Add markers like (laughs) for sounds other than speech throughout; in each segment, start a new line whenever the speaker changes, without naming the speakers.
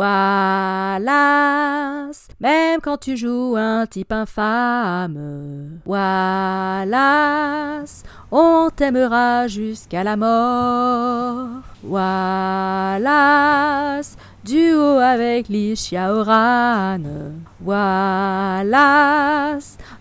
Wallace, même quand tu joues un type infâme. Wallace, on t'aimera jusqu'à la mort. Wallace, duo avec Li Xiaoran. Wallace,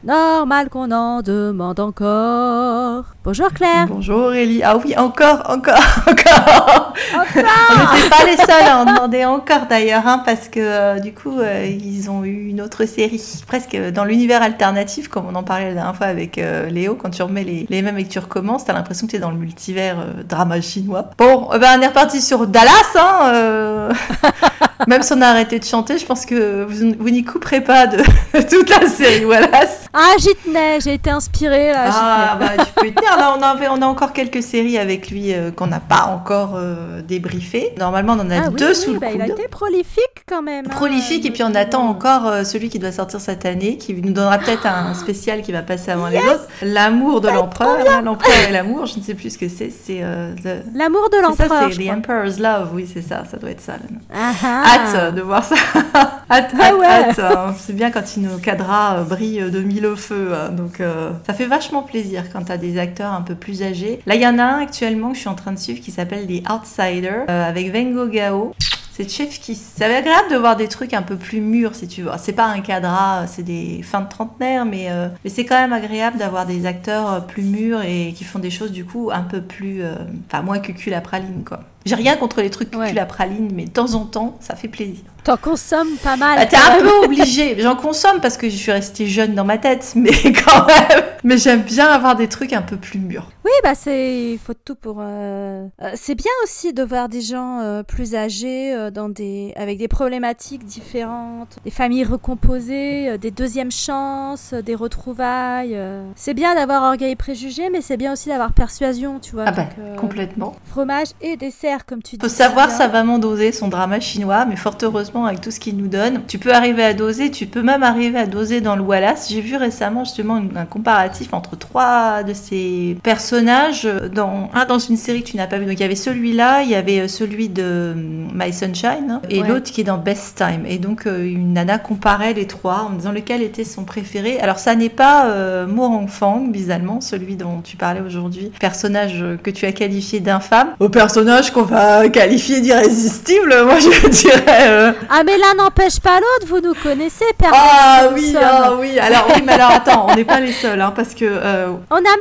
normal qu'on en demande encore. Bonjour Claire.
Bonjour Aurélie. Ah oui, encore, encore, (laughs) encore.
Encore
On n'était pas les seuls à en demander encore d'ailleurs, hein, parce que euh, du coup, euh, ils ont eu une autre série, presque dans l'univers alternatif, comme on en parlait la dernière fois avec euh, Léo. Quand tu remets les, les mêmes et que tu recommences, t'as l'impression que t'es dans le multivers drama chinois. Bon, eh ben, on est reparti sur Dallas. Hein. (laughs) Même si on a arrêté de chanter, je pense que vous, vous n'y couperez pas de (laughs) toute la série. Voilà.
Ah, j'y tenais, j'ai été inspirée là.
Ah, bah, tu peux y tenir. Là, on, avait, on a encore quelques séries avec lui euh, qu'on n'a pas encore euh, débriefées. Normalement, on en a.
Ah oui,
deux
oui,
sous le
bah, Il a
coude.
été prolifique quand même. hein,
Prolifique, et puis on attend encore euh, celui qui doit sortir cette année, qui nous donnera peut-être un spécial qui va passer avant les autres. L'amour de l'empereur, hein, l'empereur et l'amour, je ne sais plus ce que c'est. C'est euh, the-
L'amour de
c'est ça,
l'empereur.
c'est The. Emperor's Love, oui, c'est ça, ça doit être ça. là.
Ah, ah.
Hâte euh, de voir ça. hâte, (laughs)
Ah
hâte,
ouais.
hâte. hein. C'est bien quand nos cadras euh, brillent de mille feux. hein. Donc euh, ça fait vachement plaisir quand t'as des acteurs un peu plus âgés. Là, il y en a un actuellement que je suis en train de suivre qui s'appelle The Outsider euh, avec Vengo Gao. C'est chef qui. C'est agréable de voir des trucs un peu plus mûrs, si tu veux. C'est pas un cadra, c'est des fins de trentenaire, mais, euh, mais c'est quand même agréable d'avoir des acteurs plus mûrs et qui font des choses du coup un peu plus. euh, Enfin, moins cucul à praline, quoi. J'ai rien contre les trucs
Ouais.
à praline, mais de temps en temps, ça fait plaisir.
T'en consommes pas mal.
Bah, t'es un peu obligé. J'en consomme parce que je suis restée jeune dans ma tête, (laughs) mais quand même. Mais j'aime bien avoir des trucs un peu plus mûrs.
Oui, bah c'est il faut tout pour. euh, euh, c'est bien aussi de voir des gens euh, plus âgés euh, dans des avec des problématiques différentes, des familles recomposées, des deuxièmes chances, des retrouvailles. C'est bien d'avoir orgueil et préjugés, mais c'est bien aussi d'avoir persuasion, tu vois.
Ah bah,
donc,
complètement.
Fromage et dessert, comme tu dis.
Faut savoir savamment doser son drama chinois, mais fort heureusement avec tout ce qu'il nous donne, tu peux arriver à doser, tu peux même arriver à doser dans le Wallace. J'ai vu récemment justement un comparatif entre trois de ces personnages dans un dans une série que tu n'as pas vu. Donc il y avait celui-là, il y avait euh, celui de hum, My Sunshine et
Ouais.
l'autre qui est dans Best Time. Et donc euh, une nana comparait les trois en me disant lequel était son préféré. Alors ça n'est pas euh, Mo Fang, bizarrement, celui dont tu parlais aujourd'hui, personnage euh, que tu as qualifié d'infâme, au personnage qu'on va qualifier d'irrésistible. Moi je dirais. euh,
Ah mais l'un n'empêche pas l'autre, vous nous connaissez, père.
Ah oui, ah oui. Alors oui, mais alors attends, on n'est pas les seuls, hein, parce que. euh,
On a,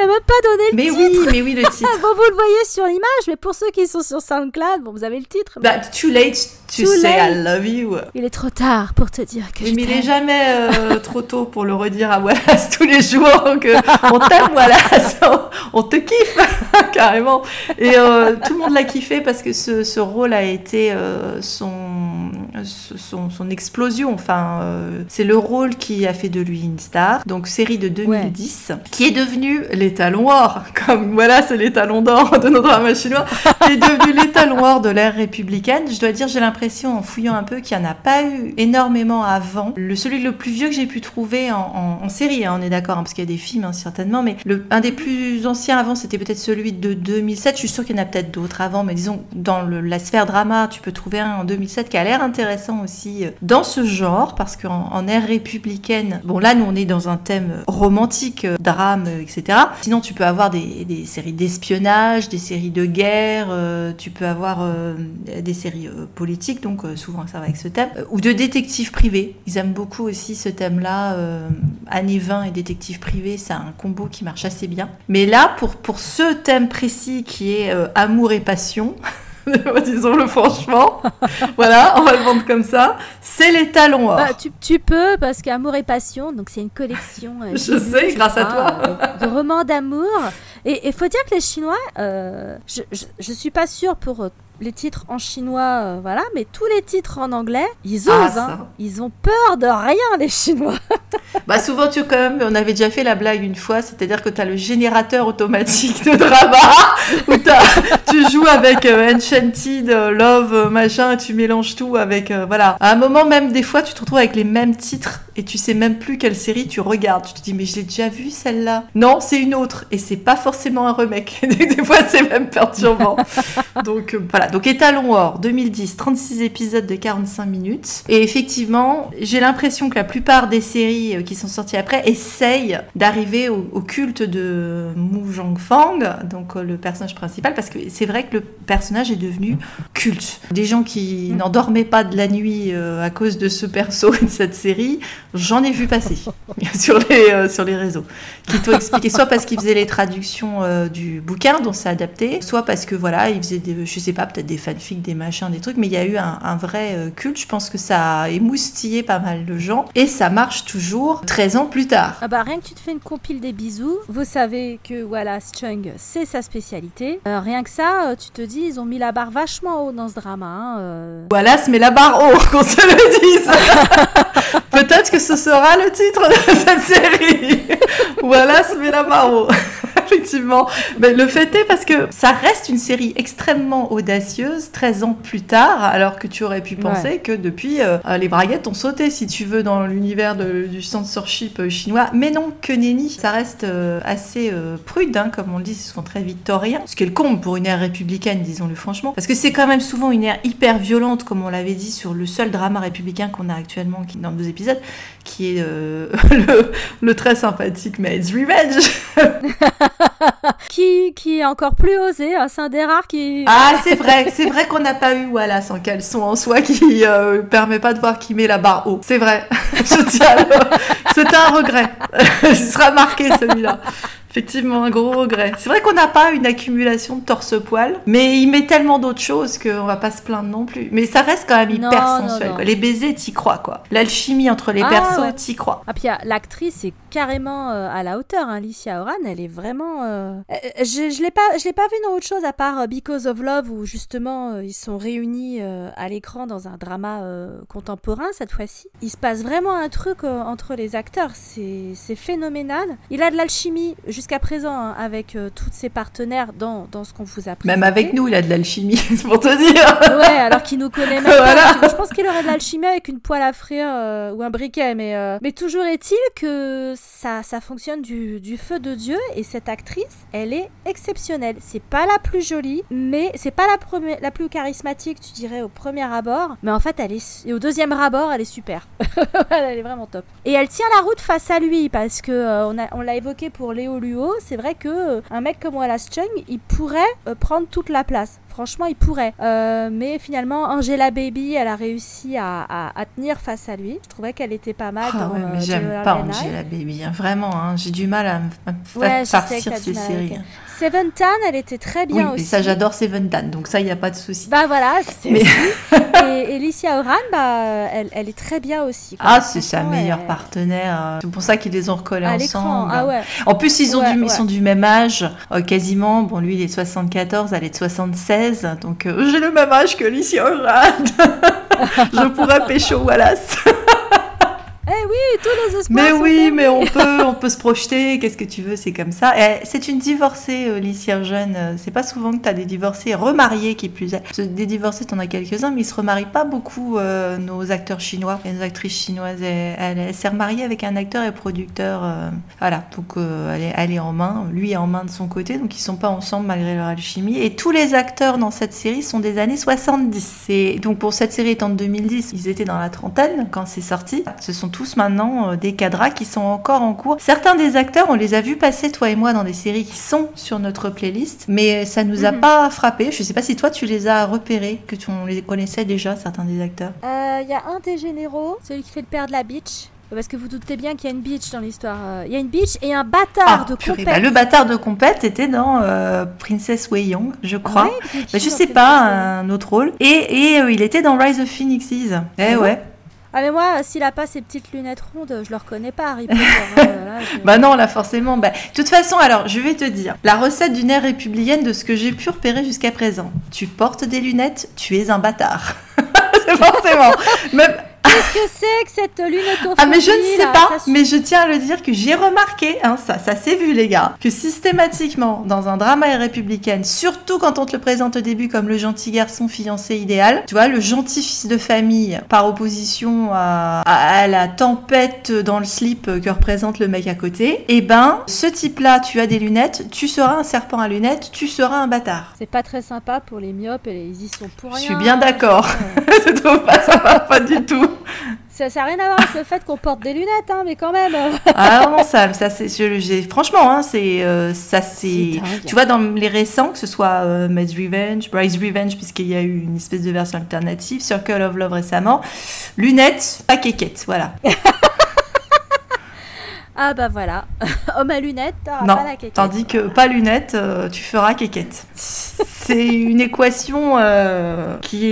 n'a même pas donné le
Mais
titre.
oui, mais oui, le (laughs) titre.
Bon, vous le voyez sur l'image, mais pour ceux qui sont sur SoundCloud, bon, vous avez le titre. mais
Bah, too late to
Too
say
late.
I love you.
Il est trop tard pour te dire que
Oui,
je
mais il est jamais euh, (laughs) trop tôt pour le redire à Wallace tous les jours que on t'aime Wallace, on, on te kiffe (laughs) carrément. Et euh, tout le monde l'a kiffé parce que ce, ce rôle a été euh, son, son son explosion. Enfin, euh, c'est le rôle qui a fait de lui une star. Donc série de 2010 qui est devenue l'étalon or, comme voilà, c'est l'étalon d'or de notre drama chinois, est devenu l'étalon or de l'ère républicaine. Je dois dire, j'ai l'impression en fouillant un peu qu'il n'y en a pas eu énormément avant. Le celui le plus vieux que j'ai pu trouver en, série, hein, on est d'accord, hein, parce qu'il y a des films hein, certainement, mais un des plus anciens avant, c'était peut-être celui de 2007. Je suis sûre qu'il y en a peut-être d'autres avant, mais disons dans la sphère drama, tu peux trouver un en 2007 qui a l'air intéressant aussi euh, dans ce genre, parce qu'en en ère républicaine, bon là nous on est dans un thème romantique, euh, drame, euh, etc. Sinon tu peux avoir des, séries d'espionnage, des séries de guerre, euh, tu peux avoir euh, des séries euh, politiques, donc souvent ça va avec ce thème, ou de détectives privés. Ils aiment beaucoup aussi ce thème-là, années 20 et détectives privés, c'est un combo qui marche assez bien. Mais là, pour, pour ce thème précis qui est amour et passion, (laughs) (laughs) disons-le franchement, voilà, on va le vendre comme ça, c'est les talons or.
Bah, tu, tu peux, parce qu'Amour et Passion, donc c'est une collection. euh, (laughs)
Je sais, grâce à
crois,
toi.
euh, de romans d'amour. Et il faut dire que les Chinois, euh, je, je suis pas sûre pour euh, les titres en chinois, euh, voilà, mais tous les titres en anglais, ils
Ah,
osent, hein. Ils ont peur de rien, les Chinois. (laughs)
Bah souvent tu quand même, on avait déjà fait la blague une fois, c'est-à-dire que tu as le générateur automatique de drama (laughs) où t'as- tu joues avec euh, Enchanted, euh, Love, euh, machin, et tu mélanges tout avec euh, voilà. À un moment même des fois tu te retrouves avec les mêmes titres et tu sais même plus quelle série tu regardes. Tu te dis mais je l'ai déjà vue celle-là. Non, c'est une autre et c'est pas forcément un remake. (laughs) des fois c'est même perturbant. Donc voilà, donc Étalon Or 2010, 36 épisodes de 45 minutes. Et effectivement, j'ai l'impression que la plupart des séries euh, qui sont sorties après essayent d'arriver au, au culte de Mu Fang, donc euh, le personnage principal, parce que c'est vrai que le personnage est devenu culte. Des gens qui
Mm.
n'endormaient pas de la nuit euh, à cause de ce perso et de cette série, j'en ai vu passer (laughs) sur les, euh, sur les réseaux. Qui t'ont expliqué, soit parce qu'ils faisaient les traductions euh, du bouquin dont c'est adapté, soit parce que voilà, ils faisaient des, je sais pas, peut-être des fanfics, des machins, des trucs, mais il y a eu un, un vrai euh, culte. Je pense que ça a émoustillé pas mal de gens et ça marche toujours 13 ans plus tard.
Ah bah rien que tu te fais une compile des bisous, vous savez que Wallace Chung c'est sa spécialité. Euh, rien que ça, euh, tu te dis ils ont mis la barre vachement haut dans ce drama. hein,
se met la barre haut, (laughs) qu'on se le dise. (laughs) Peut-être que ce sera le titre de cette série. (laughs) se met la barre haut. Effectivement. Mais le fait est parce que ça reste une série extrêmement audacieuse, 13 ans plus tard, alors que tu aurais pu penser
Ouais.
que depuis, euh, les braguettes ont sauté, si tu veux, dans l'univers du censorship euh, chinois. Mais non, que nenni. Ça reste euh, assez euh, prude, hein, comme on le dit, ce sont très victoriens. Ce qui est le comble pour une ère républicaine, disons-le franchement. Parce que c'est quand même souvent une ère hyper violente, comme on l'avait dit, sur le seul drama républicain qu'on a actuellement qui, dans nos épisodes, qui est euh, (laughs) le, le très sympathique Maid's Revenge. (laughs)
Qui, qui est encore plus osé, hein, c'est un des rares qui...
Ah, c'est vrai, c'est vrai qu'on n'a pas eu Wallace en caleçon en soi qui euh, permet pas de voir qui met la barre haut. C'est vrai, (laughs) je tiens à le- C'était un regret. Il sera marqué celui-là. Effectivement, un gros regret. C'est vrai qu'on n'a pas une accumulation de torse-poil, mais il met tellement d'autres choses qu'on va pas se plaindre non plus. Mais ça reste quand même hyper
Non,
sensuel.
non.
quoi. Les baisers, t'y crois, quoi. L'alchimie entre les
Ah,
persos,
ouais.
t'y crois.
Ah puis l'actrice est carrément euh, à la hauteur, hein. Alicia Oran, elle est vraiment... euh, euh, Je, je l'ai pas, je l'ai pas vue dans autre chose à part Because of Love où justement ils sont réunis à l'écran dans un drama contemporain cette fois-ci. Il se passe vraiment un truc entre les acteurs, c'est phénoménal. Il a de l'alchimie jusqu'à présent hein, avec tous ses partenaires dans, dans ce qu'on vous a présenté.
Même avec nous, il a de l'alchimie, (laughs) c'est pour te dire.
Ouais, alors qu'il nous connaît même (laughs)
Voilà.
pas. Je pense qu'il aurait de l'alchimie avec une poêle à frire ou un briquet, mais, mais toujours est-il que ça, ça fonctionne du, feu de Dieu et cette actrice, elle est exceptionnelle. C'est pas la plus jolie, mais c'est pas la, la plus charismatique, tu dirais, au premier abord, mais en fait, elle est, et au deuxième abord, elle est super. (laughs) elle est vraiment top. Et elle tient la route face à lui parce que euh, on, on l'a évoqué pour Léo Luo, c'est vrai que euh, un mec comme Wallace Chung, il pourrait euh, prendre toute la place. Franchement, il pourrait. Euh, mais finalement, Angela Baby, elle a réussi à, à- à tenir face à lui. Je trouvais qu'elle était pas mal
Ah
dans
ouais, mais
euh,
j'aime pas. Angela Baby, hein, vraiment, hein, j'ai du mal à me,
Ouais,
farcir ces séries.
Seven Tan, elle était très bien
oui,
aussi.
ça j'adore Seven Dan, donc ça il n'y a pas de souci.
Bah voilà, c'est
Mais- (laughs)
et, et Licia Oran, bah, elle, elle est très bien aussi. quoi.
Ah, c'est sa meilleure
elle-
partenaire. euh, C'est pour ça qu'ils les ont recollés
À
ensemble.
ah ouais.
En plus, ils, ont
Ouais,
du,
ouais.
ils sont du même âge, euh, quasiment. Bon, lui, il est de 74, elle est de 76. Donc, euh, j'ai le même âge que Alicia Orad. (laughs) Je pourrais pécho Wallace. (laughs)
Eh oui, tous nos espoirs
Mais
sont
oui, mais on peut, on peut se projeter. Qu'est-ce que tu veux, c'est comme ça. C'est une divorcée, euh, Alicia Jeune. C'est pas souvent que tu as des divorcés remariés qui plus est. Des divorcés, t'en as quelques-uns, mais ils se remarient pas beaucoup, euh, nos acteurs chinois et nos actrices chinoises. Elle, elle s'est remariée avec un acteur et producteur. euh, voilà, donc euh, elle, est, elle est en main. Lui est en main de son côté, donc ils sont pas ensemble malgré leur alchimie. Et tous les acteurs dans cette série sont des années 70. Et donc pour cette série étant de 2010, ils étaient dans la trentaine quand c'est sorti. Ce sont tous maintenant euh, des cadras qui sont encore en cours. Certains des acteurs, on les a vus passer, toi et moi, dans des séries qui sont sur notre playlist, mais ça nous a
Mhm.
pas frappé. Je sais pas si toi tu les as repérés, que tu on les connaissais déjà, certains des acteurs.
Euh, Il y a un des généraux, celui qui fait le père de la bitch. Parce que vous doutez bien qu'il y a une bitch dans l'histoire. Euh, Il y a une bitch et un bâtard de
Ah, purée,
compète.
bah, le bâtard de compète était dans euh, Princess Wei Young, je crois.
Ouais,
Bah, je sais pas, un autre rôle. Et, et euh, il était dans Rise of Phoenixes. Eh
Ah
ouais.
Ah mais moi, s'il a pas ses petites lunettes rondes, je le reconnais pas, Harry Potter. (laughs) Euh, là, je-
Bah non, là forcément. Bah, de toute façon, alors, je vais te dire, la recette d'une ère républicaine de ce que j'ai pu repérer jusqu'à présent. Tu portes des lunettes, tu es un bâtard. (laughs) C'est forcément. Même,
Qu'est-ce que c'est que cette lunetophonie
Ah mais je ne sais
là
pas,
Ça
mais je tiens à le dire que j'ai remarqué, hein, ça, ça s'est vu les gars, que systématiquement dans un drama et républicaine, surtout quand on te le présente au début comme le gentil garçon fiancé idéal, tu vois, le gentil fils de famille par opposition à, à- à la tempête dans le slip que représente le mec à côté, et ben ce type-là, tu as des lunettes, tu seras un serpent à lunettes, tu seras un bâtard.
C'est pas très sympa pour les myopes et les- ils y sont pour
Je
rien.
suis bien d'accord. (laughs) Je trouve pas ça va pas du tout. (laughs)
Ça n'a rien à voir avec le fait qu'on porte des lunettes, hein, mais quand même.
Ah non, ça, ça c'est, franchement, hein, c'est, euh, ça c'est, tu vois, dans les récents, que ce soit euh, Revenge, Bryce Revenge, puisqu'il y a eu une espèce de version alternative, Circle of Love récemment, lunettes, pas quéquettes, voilà. (laughs)
Ah bah voilà. (laughs) Homme à lunettes, t'auras
non,
pas la quéquette.
tandis que pas lunettes, euh, tu feras quéquette. (laughs) c'est une équation euh, qui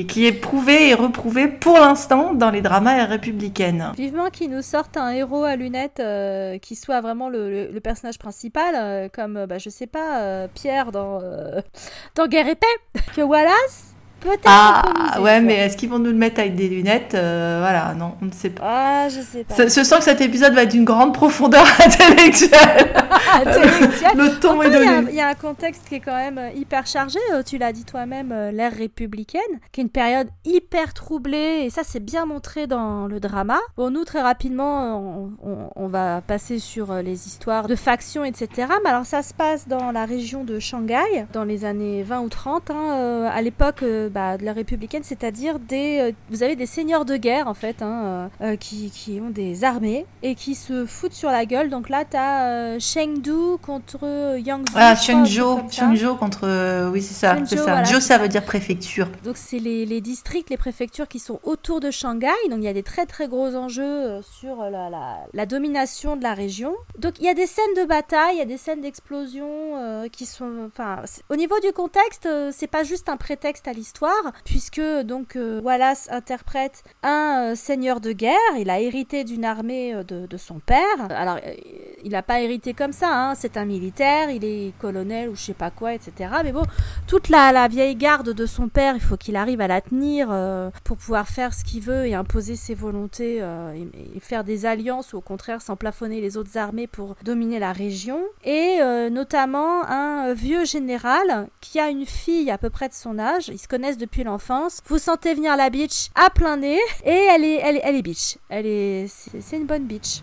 est, qui est prouvée et reprouvée pour l'instant dans les dramas républicaines.
Vivement qu'ils nous sortent un héros à lunettes euh, qui soit vraiment le, le- le personnage principal, comme, bah, je sais pas, Pierre dans, dans Guerre et Paix. (laughs) Que Wallace, peut-être
Ah ouais, mais est-ce qu'ils vont nous le mettre avec des lunettes Euh, Voilà, non, on ne sait pas.
Ah, je sais pas.
Ce, ce sent que cet épisode va être d'une grande profondeur (laughs) intellectuelle. (laughs)
Intellectuel.
Le ton est
il y, a,
donné.
il y a un contexte qui est quand même euh, hyper chargé. euh, Tu l'as dit toi-même, l'ère républicaine, qui est une période hyper troublée. Et ça, c'est bien montré dans le drama. Bon, nous, très rapidement, on, on- on va passer sur les histoires de factions, etc. Mais alors, ça se passe dans la région de Shanghai, dans les années 20 ou 30, hein, à l'époque bah, de la républicaine, c'est-à-dire des... euh, vous avez des seigneurs de guerre, en fait, hein, euh, euh, qui, qui ont des armées et qui se foutent sur la gueule. Donc là, t'as euh, Chengdu contre Yangzhou.
Ah, Shenzhou. Shenzhou contre. oui, c'est ça. C'est ça.
voilà,
Jo, ça veut dire préfecture.
Donc c'est les, les districts, les préfectures qui sont autour de Shanghai. Donc il y a des très très gros enjeux sur la, la, la domination de la région. Donc il y a des scènes de bataille, il y a des scènes d'explosion euh, qui sont... Enfin, au niveau du contexte, euh, c'est pas juste un prétexte à l'histoire, puisque donc euh, Wallace interprète un euh, seigneur de guerre. Il a hérité d'une armée euh, de, son père. Alors il n'a pas hérité comme ça, hein. c'est un militaire, il est colonel ou je sais pas quoi, etc. Mais bon, toute la, la vieille garde de son père, il faut qu'il arrive à la tenir pour pouvoir faire ce qu'il veut et imposer ses volontés et, faire des alliances ou au contraire s'en plafonner les autres armées pour dominer la région. Et notamment un vieux général qui a une fille à peu près de son âge, ils se connaissent depuis l'enfance. Vous sentez venir la bitch à plein nez et elle est, elle, est- elle est bitch. Elle est, c'est une bonne bitch,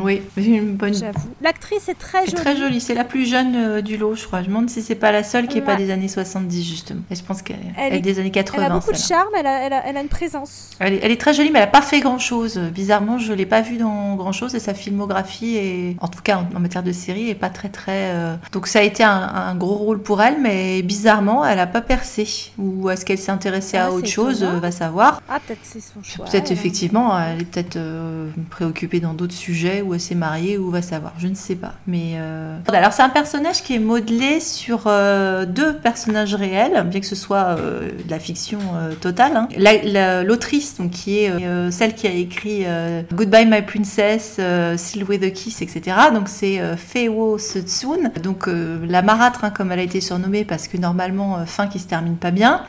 Oui, une bonne.
j'avoue. L'actrice est très jolie.
très jolie. C'est la plus jeune euh, du lot, je crois. Je me demande si c'est pas la seule qui est pas des années 70, justement. Et je pense qu'elle
Elle
est
est-
des années 80.
Elle a beaucoup de charme, elle a, elle a- elle a une présence.
Elle est, elle est très jolie, mais elle a pas fait grand chose. Bizarrement, je l'ai pas vue dans grand chose et sa filmographie est, en tout cas en, en matière de série, est pas très très. euh, Donc ça a été un, un gros rôle pour elle, mais bizarrement, elle a pas percé. Ou est-ce qu'elle s'est intéressée
Ah,
à autre
c'est
chose euh, Va savoir.
Ah, peut-être c'est son choix.
Peut-être effectivement, elle est peut-être euh, préoccupée dans d'autres sujets ou elle s'est mariée ou va savoir. Je ne sais pas. Mais euh, alors c'est un personnage qui est modelé sur euh, deux personnages réels, bien que ce soit euh, de la fiction totale. hein. La- la- L'autrice, donc qui est celle qui a écrit Goodbye My Princess, Seal with Kiss, etc. Donc c'est Feiwo Sutsun, donc la marâtre hein, comme elle a été surnommée parce que normalement fin qui se termine pas bien.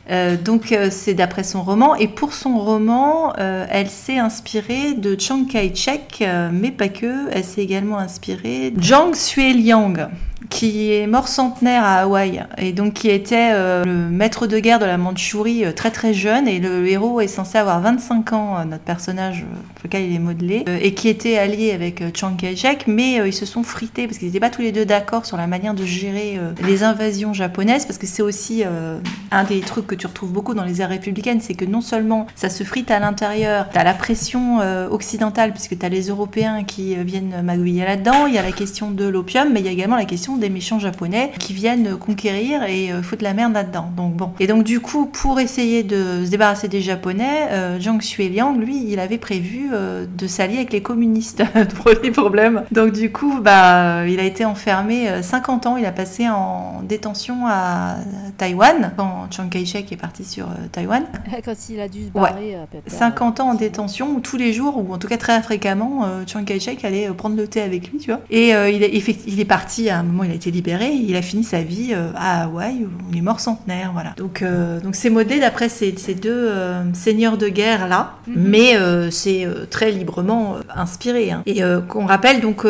Donc c'est d'après son roman et pour son roman, elle s'est inspirée de Chiang Kai-shek, mais pas que. Elle s'est également inspirée de Zhang Xueliang qui est mort centenaire à Hawaï et donc qui était euh, le maître de guerre de la Mandchourie euh, très très jeune et le héros est censé avoir 25 ans, euh, notre personnage pour lequel il est modelé, et qui était allié avec Chiang Kai-shek, mais ils se sont frités parce qu'ils n'étaient pas tous les deux d'accord sur la manière de gérer les invasions japonaises parce que c'est aussi un des trucs que tu retrouves beaucoup dans les ères républicaines, c'est que non seulement ça se frite à l'intérieur, t'as la pression occidentale puisque t'as les Européens qui viennent magouiller là-dedans, il y a la question de l'opium, mais il y a également la question des méchants japonais qui viennent conquérir et euh, foutre la merde là-dedans. Donc bon. Et donc du coup, pour essayer de se débarrasser des Japonais, euh, Zhang Xueliang, lui, il avait prévu euh, de s'allier avec les communistes. (laughs) Premier problème. Donc du coup, bah, il a été enfermé euh, 50 ans. Il a passé en détention à Taïwan quand Chiang Kai-shek est parti sur euh, Taïwan. (laughs)
Quand il a dû se barrer. euh, pépère.
50 ans en détention où tous les jours, ou en tout cas très fréquemment, euh, Chiang Kai-shek allait euh, prendre le thé avec lui, tu vois. Et euh, il, est, il est parti, à un moment, il a été libéré, il a fini sa vie à Hawaï où il est mort centenaire. Voilà. Donc, donc c'est modelé d'après ces, ces deux seigneurs de guerre là, mhm. mais c'est très librement inspiré. Hein. Et qu'on rappelle donc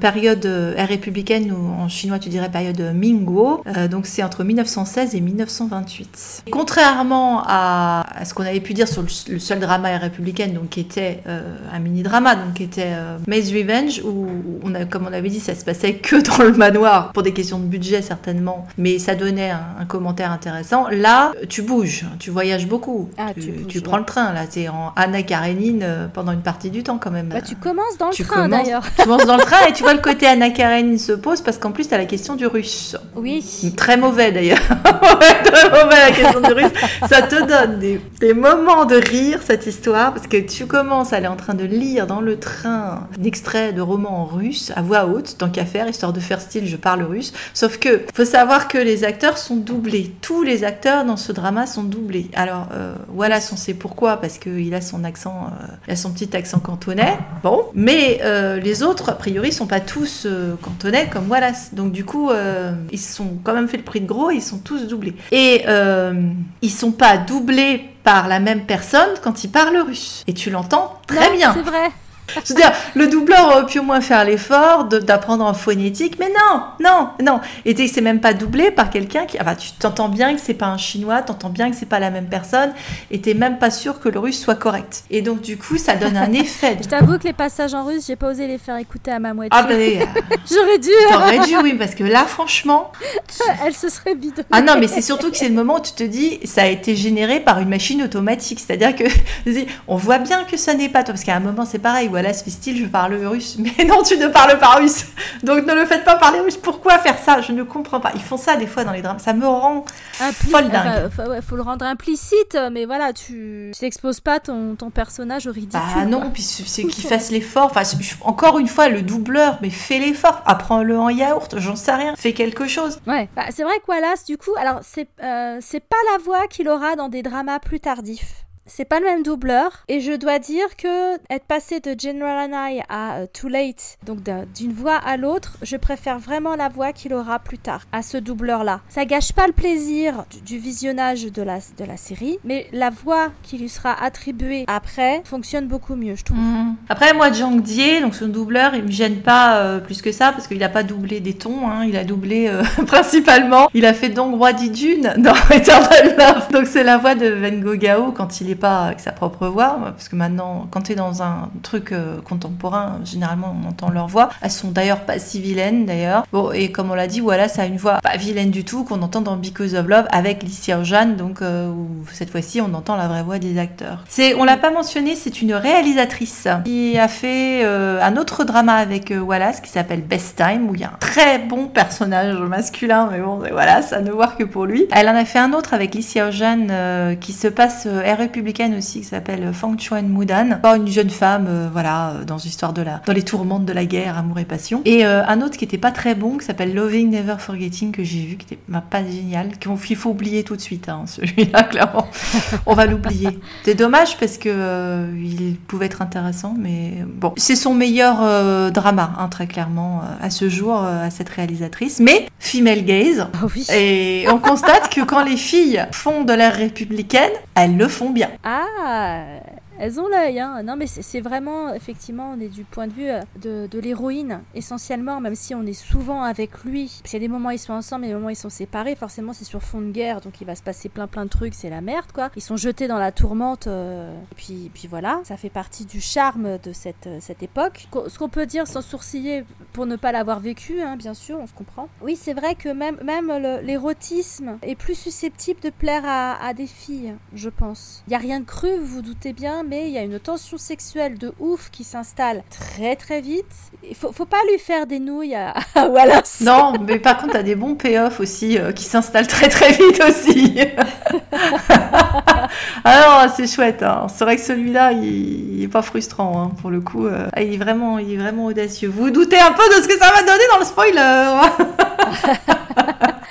période républicaine ou en chinois tu dirais période Mingguo. donc c'est entre 1916 et 1928. Contrairement à, ce qu'on avait pu dire sur le, seul drama ère républicaine, donc qui était un mini drama, donc qui était Maze Revenge où on a, comme on avait dit, ça se passait que dans le manoir, pour des questions de budget certainement, mais ça donnait un, commentaire intéressant. Là, tu bouges, tu voyages beaucoup, ah, tu, prends le train, là, tu es en Anna Karenine euh, pendant une partie du temps quand même.
Bah, tu commences dans le train d'ailleurs.
Tu commences dans le train et tu vois le (laughs) côté Anna Karenine se pose parce qu'en plus, tu as la question du russe.
Oui.
Très mauvais d'ailleurs. (laughs) très mauvais la question du russe. Ça te donne des, des moments de rire, cette histoire, parce que tu commences à aller en train de lire dans le train un extrait de roman en russe à voix haute, tant qu'à faire, histoire de faire style je parle russe. Sauf que faut savoir que les acteurs sont doublés. Tous les acteurs dans ce drama sont doublés. Alors euh, voilà, on sait pourquoi, parce qu'il a son accent, euh, il a son petit accent cantonais. Bon, mais euh, les autres, a priori, sont pas tous cantonais comme Wallace. Donc du coup, ils sont quand même fait le prix de gros, ils sont tous doublés. Et ils sont pas doublés par la même personne quand ils parlent russe. Et tu l'entends très bien.
C'est vrai.
Je veux dire, le doubleur aurait pu au moins faire l'effort d'apprendre en phonétique, mais non, non, non. Et c'est même pas doublé par quelqu'un qui. Enfin, tu t'entends bien que c'est pas un chinois, t'entends bien que c'est pas la même personne, et t'es même pas sûr que le russe soit correct. Et donc, du coup, ça donne un effet.
Je t'avoue que les passages en russe, j'ai pas osé les faire écouter à ma moitié.
Ah, ben. (laughs)
J'aurais dû.
T'aurais dû, oui, parce que là, franchement. (laughs)
Elle se serait bidonnée.
Ah non, mais c'est surtout que c'est le moment où tu te dis, ça a été généré par une machine automatique. C'est-à-dire que, (laughs) on voit bien que ça n'est pas toi, parce qu'à un moment, c'est pareil, voilà, ce style, je parle russe. (laughs) Mais non, tu ne parles pas russe. Donc ne le faites pas parler russe. Pourquoi faire ça? Je ne comprends pas. Ils font ça des fois dans les drames. Ça me rend folle dingue.
Il faut, le rendre implicite, mais voilà, tu n'exposes pas ton, ton, personnage au ridicule.
Ah non, puis c'est (laughs) qu'il fasse l'effort. Enfin, encore une fois, le doubleur, mais fais l'effort. Apprends-le en yaourt, j'en sais rien. Fais quelque chose.
Ouais, bah, c'est vrai que Wallace, du coup, alors c'est euh, c'est pas la voix qu'il aura dans des dramas plus tardifs. C'est pas le même doubleur et je dois dire que être passé de General Anai à euh, Too Late, donc d'une voix à l'autre, je préfère vraiment la voix qu'il aura plus tard à ce doubleur-là. Ça gâche pas le plaisir du, visionnage de la, de la série, mais la voix qui lui sera attribuée après fonctionne beaucoup mieux, je trouve. Mhm.
Après, moi, Zhang Die, donc son doubleur, il me gêne pas euh, plus que ça parce qu'il a pas doublé des tons, hein, il a doublé euh, (laughs) principalement. Il a fait donc Roi d'Idune dans (laughs) Eternal Love, donc c'est la voix de Van Gogh quand il est pas avec sa propre voix, parce que maintenant, quand tu es dans un truc euh, contemporain, généralement on entend leur voix. Elles sont d'ailleurs pas si vilaines d'ailleurs. Bon, et comme on l'a dit, ça a une voix pas vilaine du tout qu'on entend dans Because of Love avec Licia Jeanne, donc euh, cette fois-ci on entend la vraie voix des acteurs. C'est, on l'a pas mentionné, c'est une réalisatrice qui a fait euh, un autre drama avec Wallace qui s'appelle Best Time, où il y a un très bon personnage masculin, mais bon, voilà, ça ne voir que pour lui. Elle en a fait un autre avec Licia Jeanne qui se passe à aussi qui s'appelle Fang Chuan Mudan. Une jeune femme, euh, voilà, euh, dans l'histoire de la, dans les tourmentes de la guerre, amour et passion. Et euh, un autre qui était pas très bon, qui s'appelle Loving Never Forgetting, que j'ai vu, qui était pas génial, qu'il faut oublier tout de suite, hein, celui-là, (laughs) clairement. On va l'oublier. C'est dommage parce que il pouvait être intéressant, mais bon. C'est son meilleur drama, hein, très clairement, à ce jour, à cette réalisatrice. Mais female gaze.
Ah oui.
Et on constate que quand les filles font de l'ère républicaine, elles le font bien.
Ah elles ont l'œil, hein. Non, mais c'est vraiment, effectivement, on est du point de vue euh, de, l'héroïne, essentiellement, même si on est souvent avec lui. Parce qu'il y a des moments ils sont ensemble, et des moments ils sont séparés. Forcément, c'est sur fond de guerre, donc il va se passer plein plein de trucs, c'est la merde, quoi. Ils sont jetés dans la tourmente, euh, et puis, puis voilà. Ça fait partie du charme de cette, euh, cette époque. Ce qu'on peut dire sans sourciller, pour ne pas l'avoir vécu, hein, bien sûr, on se comprend. Oui, c'est vrai que même, même l'érotisme est plus susceptible de plaire à, à des filles, je pense. Il n'y a rien de cru, vous vous doutez bien, il y a une tension sexuelle de ouf qui s'installe très très vite. Il faut, faut pas lui faire des nouilles à, (laughs) Wallace.
Non, mais par contre, t'as des bons payoffs aussi euh, qui s'installent très très vite aussi. (laughs) Alors, c'est chouette. Hein. C'est vrai que celui-là, il, est pas frustrant hein, pour le coup. Euh. Ah, il est vraiment, il est vraiment audacieux. Vous, vous doutez un peu de ce que ça va donner dans le spoiler. (laughs)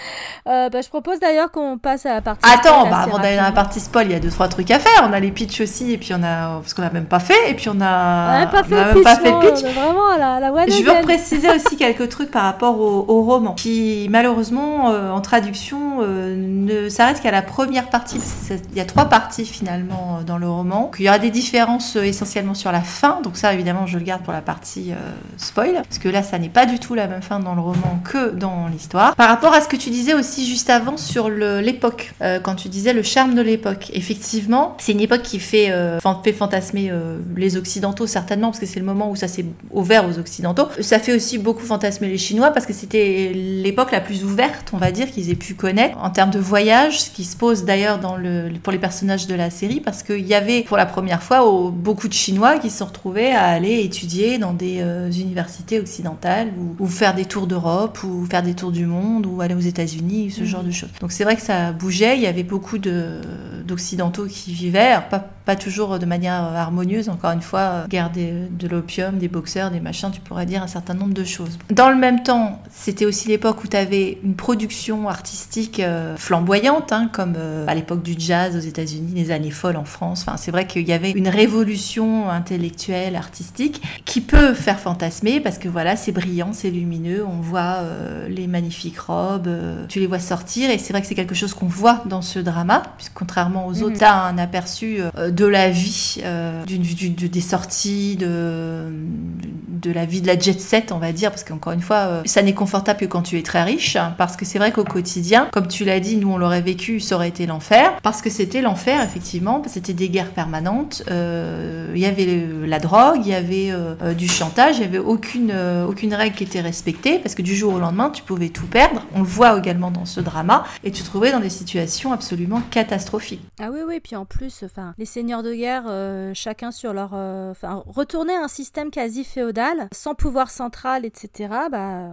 Euh, bah, je propose d'ailleurs qu'on passe à la partie.
Attends, bah, avant d'aller dans la partie spoil, il y a deux trois trucs à faire. On a les pitchs aussi, et puis on a parce qu'on a même pas fait, et puis on a.
On n'a pas, fait, on pitch, pas fait pitch. vraiment la, la
Je veux préciser aussi (laughs) quelques trucs par rapport au, roman, qui malheureusement euh, en traduction euh, ne s'arrête qu'à la première partie. Il y a trois parties finalement dans le roman. Il y aura des différences essentiellement sur la fin, donc ça évidemment je le garde pour la partie spoil, parce que là ça n'est pas du tout la même fin dans le roman que dans l'histoire. Par rapport à ce que tu disais aussi juste avant sur l'époque, euh, quand tu disais le charme de l'époque. Effectivement, c'est une époque qui fait, euh, fantasmer euh, les Occidentaux certainement, parce que c'est le moment où ça s'est ouvert aux Occidentaux. Ça fait aussi beaucoup fantasmer les Chinois, parce que c'était l'époque la plus ouverte, on va dire, qu'ils aient pu connaître en termes de voyage, ce qui se pose d'ailleurs pour les personnages de la série, parce qu'il y avait pour la première fois beaucoup de Chinois qui se sont retrouvés à aller étudier dans des universités occidentales ou, ou faire des tours d'Europe ou faire des tours du monde ou aller aux États-Unis, ce mhm. genre de choses. Donc c'est vrai que ça bougeait, il y avait beaucoup d'occidentaux qui vivaient, pas, pas, toujours de manière harmonieuse, encore une fois, garder de l'opium, des boxeurs, des machins, tu pourrais dire un certain nombre de choses. Dans le même temps, c'était aussi l'époque où tu avais une production artistique euh, flamboyante, hein, comme euh, à l'époque du jazz aux États-Unis, les années folles en France. Enfin, c'est vrai qu'il y avait une révolution intellectuelle, artistique, qui peut faire fantasmer parce que voilà, c'est brillant, c'est lumineux, on voit euh, les magnifiques robes, euh, tu les vois sortir et c'est vrai que c'est quelque chose qu'on voit dans ce drama, puisque contrairement aux autres, mhm. tu as un aperçu euh, de la vie, d'une, des sorties, de, de la vie de la jet set, on va dire, parce qu'encore une fois, ça n'est confortable que quand tu es très riche, parce que c'est vrai qu'au quotidien, comme tu l'as dit, nous on l'aurait vécu, ça aurait été l'enfer, parce que c'était l'enfer, effectivement, c'était des guerres permanentes, il y avait la drogue, il y avait du chantage, il y avait aucune, aucune règle qui était respectée, parce que du jour au lendemain, tu pouvais tout perdre. On le voit également dans ce drama, et tu te trouvais dans des situations absolument catastrophiques.
Ah oui, oui, puis en plus, enfin, les seigneurs de guerre, euh, chacun sur leur, euh, enfin, retourner à un système quasi féodal, sans pouvoir central, etc. Bah,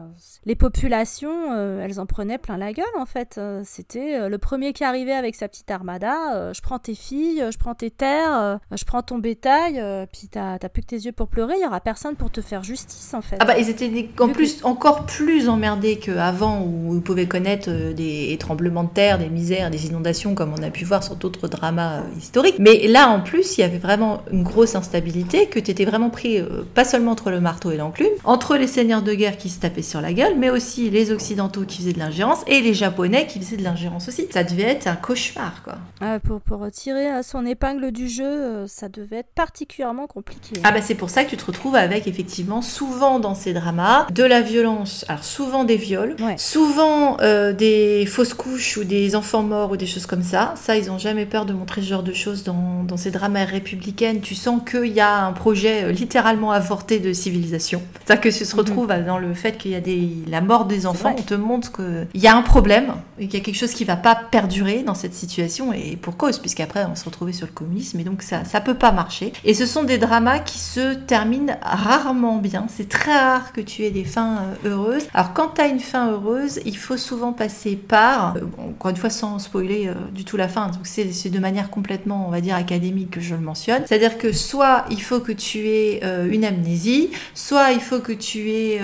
les populations, euh, elles en prenaient plein la gueule en fait. C'était le premier qui arrivait avec sa petite armada. je prends tes filles, je prends tes terres, je prends ton bétail, puis t'as plus que tes yeux pour pleurer. Il y aura personne pour te faire justice en fait.
Ah bah ils étaient en plus encore plus emmerdés qu'avant où ils pouvaient connaître euh, des tremblements de terre, des misères, des inondations comme on a pu voir sur d'autres dramas historiques. Mais là en plus il y avait vraiment une grosse instabilité que tu étais vraiment pris euh, pas seulement entre le marteau et l'enclume, entre les seigneurs de guerre qui se tapaient sur la gueule, mais aussi les occidentaux qui faisaient de l'ingérence et les japonais qui faisaient de l'ingérence aussi. Ça devait être un cauchemar quoi.
Ah, pour, pour tirer son épingle du jeu, ça devait être particulièrement compliqué.
Ah bah c'est pour ça que tu te retrouves avec effectivement souvent dans ces dramas de la violence, alors souvent des viols, souvent euh, des fausses couches ou des enfants morts ou des choses comme ça. Ça, ils n'ont jamais peur de montrer ce genre de choses dans, dans ces dramas républicaines. Tu sens qu'il y a un projet euh, littéralement avorté de civilisation. Ça que se mhm. retrouve dans le fait qu'il y a des, la mort des enfants. On te montre qu'il y a un problème, qu'il y a quelque chose qui va pas perdurer dans cette situation et pour cause, puisqu'après on se retrouvait sur le communisme et donc ça, ça peut pas marcher. Et ce sont des dramas qui se terminent rarement bien. C'est très rare que tu aies des fins euh, heureuses. Alors quand tu as une fin heureuse, il faut souvent passer par, euh, encore une fois sans spoiler du tout la fin, donc c'est de manière complètement, on va dire, académique que je le mentionne. C'est-à-dire que soit il faut que tu aies euh, une amnésie, soit il faut que tu aies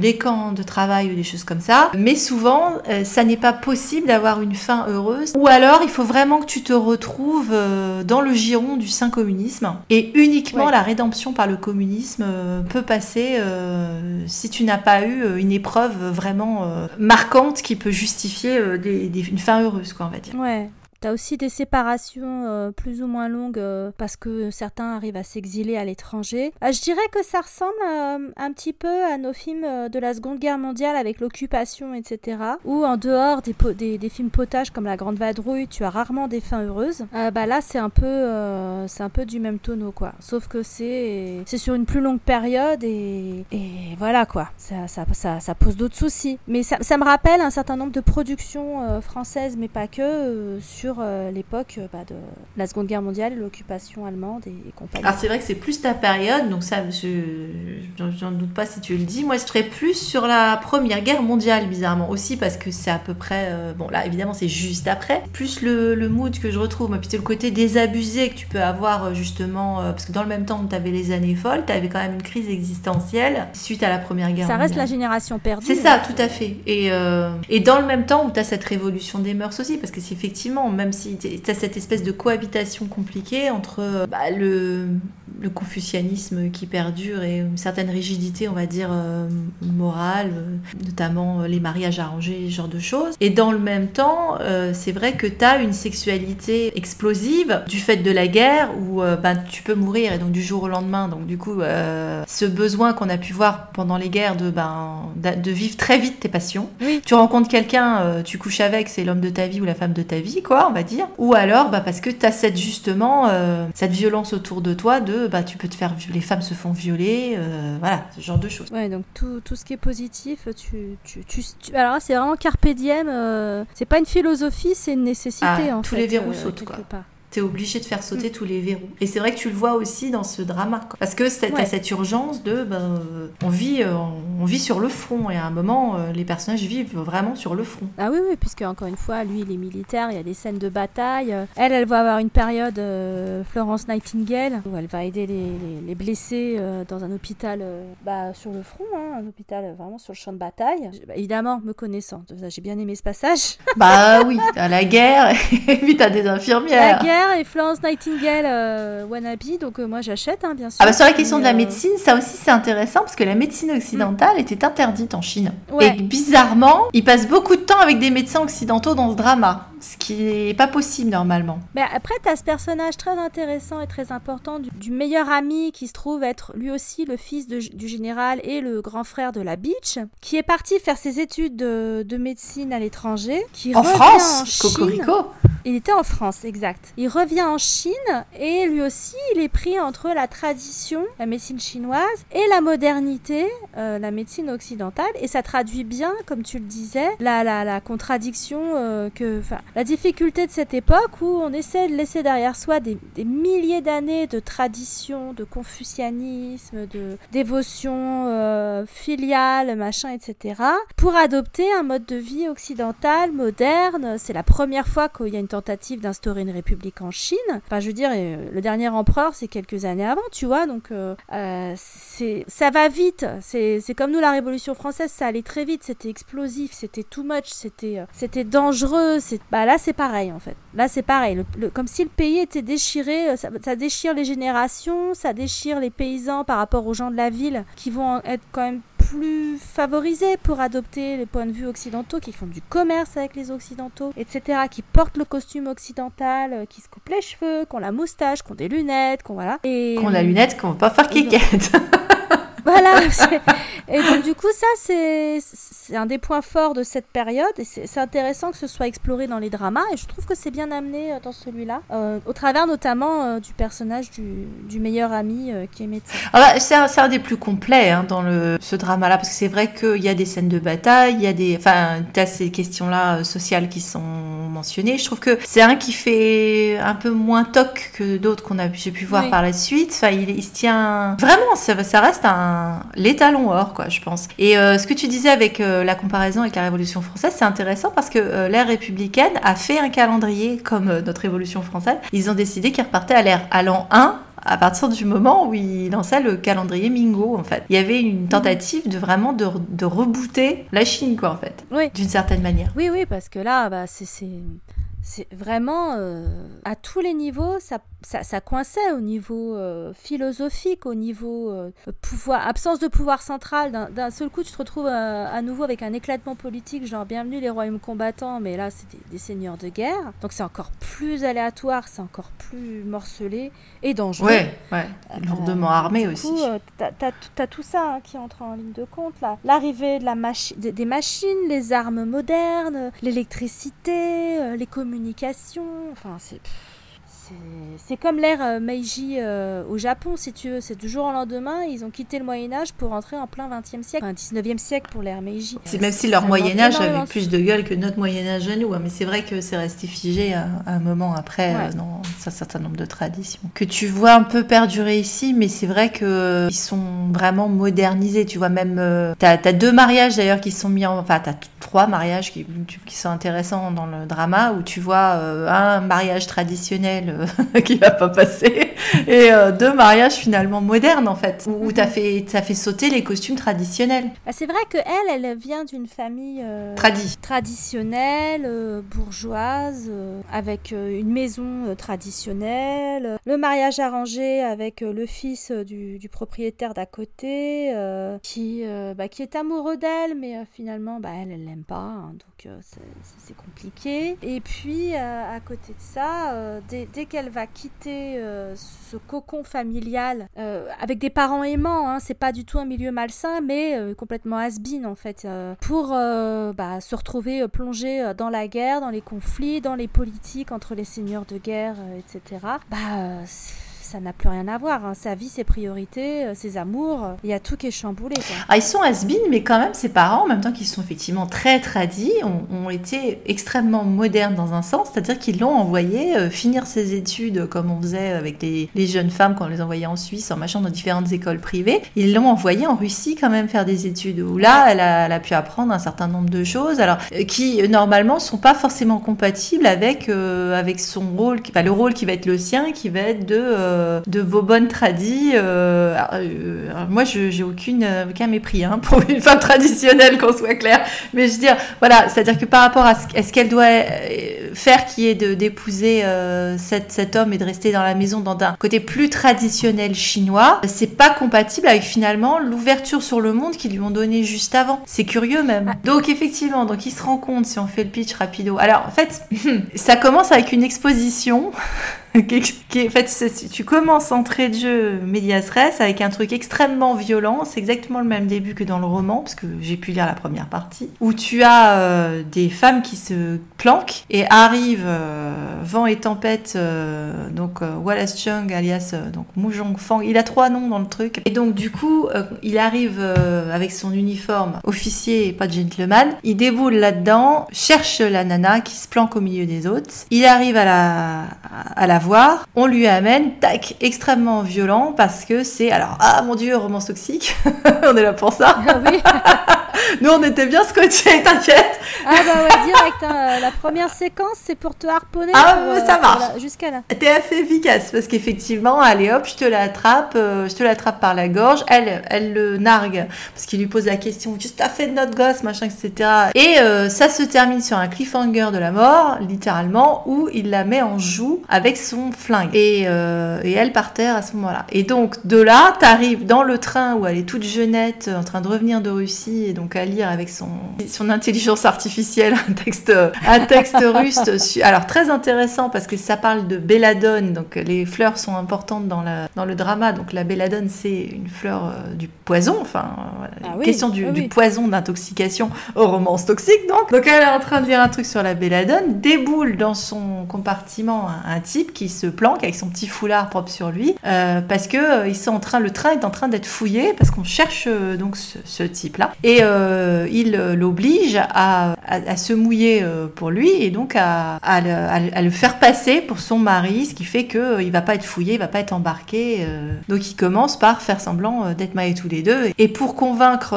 des camps de travail ou des choses comme ça, mais souvent ça n'est pas possible d'avoir une fin heureuse, ou alors il faut vraiment que tu te retrouves dans le giron du saint communisme, et uniquement la rédemption par le communisme peut passer si tu n'as pas eu une épreuve vraiment euh, marquante qui peut justifier euh, une fin heureuse, quoi, on va dire.
Ouais. T'as aussi des séparations euh, plus ou moins longues euh, parce que certains arrivent à s'exiler à l'étranger. Euh, je dirais que ça ressemble un petit peu à nos films de la Seconde Guerre mondiale avec l'occupation, etc. Où en dehors des, des, films potages comme La Grande Vadrouille, tu as rarement des fins heureuses. bah là, c'est un peu, c'est un peu du même tonneau, quoi. Sauf que c'est, c'est sur une plus longue période et, et voilà, quoi. Ça, ça, ça, ça pose d'autres soucis. Mais ça, ça, me rappelle un certain nombre de productions françaises, mais pas que, sur sur euh, l'époque euh, bah, de la Seconde Guerre mondiale, l'occupation allemande et, compagnie.
Alors c'est vrai que c'est plus ta période, donc ça, je n'en doute pas si tu le dis. Moi, je serais plus sur la Première Guerre mondiale, bizarrement, aussi parce que c'est à peu près... bon, là, évidemment, c'est juste après. Plus le, le, mood que je retrouve, moi, puis c'est le côté désabusé que tu peux avoir, justement, parce que dans le même temps où tu avais les années folles, tu avais quand même une crise existentielle suite à la Première Guerre
ça
mondiale.
reste la génération perdue.
C'est ça, tout à fait. Et, et dans le même temps où tu as cette révolution des mœurs aussi, parce que c'est effectivement, même si tu as cette espèce de cohabitation compliquée entre bah, le, le, confucianisme qui perdure et une certaine rigidité, on va dire, euh, morale, euh, notamment euh, les mariages arrangés, ce genre de choses. Et dans le même temps, c'est vrai que tu as une sexualité explosive du fait de la guerre où ben, tu peux mourir et donc du jour au lendemain. Donc du coup, ce besoin qu'on a pu voir pendant les guerres de, ben, de vivre très vite tes passions.
Oui.
Tu rencontres quelqu'un, tu couches avec, c'est l'homme de ta vie ou la femme de ta vie, quoi, on va dire. Ou alors, bah, parce que tu as cette, justement, cette violence autour de toi de, bah, tu peux te faire, les femmes se font violer, euh, voilà, ce genre de choses.
Ouais, donc tout, tout ce qui est positif, tu, tu, tu, alors c'est vraiment carpe diem, euh, c'est pas une philosophie, c'est une nécessité,
ah,
en
tous
fait.
les verrous sautent, quoi.
Part
t'es obligé de faire sauter tous les verrous. Et c'est vrai que tu le vois aussi dans ce drama. Quoi. Parce que t'as
Ouais.
cette urgence de. Ben, euh, on, vit, euh, on vit sur le front. Et à un moment, euh, les personnages vivent vraiment sur le front.
Ah oui, oui, puisque encore une fois, lui, il est militaire, il y a des scènes de bataille. Elle, elle va avoir une période, Florence Nightingale, où elle va aider les, les- les blessés dans un hôpital bah, sur le front, hein, un hôpital vraiment sur le champ de bataille. Bah, évidemment, me connaissant, j'ai bien aimé ce passage.
bah oui, t'as la guerre. (laughs) Et puis t'as des
La
infirmières.
Et Florence Nightingale euh, wannabe, donc euh, moi j'achète, hein, bien sûr.
Ah bah sur la question de la
euh,
médecine, ça aussi c'est intéressant parce que la médecine occidentale était interdite en Chine.
Ouais.
Et bizarrement, ils passent beaucoup de temps avec des médecins occidentaux dans ce drama, ce qui n'est pas possible normalement.
Mais après, tu as ce personnage très intéressant et très important du, du meilleur ami qui se trouve être lui aussi le fils de- du général et le grand frère de la Beach, qui est parti faire ses études de, de médecine à l'étranger, qui
En
revient
France,
en Chine.
Cocorico.
Il était en France, exact. Il revient en Chine et lui aussi, il est pris entre la tradition, la médecine chinoise, et la modernité, euh, la médecine occidentale. Et ça traduit bien, comme tu le disais, la, la, la contradiction, euh, que, la difficulté de cette époque où on essaie de laisser derrière soi des, des milliers d'années de tradition, de confucianisme, de dévotion euh, filiale, machin, etc., pour adopter un mode de vie occidental, moderne. C'est la première fois qu'il y a une tentative d'instaurer une république en Chine. Enfin, je veux dire, euh, le dernier empereur, c'est quelques années avant, tu vois, donc euh, euh, c'est ça va vite. C'est comme nous, la Révolution française, ça allait très vite, c'était explosif, c'était too much, c'était c'était dangereux. c'est- Bah, là, c'est pareil, en fait. Là, c'est pareil. Comme si le pays était déchiré, ça, ça déchire les générations, ça déchire les paysans par rapport aux gens de la ville qui vont être quand même plus favorisés pour adopter les points de vue occidentaux, qui font du commerce avec les occidentaux, etc., qui portent le costume occidental, euh, qui se coupent les cheveux, qui ont la moustache, qui ont des lunettes, qui ont voilà. Et
Qu'on la lunette, qu'on va pas faire kékette. (laughs) (laughs)
voilà. Et donc du coup, ça c'est un des points forts de cette période et c'est intéressant que ce soit exploré dans les dramas et je trouve que c'est bien amené euh, dans celui-là, euh, au travers notamment euh, du personnage du, du meilleur ami euh, qui est médecin.
Ah bah, c'est un, un des plus complets hein, dans le, ce drama-là, parce que c'est vrai qu'il y a des scènes de bataille, il y a des, enfin, t'as ces questions-là sociales qui sont mentionnées. Je trouve que c'est un qui fait un peu moins toc que d'autres qu'on a, j'ai pu voir
Oui.
par la suite. Enfin, il, il se tient vraiment, ça, ça reste un l'étalon or, quoi, je pense. Et euh, ce que tu disais avec euh, la comparaison avec la Révolution française, c'est intéressant parce que euh, l'ère républicaine a fait un calendrier comme notre Révolution française. Ils ont décidé qu'ils repartaient à l'ère à l'an 1 à partir du moment où il lançait le calendrier Mingo, en fait. Il y avait une tentative de vraiment de, de rebooter la Chine, quoi, en fait.
Oui.
D'une certaine manière.
Oui, oui, parce que là, bah, c'est- c'est vraiment euh, à tous les niveaux, ça, ça, ça coinçait au niveau euh, philosophique, au niveau euh, pouvoir, absence de pouvoir central. D'un- seul coup, tu te retrouves à nouveau avec un éclatement politique, genre bienvenue les royaumes combattants, mais là, c'est des, des seigneurs de guerre. Donc c'est encore plus aléatoire, c'est encore plus morcelé et dangereux.
Ouais, ouais. Lourdement armé
Du
aussi.
coup, euh, t'as- tout- t'as tout ça hein, qui entre en ligne de compte là. L'arrivée de la machi- des, des machines, les armes modernes, l'électricité, les communications. Enfin, c'est. C'est comme l'ère euh, Meiji euh, au Japon, si tu veux. C'est du jour au lendemain, ils ont quitté le Moyen-Âge pour entrer en plein 20e siècle, enfin 19e siècle pour l'ère Meiji.
même si leur Moyen-Âge avait plus de gueule que notre Moyen-Âge à nous. Hein, mais c'est vrai que c'est resté figé à, un moment après dans un certain nombre de traditions. Que tu vois un peu perdurer ici, mais c'est vrai qu'ils sont vraiment modernisés. Tu vois, même. tu as, as, deux mariages d'ailleurs qui sont mis en. Enfin, as trois mariages qui, qui, sont intéressants dans le drama où tu vois un mariage traditionnel (laughs) qui va pas passer, et euh, deux mariages finalement modernes en fait, où, où t'as mhm. fait, as fait sauter les costumes traditionnels.
Bah, c'est vrai que elle, elle vient d'une famille euh, traditionnelle, euh, bourgeoise, avec une maison traditionnelle, le mariage arrangé avec le fils du, du propriétaire d'à côté, qui, bah, qui est amoureux d'elle, mais finalement, bah, elle, elle l'aime pas, hein, donc c'est compliqué. Et puis, à côté de ça, dès, dès qu'elle va quitter euh, ce cocon familial euh, avec des parents aimants, hein, c'est pas du tout un milieu malsain, mais euh, complètement has-been en fait, pour bah, se retrouver plongé dans la guerre, dans les conflits, dans les politiques entre les seigneurs de guerre, etc. Bah, ça n'a plus rien à voir. Hein. Sa vie, ses priorités, euh, ses amours, il y a tout qui est chamboulé.
Ah, ils sont has mais quand même, ses parents, en même temps qu'ils sont effectivement très tradis, ont, été extrêmement modernes dans un sens, c'est-à-dire qu'ils l'ont envoyé euh, finir ses études comme on faisait avec les, jeunes femmes quand on les envoyait en Suisse, en machin, dans différentes écoles privées. Ils l'ont envoyé en Russie quand même faire des études, où là, elle a, pu apprendre un certain nombre de choses, alors euh, qui normalement sont pas forcément compatibles avec, avec son rôle, le rôle qui va être le sien, qui va être de euh, de vos bonnes tradis. Euh, euh, moi, je j'ai aucune aucun mépris hein, pour une (laughs) femme traditionnelle, qu'on soit clair. Mais je veux dire, voilà, c'est-à-dire que par rapport à ce, qu'elle doit faire, qui est d'épouser cet, cet homme et de rester dans la maison dans un côté plus traditionnel chinois, c'est pas compatible avec finalement l'ouverture sur le monde qu'ils lui ont donné juste avant. C'est curieux même. Donc effectivement, donc il se rend compte si on fait le pitch rapido. Alors en fait, (laughs) ça commence avec une exposition (laughs) (laughs) qui, en fait, tu commences entrée de jeu Medias Res avec un truc extrêmement violent. C'est exactement le même début que dans le roman, parce que j'ai pu lire la première partie, où tu as euh, des femmes qui se planquent et arrivent euh, vent et tempête. Euh, donc Wallace Chung, alias donc Mujong Fang, il a trois noms dans le truc. Et donc du coup, il arrive avec son uniforme officier et pas de gentleman. Il déboule là-dedans, cherche la nana qui se planque au milieu des autres. Il arrive à la à la voir, on lui amène, tac, extrêmement violent parce que c'est, alors, ah mon dieu, romance toxique, (laughs) on est là pour ça. Ah oui. (laughs) Nous, on était bien scotchés, (laughs) t'inquiète.
Ah bah ouais, direct. Hein. La première séquence, c'est pour te harponner.
Ah, mais ça euh, marche.
Jusqu'à là.
T'es assez efficace parce qu'effectivement, allez hop, je te l'attrape, euh, je te l'attrape par la gorge. Elle, elle le nargue parce qu'il lui pose la question, qu'est-ce que t'as fait de notre gosse, machin, etc. Et euh, ça se termine sur un cliffhanger de la mort, littéralement, où il la met en joue avec son flingue. Et, et elle par terre à ce moment-là. Et donc, de là, t'arrives dans le train où elle est toute jeunette, en train de revenir de Russie, et donc à lire avec son, son intelligence artificielle un texte, un texte russe. Alors très intéressant parce que ça parle de belladone, donc les fleurs sont importantes dans, la, dans le drama. Donc la belladone c'est une fleur euh, du poison, enfin voilà, ah question du, du poison d'intoxication aux romances toxiques. Donc. donc elle est en train de lire un truc sur la belladone, déboule dans son compartiment un, type qui se planque avec son petit foulard propre sur lui euh, parce que euh, ils sont en train, le train est en train d'être fouillé parce qu'on cherche donc ce, ce type là et euh, il l'oblige à, se mouiller euh, pour lui et donc à, le, faire passer pour son mari, ce qui fait qu'il euh, ne va pas être fouillé, il va pas être embarqué. Donc il commence par faire semblant d'être mariés tous les deux. Et pour convaincre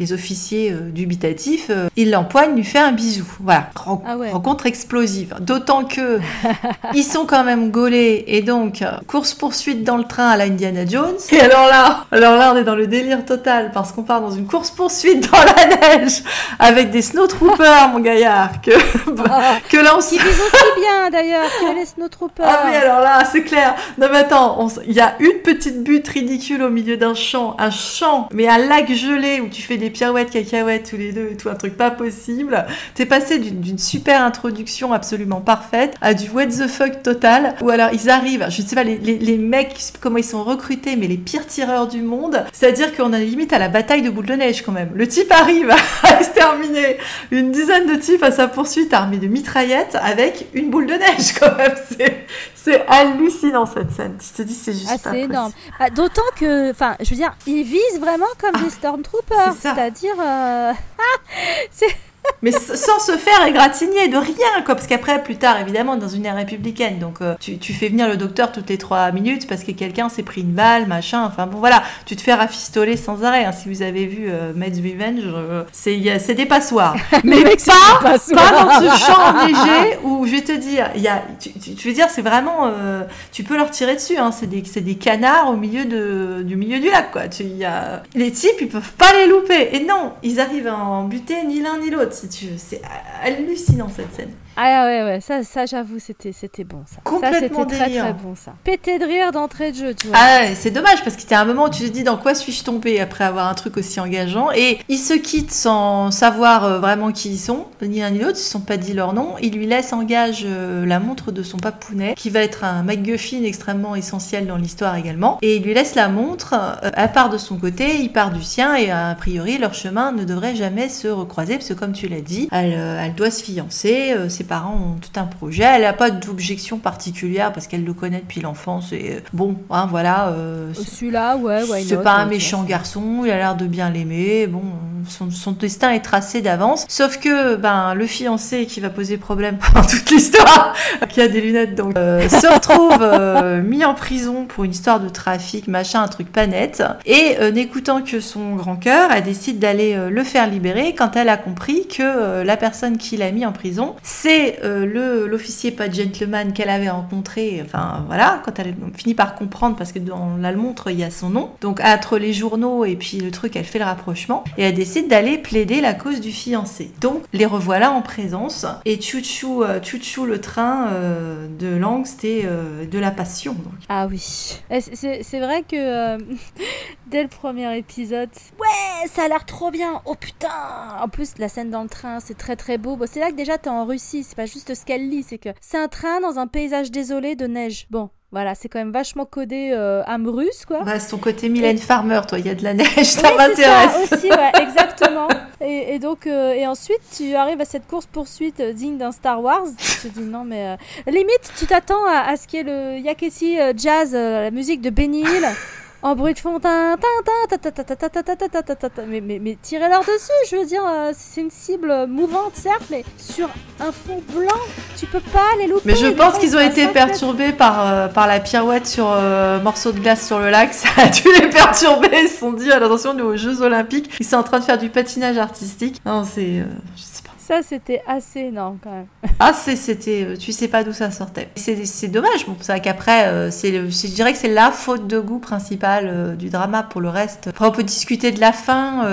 les, officiers dubitatifs, il l'empoigne, lui fait un bisou. Voilà, ah rencontre explosive. D'autant que (laughs) ils sont quand même gaulés et donc course poursuite dans le train à la Indiana Jones. Et alors là, alors là on est dans le délire total parce qu'on part dans une course-poursuite dans la neige avec des snowtroopers, mon gaillard, que, (laughs)
ah, que là on Qui visent aussi bien d'ailleurs que les snowtroopers.
Ah oui, alors là, c'est clair. Non mais attends, il y a une petite butte ridicule au milieu d'un champ, un champ, mais un lac gelé où tu fais des des pirouettes cacahuètes tous les deux et tout, un truc pas possible. T'es passé d'une super introduction absolument parfaite à du what the fuck total, ou alors ils arrivent, je ne sais pas, les, les, les, mecs, comment ils sont recrutés, mais les pires tireurs du monde, c'est-à-dire qu'on a limite à la bataille de boule de neige quand même. Le type arrive (laughs) à exterminer une dizaine de types à sa poursuite armés de mitraillettes avec une boule de neige quand même. (laughs) C'est hallucinant cette scène. Tu te dis, c'est juste.
Ah, c'est énorme. Bah, d'autant que, enfin, je veux dire, ils visent vraiment comme ah, des Stormtroopers. C'est-à-dire. Euh... (laughs)
c'est mais sans se faire égratigner de rien, quoi. Parce qu'après, plus tard, évidemment, dans une ère républicaine, donc euh, tu, tu, fais venir le docteur toutes les trois minutes parce que quelqu'un s'est pris une balle, machin. Enfin bon, voilà, tu te fais rafistoler sans arrêt. Hein. Si vous avez vu euh, Revenge, euh, c'est des passoires. (laughs) Mais pas, pas, dans ce champ enneigé où je vais te dire, y a, tu, tu, veux dire, c'est vraiment, euh, tu peux leur tirer dessus. Hein. C'est des, des, canards au milieu de, du milieu du lac, quoi. Tu, y a... Les types, ils peuvent pas les louper. Et non, ils arrivent à en buter ni l'un ni l'autre. C'est hallucinant cette scène.
Ah ouais, ouais, ça, ça j'avoue, c'était, c'était bon ça. Complètement ça, c'était très très bon ça. Pété de rire d'entrée de jeu, tu vois.
Ah ouais, c'est dommage parce qu'il y a un moment où tu te dis dans quoi suis-je tombé après avoir un truc aussi engageant? Et ils se quittent sans savoir euh, vraiment qui ils sont, ni l'un ni l'autre, ils ne sont pas dit leur nom. Ils lui laissent en gage euh, la montre de son papounet, qui va être un MacGuffin extrêmement essentiel dans l'histoire également. Et il lui laisse la montre, euh, à part de son côté, il part du sien et a priori leur chemin ne devrait jamais se recroiser parce que comme tu l'as dit, elle, elle doit se fiancer, c'est parents ont tout un projet. Elle n'a pas d'objection particulière parce qu'elle le connaît depuis l'enfance. Et euh, bon, hein, voilà. Euh,
Celui-là, ouais, ouais.
C'est pas un méchant garçon, il a l'air de bien l'aimer. Bon, son, destin est tracé d'avance. Sauf que ben, le fiancé qui va poser problème (laughs) pendant toute l'histoire, qui a des lunettes donc, euh, se (laughs) retrouve mis en prison pour une histoire de trafic, machin, un truc pas net. Et n'écoutant que son grand cœur, elle décide d'aller le faire libérer quand elle a compris que la personne qui l'a mis en prison, c'est euh, le l'officier pas gentleman qu'elle avait rencontré. Enfin voilà, quand elle finit par comprendre parce que dans la montre il y a son nom. Donc entre les journaux et puis le truc, elle fait le rapprochement et elle décide d'aller plaider la cause du fiancé. Donc les revoilà en présence et chouchou, euh, chouchou le train euh, de l'angst et de la passion.
Ah oui, c'est vrai que (laughs) dès le premier épisode, ouais, ça a l'air trop bien. Oh putain, en plus la scène dans le train, c'est très très beau. C'est là que déjà t'es en Russie c'est pas juste ce qu'elle lit, c'est que c'est un train dans un paysage désolé de neige. Bon, voilà, c'est quand même vachement codé euh, russe, quoi.
C'est ton côté Mylène Farmer, toi. Il y a de la neige, ça m'intéresse.
Ça aussi, ouais, exactement. et, donc, euh, et ensuite, tu arrives à cette course poursuite euh, digne d'un Star Wars. Tu te dis non, mais limite, tu t'attends à, ce qu'il y ait le Yakesi jazz, la musique de Benny Hill en bruit de fond, mais, mais, mais tirez-leur dessus, je veux dire, c'est une cible mouvante, certes, mais sur un fond blanc, tu peux pas les louper.
Mais je pense qu'ils ont été perturbés par, par la pirouette sur morceau de glace sur le lac, ça a dû les perturber, ils se sont dit, attention, nous aux Jeux Olympiques, ils sont en train de faire du patinage artistique. Non, c'est
ça, c'était assez énorme quand même. (laughs)
ah, c'était. Euh, tu sais pas d'où ça sortait. C'est dommage. Bon, c'est vrai qu'après, euh, je dirais que c'est la faute de goût principale euh, du drama. Pour le reste, après, on peut discuter de la fin.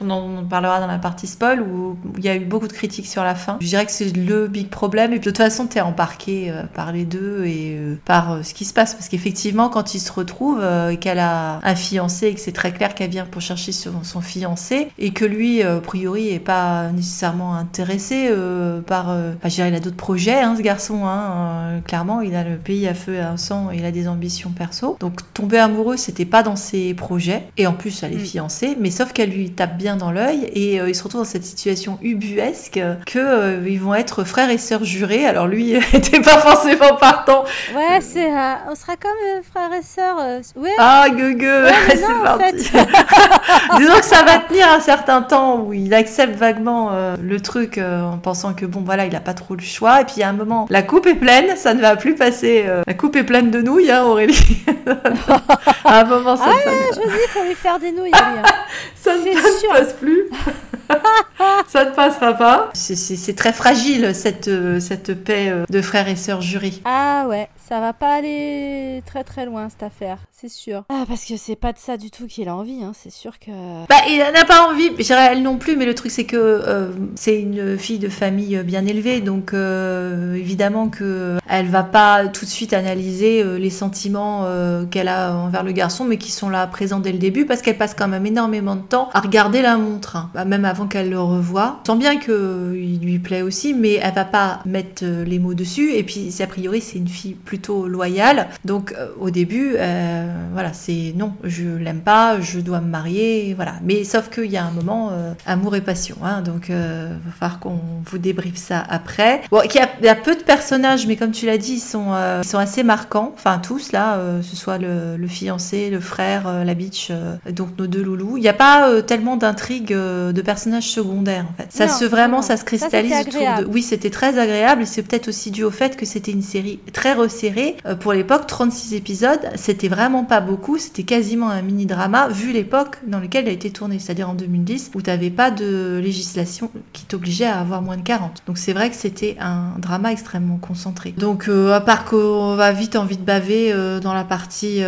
on en parlera dans la partie spoil où il y a eu beaucoup de critiques sur la fin. Je dirais que c'est le big problème. Et de toute façon, tu es embarqué par les deux et par ce qui se passe. Parce qu'effectivement, quand ils se retrouvent, qu'elle a un fiancé et que c'est très clair qu'elle vient pour chercher son, son, fiancé et que lui, a priori, est pas nécessairement un intéressé euh, par. Euh, je dirais, il a d'autres projets, hein, ce garçon. Hein, euh, clairement, il a le pays à feu et à sang, il a des ambitions perso. Donc, tomber amoureux, c'était pas dans ses projets. Et en plus, elle est mm. fiancée, mais sauf qu'elle lui tape bien dans l'œil et il se retrouve dans cette situation ubuesque que ils vont être frères et sœurs jurés. Alors, lui, (laughs) était pas forcément partant.
Ouais, c'est. on sera comme frères et sœurs. Ouais.
Ah, gueugue (laughs) c'est parti. (laughs) Disons que ça va tenir un certain temps où il accepte vaguement le truc euh, en pensant que bon voilà il a pas trop le choix. Et puis a un moment la coupe est pleine ça ne va plus passer euh, la coupe est pleine de nouilles hein, Aurélie. (laughs) À un moment ça
ah ouais, je vous dis faut lui faire des nouilles hein. (laughs)
ça ne passe plus. (laughs) Ça ne passera pas. C'est très fragile cette, euh, cette paix de frères et sœurs jurés
ah ouais Ça va pas aller très très loin cette affaire, c'est sûr. Ah, parce que c'est pas de ça du tout qu'il a envie, hein. c'est sûr que.
Bah, il n'a pas envie, je dirais elle non plus, mais le truc c'est que euh, c'est une fille de famille bien élevée, donc euh, évidemment que elle va pas tout de suite analyser euh, les sentiments qu'elle a envers le garçon, mais qui sont là présents dès le début, parce qu'elle passe quand même énormément de temps à regarder la montre, hein. bah, même avant qu'elle le revoie. Sens bien qu'il lui plaît aussi, mais elle va pas mettre les mots dessus, et puis a priori c'est une fille plus plutôt loyale. Donc euh, au début, euh, voilà, c'est non, je l'aime pas, je dois me marier, voilà. Mais sauf qu'il y a un moment, euh, amour et passion. Hein, donc il va falloir qu'on vous débriefe ça après. Bon, il y, a, peu de personnages, mais comme tu l'as dit, ils sont, ils sont assez marquants. Enfin tous là, ce soit le, le, fiancé, le frère, la bitch, donc nos deux loulous. Il n'y a pas tellement d'intrigues de personnages secondaires en fait. Ça se vraiment, ça se cristallise autour de. Oui, c'était très agréable c'est peut-être aussi dû au fait que c'était une série très resserrée euh, pour l'époque, 36 épisodes, c'était vraiment pas beaucoup, c'était quasiment un mini-drama vu l'époque dans laquelle il a été tourné, c'est-à-dire en 2010, où t'avais pas de législation qui t'obligeait à avoir moins de 40. Donc c'est vrai que c'était un drama extrêmement concentré. Donc euh, à part qu'on va vite envie de baver euh, dans la partie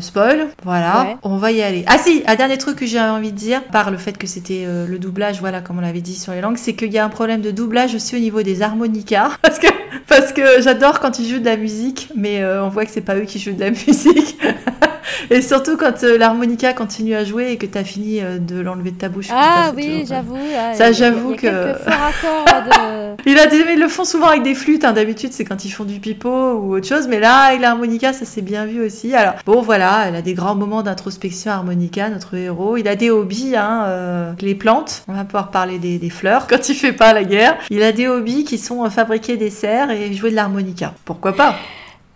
spoil, voilà, on va y aller. Ah si, un dernier truc que j'ai envie de dire, par le fait que c'était le doublage, voilà, comme on l'avait dit sur les langues, c'est qu'il y a un problème de doublage aussi au niveau des harmonicas, (laughs) parce que parce que j'adore quand ils jouent de la musique, mais euh, on voit que c'est pas eux qui jouent de la (laughs) musique. et surtout quand euh, l'harmonica continue à jouer et que tu as fini euh, de l'enlever de ta bouche.
Ah oui, j'avoue.
ça, j'avoue que. De... (laughs) il a ils le font souvent avec des flûtes. Hein. D'habitude, c'est quand ils font du pipeau ou autre chose. Mais là, avec l'harmonica, ça s'est bien vu aussi. Alors, bon, voilà, elle a des grands moments d'introspection harmonica, notre héros. Il a des hobbies, hein, les plantes. On va pouvoir parler des, des, fleurs (laughs) quand il fait pas la guerre. Il a des hobbies qui sont fabriquer des serres et jouer de l'harmonica. Pourquoi pas?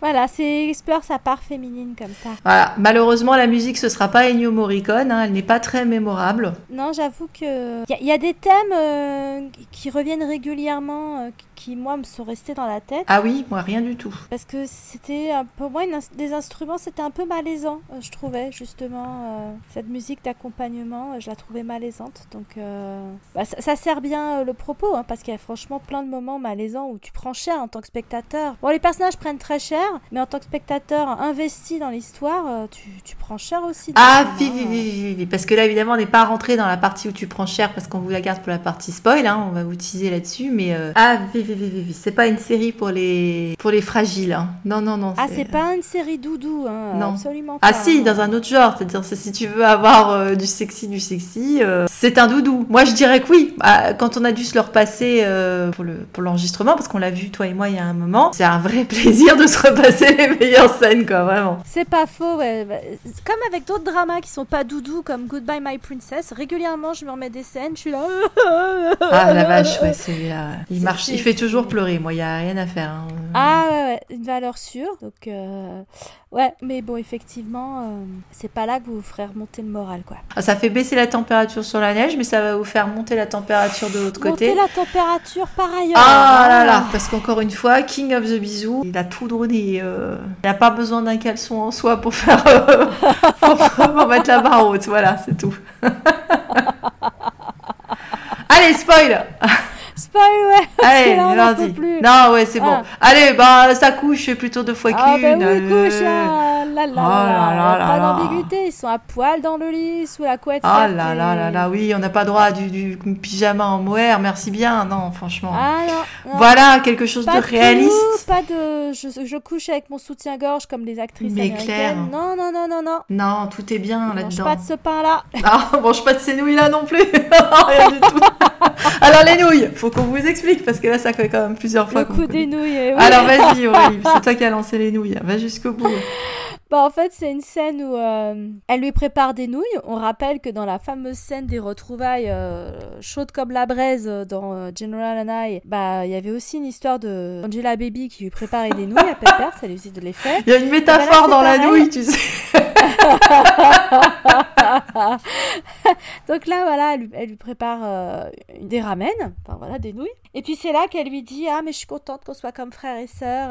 Voilà, c'est explore sa part féminine comme ça.
Voilà, malheureusement la musique ce sera pas Ennio Morricone, hein, elle n'est pas très mémorable.
Non, j'avoue que il y, a des thèmes euh, qui reviennent régulièrement, euh, qui moi me sont restés dans la tête.
Ah oui, moi rien du tout.
Parce que c'était pour moi des instruments, c'était un peu malaisant, euh, je trouvais justement cette musique d'accompagnement, je la trouvais malaisante. Donc bah, ça, sert bien le propos, hein, parce qu'il y a franchement plein de moments malaisants où tu prends cher en tant que spectateur. Bon, les personnages prennent très cher, mais en tant que spectateur investi dans l'histoire, euh, tu, tu, prends cher aussi.
Ah, oui, oui, oui, oui, parce que là, évidemment, on n'est pas rentré dans la partie où tu prends cher parce qu'on vous la garde pour la partie spoil, hein, on va vous teaser là-dessus, mais euh, ah, oui, oui, oui, oui, c'est pas une série pour les, pour les fragiles. Hein. Non, non, non.
Ah, c'est pas une série doudou, hein, non. absolument
ah, pas. Ah, si, dans un autre genre, c'est-à-dire si tu veux avoir euh, du sexy, du sexy, c'est un doudou. Moi, je dirais que oui. Bah, quand on a dû se le repasser pour l'enregistrement, le, pour parce qu'on l'a vu, toi et moi, il y a un moment, c'est un vrai (laughs) plaisir de se repasser c'est les meilleures scènes, quoi, vraiment.
C'est pas faux, ouais. Comme avec d'autres dramas qui sont pas doudous, comme Goodbye My Princess, régulièrement je me remets des scènes, je suis là.
ah la vache, ouais, celui-là. Il marche, il fait toujours pleurer, moi, il y a rien à faire. Hein.
Ah ouais, ouais, une valeur sûre. Donc, euh, ouais, mais bon, effectivement, euh, c'est pas là que vous vous ferez remonter le moral, quoi.
Ah, ça fait baisser la température sur la neige, mais ça va vous faire monter la température de l'autre côté.
Monter la température par ailleurs.
Ah là là, parce qu'encore une fois, King of the Bisou, il a tout donné euh, il n'a pas besoin d'un caleçon en soi pour faire euh, (laughs) pour, mettre la barre haute. Voilà, c'est tout. (laughs) Allez, spoil
Spoil, ouais.
Allez, vas-y. Non, ouais, c'est bon. Ah. Allez, bah, ça couche plutôt deux fois ah, qu'une.
Bah oui, couche, hein. là, là, oh là, là, pas d'ambiguïté. Ils sont à poil dans le lit, sous la couette.
Ah là là là là, oui, on n'a pas droit du, du, pyjama en mohair, merci bien. Non, franchement.
Ah, non,
Voilà, quelque chose de, réaliste.
pas de. Je, je, couche avec mon soutien-gorge comme les actrices Mais américaines. Non, non, non, non, non.
Non, tout est bien là-dedans.
Mange pas de ce pain-là.
Non, (laughs) mange pas de ces nouilles-là non plus. (laughs) Rien du tout. Alors, les nouilles faut qu'on vous explique parce que là, ça fait quand même plusieurs fois.
Le coup des nouilles. Oui.
Alors vas-y, (laughs) Aurélie, c'est toi qui as lancé les nouilles. Va jusqu'au bout.
Bah, en fait, c'est une scène où euh, elle lui prépare des nouilles. On rappelle que dans la fameuse scène des retrouvailles euh, chaudes comme la braise dans euh, General and I, bah, il y avait aussi une histoire de Angela Baby qui lui préparait des nouilles à Pepper, (laughs) ça lui faisait de l'effet.
Il y a une métaphore dans la nouille, tu sais. (laughs) (laughs)
Donc là, voilà, elle, lui prépare des ramen, enfin voilà, des nouilles. Et puis c'est là qu'elle lui dit Ah, mais je suis contente qu'on soit comme frère et sœur.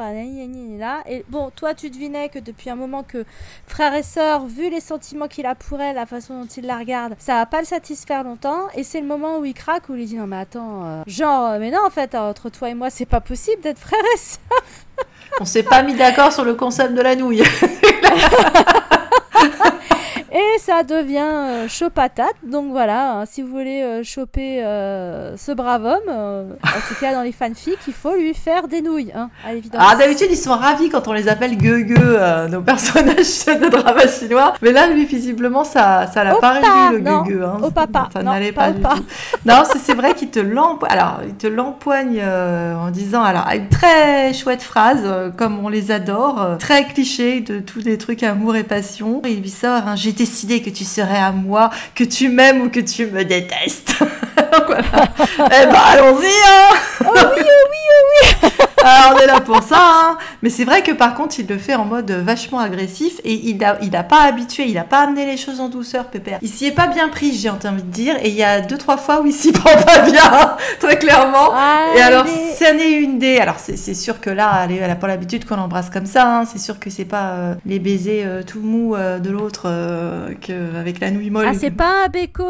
Et bon, toi, tu devinais que depuis un moment que frère et sœur, vu les sentiments qu'il a pour elle, la façon dont il la regarde, ça va pas le satisfaire longtemps. Et c'est le moment où il craque, où il dit Non, mais attends, euh, genre, mais non, en fait, entre toi et moi, c'est pas possible d'être frère et sœur.
On s'est pas mis d'accord sur le concept de la nouille. (laughs)
Et ça devient euh, chaud patate. Donc voilà, hein, si vous voulez euh, choper euh, ce brave homme, en tout cas dans les fanfics, il faut lui faire des nouilles, hein, à l'évidence.
Ah, d'habitude, ils sont ravis quand on les appelle gueux nos personnages (laughs) de drama chinois. Mais là, lui, visiblement, ça, ça l'a pas réussi, le gueux
Hein. Au papa.
Ça n'allait pas, du tout. Non, c'est vrai qu'il te l'empoigne. Alors, il te l'empoigne en disant, alors, une très chouette phrase, comme on les adore, très cliché de tous les trucs amour et passion. Et il lui sort, hein, j'étais décidé que tu serais à moi, que tu m'aimes ou que tu me détestes. (laughs) voilà. eh ben allons-y hein
Oh oui, oh oui, oh oui (laughs)
Alors, on est là pour ça, hein. mais c'est vrai que par contre, il le fait en mode vachement agressif et il n'a il a pas habitué, il n'a pas amené les choses en douceur, Pépère. Il s'y est pas bien pris, j'ai envie de dire, et il y a deux trois fois où il s'y (laughs) prend pas bien, très clairement. et alors, ça n'est une des. Alors, c'est sûr que là, elle, n'a a pas l'habitude qu'on l'embrasse comme ça. Hein. C'est sûr que c'est pas euh, les baisers euh, tout mous euh, de l'autre avec la nouille molle.
Ah, c'est pas un béco.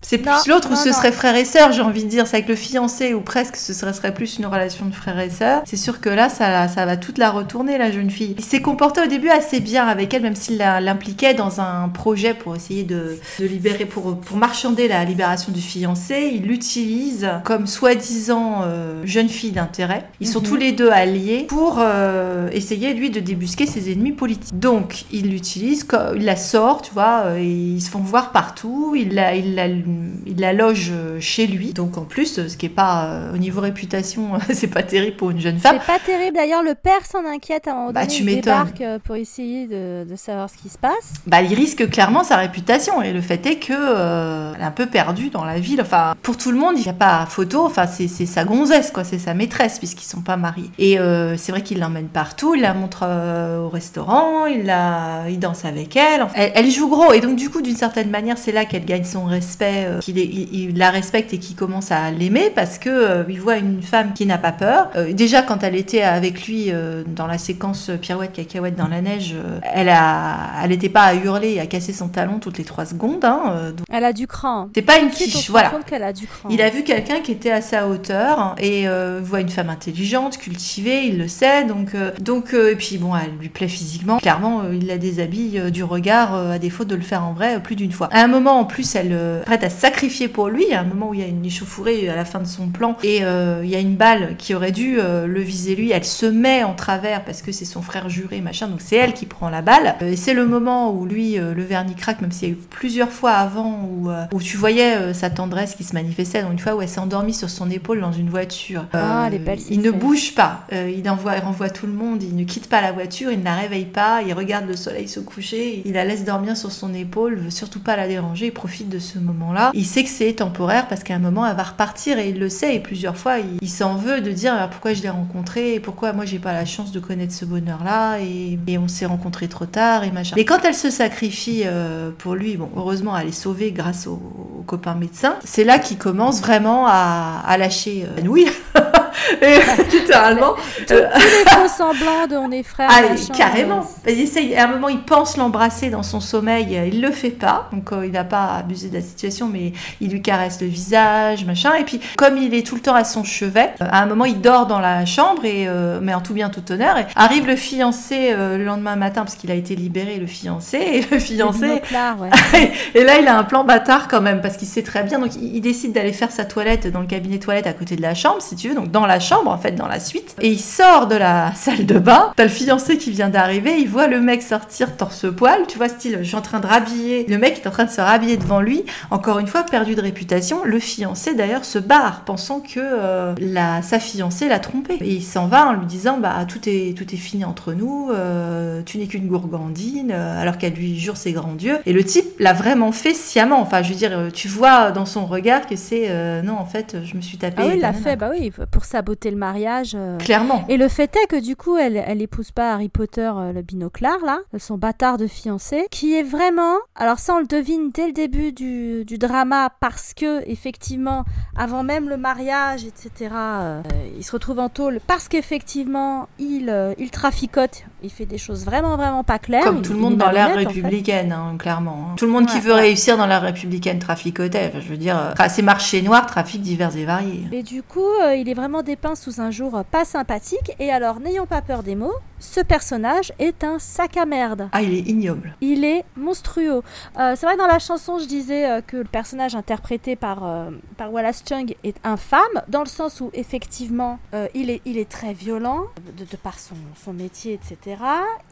C'est plus l'autre où ce serait frère et sœur, j'ai envie de dire. C'est avec le fiancé ou presque, ce serait, serait plus une relation de frère et sœurs. C'est sûr que là, ça, ça va toute la retourner, la jeune fille. Il s'est comporté au début assez bien avec elle, même s'il l'impliquait dans un projet pour essayer de, de, libérer, pour, pour marchander la libération du fiancé. Il l'utilise comme soi-disant euh, jeune fille d'intérêt. Ils sont mhm. tous les deux alliés pour euh, essayer, lui, de débusquer ses ennemis politiques. Donc, il l'utilise, il la sort, tu vois, euh, et ils se font voir partout. Il la, il la, il la loge chez lui. Donc, en plus, ce qui est pas, au niveau réputation, (laughs) c'est pas terrible pour une jeune femme.
C'est pas terrible. D'ailleurs, le père s'en inquiète à un moment bah, donné. Tu il débarque euh, pour essayer de, de, savoir ce qui se passe.
Bah, il risque clairement sa réputation. Et le fait est que euh, est un peu perdue dans la ville. Enfin, pour tout le monde, il n'y a pas photo. Enfin, c'est sa gonzesse, quoi. C'est sa maîtresse, puisqu'ils sont pas mariés. Et euh, c'est vrai qu'il l'emmène partout. Il la montre au restaurant. Il, la... il danse avec elle. elle. joue gros. Et donc, du coup, d'une certaine manière, c'est là qu'elle gagne son respect, qu'il il, la respecte et qu'il commence à l'aimer parce que il voit une femme qui n'a pas peur, euh, déjà, quand elle était avec lui euh, dans la séquence pirouette cacahuète dans la neige, euh, elle a, elle n'était pas à hurler et à casser son talon toutes les trois secondes. Hein,
Elle a du cran.
C'est pas une quiche, voilà.
a du cran.
Il a vu quelqu'un qui était à sa hauteur et voit une femme intelligente, cultivée, il le sait. Donc, donc et puis bon, elle lui plaît physiquement. Clairement, il la déshabille du regard à défaut de le faire en vrai plus d'une fois. À un moment, en plus, elle prête à sacrifier pour lui. À un moment où il y a une échauffourée à la fin de son plan et il y a une balle qui aurait dû euh, le viser lui, elle se met en travers parce que c'est son frère juré, machin, donc c'est elle qui prend la balle. Euh, et c'est le moment où lui, euh, le vernis craque, même s'il y a eu plusieurs fois avant où, où tu voyais sa tendresse qui se manifestait, donc une fois où elle s'est endormie sur son épaule dans une voiture.
Ah,
il ne bouge pas, il, envoie, il renvoie tout le monde, il ne quitte pas la voiture, il ne la réveille pas, il regarde le soleil se coucher, il la laisse dormir sur son épaule, veut surtout pas la déranger, il profite de ce moment-là. Il sait que c'est temporaire parce qu'à un moment elle va repartir et il le sait. Et plusieurs fois il, il s'en veut de dire pourquoi je l'ai rencontré et pourquoi moi j'ai pas la chance de connaître ce bonheur-là et, on s'est rencontrés trop tard et machin. Mais quand elle se sacrifie euh, pour lui, bon, heureusement elle est sauvée grâce au, copain médecin, c'est là qu'il commence vraiment à, lâcher euh, nouille. (laughs) (laughs) et littéralement. (laughs)
Tous les (laughs) faux semblants de on est frères.
Allez, carrément. Il essaye, à un moment, il pense l'embrasser dans son sommeil, il le fait pas. Donc, euh, il n'a pas abusé de la situation, mais il lui caresse le visage, machin. Et puis, comme il est tout le temps à son chevet, à un moment, il dort dans la chambre, et, euh, mais en tout bien, tout honneur. Et arrive le fiancé euh, le lendemain matin, parce qu'il a été libéré, le fiancé. Et le fiancé.
ouais.
et là, il a un plan bâtard quand même, parce qu'il sait très bien. Donc, il, décide d'aller faire sa toilette dans le cabinet toilette à côté de la chambre, si tu veux. Donc, dans la chambre, en fait, dans la suite. Et il sort de la (laughs) salle de bain. T'as le fiancé qui vient d'arriver. Il voit le mec sortir torse-poil. Tu vois, style, je suis en train de rhabiller. Le mec est en train de se rhabiller devant lui. Encore une fois, perdu de réputation. Le fiancé, d'ailleurs, se barre, pensant que euh, la, sa fiancée l'a trompé. Et il s'en va en lui disant, bah, tout est, tout est fini entre nous. Euh, tu n'es qu'une gourgandine. Euh, alors qu'elle lui jure ses grands dieux. Et le type l'a vraiment fait sciemment. Enfin, je veux dire, tu vois dans son regard que c'est, non, en fait, je me suis tapé.
Ah oui, il l'a fait, bah oui, pour saboter le mariage.
Euh. Clairement.
Et le fait est que du coup, elle, elle épouse pas Harry Potter, euh, le binoclard, là, son bâtard de fiancé, qui est vraiment. Alors, ça, on le devine dès le début du, du drama, parce que, effectivement, avant même le mariage, etc., euh, il se retrouve en tôle, parce qu'effectivement, il, il traficote Il fait des choses vraiment, vraiment pas claires.
Comme
Il-
tout le monde dans l'ère
malhonnête, en fait.
républicaine, hein, clairement. hein. Tout le monde qui veut
ouais.
réussir dans l'ère républicaine traficotait. Enfin, je veux dire, euh, enfin, c'est marché noir, trafic divers et variés.
Mais du coup, euh, il est vraiment dépeint sous un jour pas sympathique. Et alors, n'ayons pas peur des mots, ce personnage est un sac à merde.
Ah, il est ignoble.
Il est monstrueux. Euh, c'est vrai que dans la chanson, je disais euh, que le personnage interprété par, euh, par Wallace Chung est infâme, dans le sens où effectivement, il, est, il est très violent, de, de par son, son métier, etc.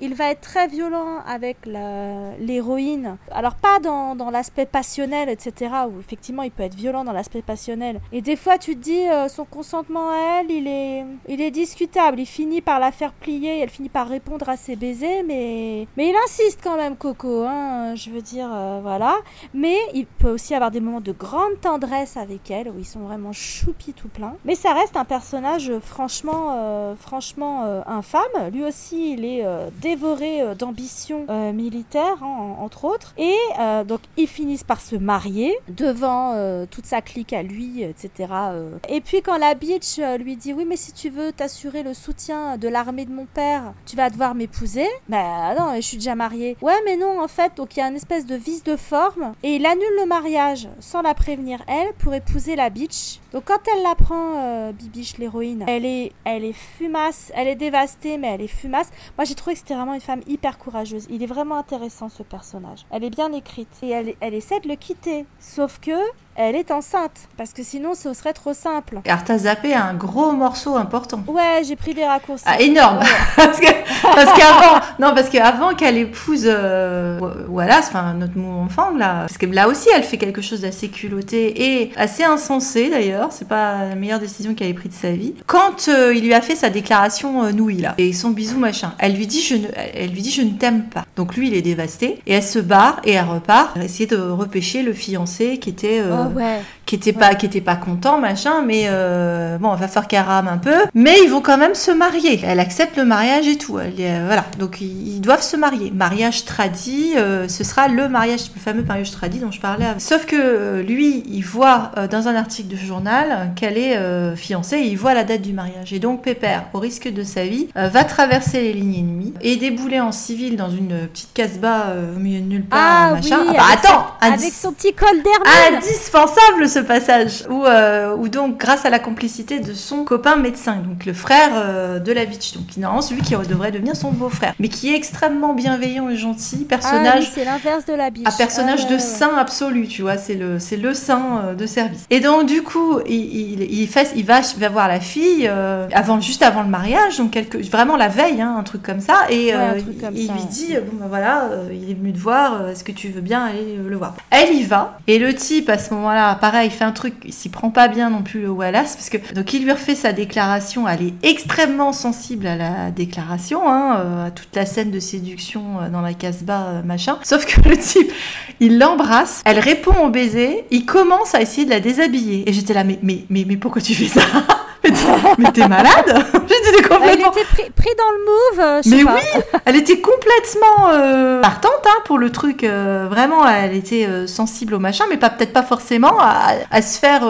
Il va être très violent avec la- l'héroïne. Alors pas dans, dans l'aspect passionnel, etc., où effectivement il peut être violent dans l'aspect passionnel. Et des fois, tu te dis, son consentement à elle, il est, il est discutable. Il finit par la faire plier, elle finit par répondre à ses baisers, mais, mais il insiste quand même, Coco. Hein, je veux dire, euh, voilà. Mais il peut aussi avoir des moments de grande tendresse avec elle, où ils sont vraiment choupis tout plein. Mais ça reste un personnage franchement, euh, franchement euh, infâme. Lui aussi, il est dévoré d'ambition militaire, hein, en- entre autres. Et donc, ils finissent par se marier devant toute sa clique à lui, etc. Et puis, quand la bitch lui dit Oui, mais si tu veux t'assurer le soutien de l'armée de mon père, tu vas devoir m'épouser. Bah non, je suis déjà mariée. Ouais, mais non, en fait, donc il y a une espèce de vice de forme. Et il annule le mariage sans la prévenir, elle, pour épouser la bitch. Donc, quand elle l'apprend, euh, Bibiche, l'héroïne, elle est, elle est fumasse, elle est dévastée, mais elle est fumasse. Moi, j'ai trouvé que c'était vraiment une femme hyper courageuse. Il est vraiment intéressant, ce personnage. Elle est bien écrite. Et elle, elle essaie de le quitter. Sauf que, elle est enceinte. Parce que sinon, ce serait trop simple.
Alors, t'as zappé un gros morceau important.
Ouais, j'ai pris des raccourcis.
Ah, énorme. (laughs) Parce qu'avant, non, parce qu'avant qu'elle épouse euh, Wallace, enfin notre mou enfant là, parce que là aussi elle fait quelque chose d'assez culotté et assez insensé d'ailleurs. C'est pas la meilleure décision qu'elle ait prise de sa vie. Quand euh, il lui a fait sa déclaration euh, nouille là et son bisou machin, elle lui dit je ne, elle lui dit je ne t'aime pas. Donc lui il est dévasté et elle se barre et elle repart pour essayer de repêcher le fiancé qui était euh,
Oh ouais.
qui était pas qui était pas content machin mais euh, bon on va faire qu'elle rame un peu. Mais ils vont quand même se marier. Elle accepte le mariage et tout. Elle euh, voilà. Donc ils, ils doivent se marier. Mariage tradit euh, ce sera le mariage le fameux mariage tradit dont je parlais avant. sauf que lui il voit dans un article de journal qu'elle est fiancée et il voit la date du mariage. Et donc Pépère au risque de sa vie va traverser les lignes ennemies et débouler en civil dans une petite euh, au milieu de nulle part
Ah
machin.
oui,
Ah bah,
avec
attends
son- avec son petit col d'hermine.
Indispensable ce passage. Où, euh, où donc grâce à la complicité de son copain médecin donc le frère euh, de la bitch. Donc normalement celui qui devrait devenir son beau-frère. Mais qui est extrêmement bienveillant et gentil.
Ah oui,
personnage
c'est l'inverse de la biche.
un personnage
Ah,
de
ouais.
saint absolu, tu vois, c'est le, c'est le saint euh, de service. Et donc, du coup, il, il, il fait, il va, il va voir la fille euh, avant, juste avant le mariage, donc quelque, vraiment la veille, hein, un truc comme ça, et
Ouais, comme
il
ça,
lui dit, bon ben voilà, il est venu te voir, est-ce que tu veux bien aller le voir? Elle y va, et le type à ce moment-là, pareil, il fait un truc, il s'y prend pas bien non plus le Wallace, parce que donc il lui refait sa déclaration, elle est extrêmement sensible à la déclaration, hein, euh, à toute la scène de séduction euh, dans la casbah, euh, machin. Sauf que le type, il l'embrasse, elle répond au baiser, il commence à essayer de la déshabiller. Et j'étais là, mais, mais, mais, mais pourquoi tu fais ça? Mais t'es- malade (laughs) J'étais
Elle
complètement...
était pris, pris dans le move, euh, je sais
Mais
pas.
oui, elle était complètement euh, partante hein, pour le truc. euh, vraiment, elle était euh, sensible au machin, mais pas peut-être pas forcément à, à se faire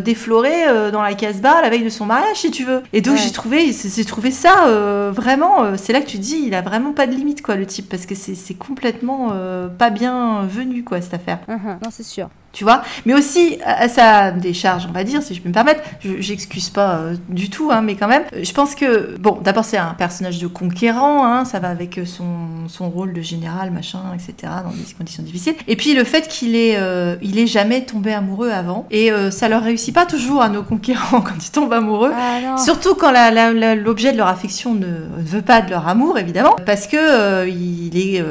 déflorer dans la casbah la veille de son mariage, si tu veux. Et donc
Ouais.
j'ai trouvé, j'ai trouvé ça vraiment. c'est là que tu dis, il a vraiment pas de limite quoi, le type, parce que c'est complètement pas bien venu quoi cette affaire
Mhm, Non, c'est sûr.
Tu vois. Mais aussi à sa décharge, on va dire, si je peux me permettre. Je- J'excuse pas euh, du tout, hein, mais quand même, euh, je pense que bon, d'abord c'est un personnage de conquérant, hein, ça va avec euh, son, son rôle de général, machin, etc. dans des conditions difficiles. Et puis le fait qu'il est, euh, il est jamais tombé amoureux avant, et euh, ça leur réussit pas toujours à nos conquérants (laughs) quand ils tombent amoureux.
Ah.
Surtout quand l'objet de leur affection ne veut pas de leur amour, évidemment, parce que il est,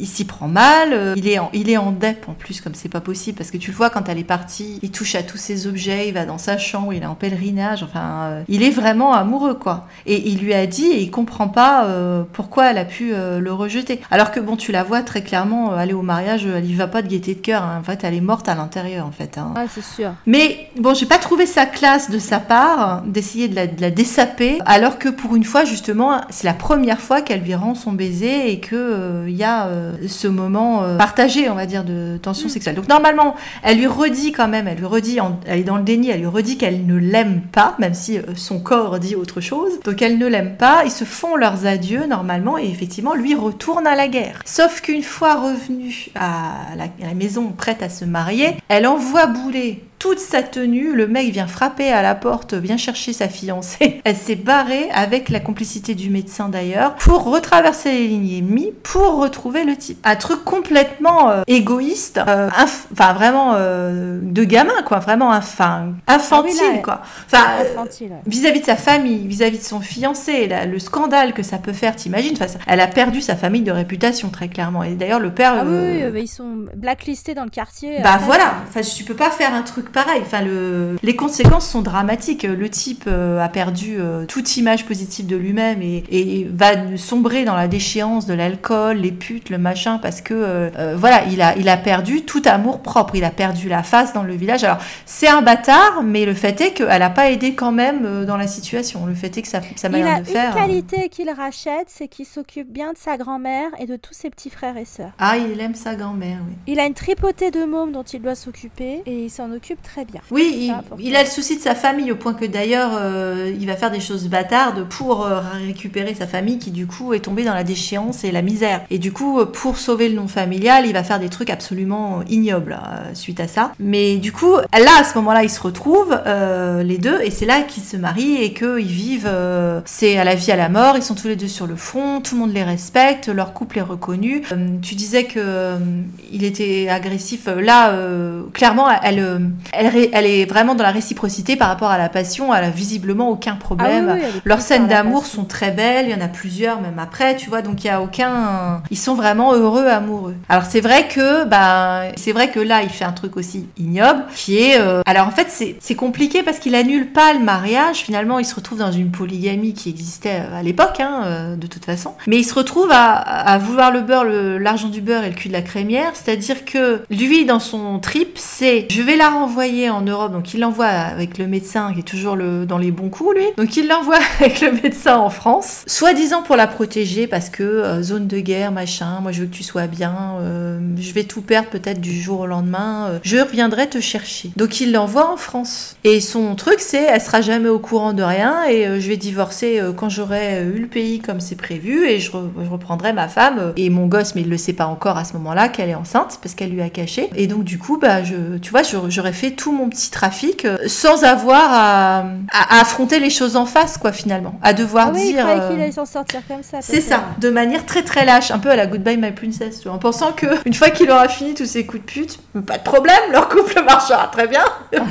il s'y prend mal, il est en, il est en dep en plus, comme c'est pas possible, parce que tu le vois quand elle est partie, il touche à tous ses objets, il va dans sa chambre, il est en pèlerinage, enfin, euh, il est vraiment amoureux, quoi. Et il lui a dit, et il comprend pas euh, pourquoi elle a pu euh, le rejeter. Alors que bon, tu la vois très clairement aller au mariage, elle y va pas de gaieté de cœur, hein. en fait, elle est morte à l'intérieur, en fait. hein.
Ouais, c'est sûr.
Mais bon, j'ai pas trouvé ça classe de sa part d'essayer de la, de la dessaper, alors que pour une fois, justement, c'est la première fois qu'elle lui rend son baiser et que il y a ce moment partagé, on va dire, de tension sexuelle. Donc normalement, elle lui redit quand même, elle lui redit, elle est dans le déni, elle lui redit qu'elle ne l'aime pas, même si euh, son corps dit autre chose. Donc elle ne l'aime pas, ils se font leurs adieux normalement et effectivement lui retourne à la guerre. Sauf qu'une fois revenue à la maison prête à se marier, elle envoie bouler toute sa tenue. Le mec vient frapper à la porte, vient chercher sa fiancée. (laughs) Elle s'est barrée avec la complicité du médecin d'ailleurs pour retraverser les lignes ennemies pour retrouver le type. Un truc complètement euh, égoïste, euh, enfin vraiment euh, de gamin quoi, vraiment enfin infantile ah quoi. Enfin vis-à-vis de sa famille, vis-à-vis de son fiancé, le scandale que ça peut faire, t'imagines? Enfin, Elle a perdu sa famille de réputation très clairement. Et d'ailleurs le père.
Ah oui, ils sont blacklistés dans le quartier.
Bah voilà, enfin tu peux pas faire un truc pareil. Enfin, le... les conséquences sont dramatiques. Le type euh, a perdu euh, toute image positive de lui-même et, va sombrer dans la déchéance de l'alcool, les putes, le machin, parce que euh, voilà, il a, il a perdu tout amour propre. Il a perdu la face dans le village. Alors, c'est un bâtard, mais le fait est qu'elle n'a pas aidé quand même dans la situation. Le fait est que sa, sa manière de faire.
Il a une qualité qu'il rachète, c'est qu'il s'occupe bien de sa grand-mère et de tous ses petits frères et sœurs.
Ah, il aime sa grand-mère, oui.
Il a une tripotée de mômes dont il doit s'occuper et il s'en occupe très bien.
Oui, il, a le souci de sa famille au point que d'ailleurs euh, il va faire des choses bâtardes pour euh, récupérer sa famille qui du coup est tombée dans la déchéance et la misère. Et du coup, euh, pour sauver le nom familial, il va faire des trucs absolument ignobles suite à ça. Mais du coup, là à ce moment-là, ils se retrouvent les deux et c'est là qu'ils se marient et qu'ils vivent. c'est à la vie à la mort. Ils sont tous les deux sur le front. Tout le monde les respecte. Leur couple est reconnu. tu disais que il était agressif. Là, clairement, elle, elle, elle est vraiment dans la réciprocité par rapport à la passion, elle a visiblement aucun problème. Ah Leurs scènes d'amour sont très belles, il y en a plusieurs même après, tu vois, donc il y a aucun ils sont vraiment heureux amoureux. Alors c'est vrai que bah c'est vrai que là, il fait un truc aussi ignoble qui est euh, alors en fait, c'est compliqué parce qu'il annule pas le mariage, finalement, il se retrouve dans une polygamie qui existait à l'époque hein, euh, de toute façon, mais il se retrouve à, à vouloir le beurre, l'argent du beurre et le cul de la crémière, c'est-à-dire que lui dans son trip, c'est je vais la renvoyer en Europe, donc il l'envoie avec le médecin qui est toujours dans les bons coups, lui. Donc il l'envoie (laughs) avec le médecin en France, soi-disant pour la protéger parce que euh, zone de guerre, machin, moi je veux que tu sois bien, euh, je vais tout perdre peut-être du jour au lendemain, euh, je reviendrai te chercher. Donc il l'envoie en France. Et son truc c'est, elle sera jamais au courant de rien et je vais divorcer quand j'aurai eu le pays comme c'est prévu et je, reprendrai ma femme et mon gosse, mais il le sait pas encore à ce moment-là qu'elle est enceinte parce qu'elle lui a caché. Et donc du coup, bah je, tu vois, j'aurais fait tout mon petit trafic euh, sans avoir à, affronter les choses en face, quoi, finalement. À devoir
ah oui,
dire.
Il qu'il allait s'en sortir comme ça.
C'est ça, de manière très très lâche, un peu à la Goodbye My Princess, tu vois, en pensant que (laughs) une fois qu'il aura fini tous ses coups de pute, pas de problème, leur couple (laughs) marchera très bien. (laughs)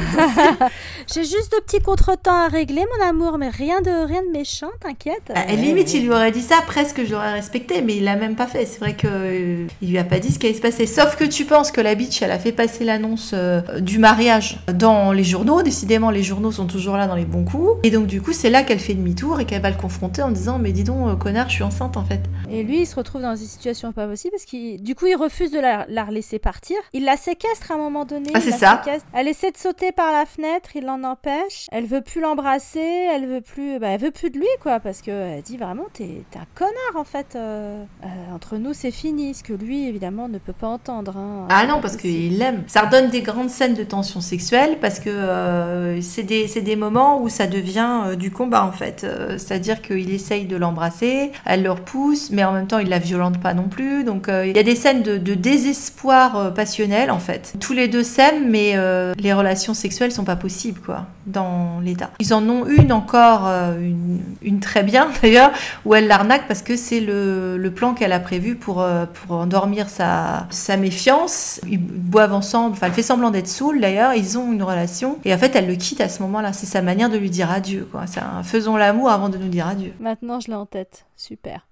J'ai juste de petits contretemps à régler, mon amour, mais rien de rien de méchant, t'inquiète.
À bah, limite, il lui aurait dit ça, presque je l'aurais respecté, mais il l'a même pas fait. C'est vrai que euh, il lui a pas dit ce qui allait se passer. Sauf que tu penses que la bitch, elle a fait passer l'annonce euh, du mariage dans les journaux. Décidément, les journaux sont toujours là dans les bons coups. Et donc, du coup, c'est là qu'elle fait demi-tour et qu'elle va le confronter en disant Mais dis donc, euh, connard, je suis enceinte en fait.
Et lui, il se retrouve dans une situation pas possible parce qu'il, du coup, il refuse de la, la laisser partir. Il la séquestre à un moment donné.
Ah, c'est ça.
Elle essaie de sauter par la fenêtre, il l'en empêche. Elle veut plus l'embrasser, elle veut plus, bah, elle veut plus de lui, quoi, parce que elle dit vraiment, t'es un connard en fait. Euh, euh, entre nous, c'est fini. Ce que lui, évidemment, ne peut pas entendre. Hein.
Ah non, parce qu'il l'aime. Ça redonne des grandes scènes de tension sexuelle parce que euh, c'est des, des, moments où ça devient du combat en fait. C'est-à-dire qu'il essaye de l'embrasser, elle le repousse, mais en même temps, il la violente pas non plus. Donc il y a des scènes de, désespoir passionnel en fait. Tous les deux s'aiment, mais les relations sexuelles sont pas possibles quoi dans l'état. Ils en ont une encore, une, très bien (laughs) d'ailleurs, où elle l'arnaque parce que c'est le, le, plan qu'elle a prévu pour, euh, pour endormir sa, sa méfiance. Ils boivent ensemble, enfin elle fait semblant d'être saoule d'ailleurs, ils ont une relation et en fait elle le quitte à ce moment-là. C'est sa manière de lui dire adieu. C'est un faisons l'amour avant de nous dire adieu.
Maintenant je l'ai en tête, super.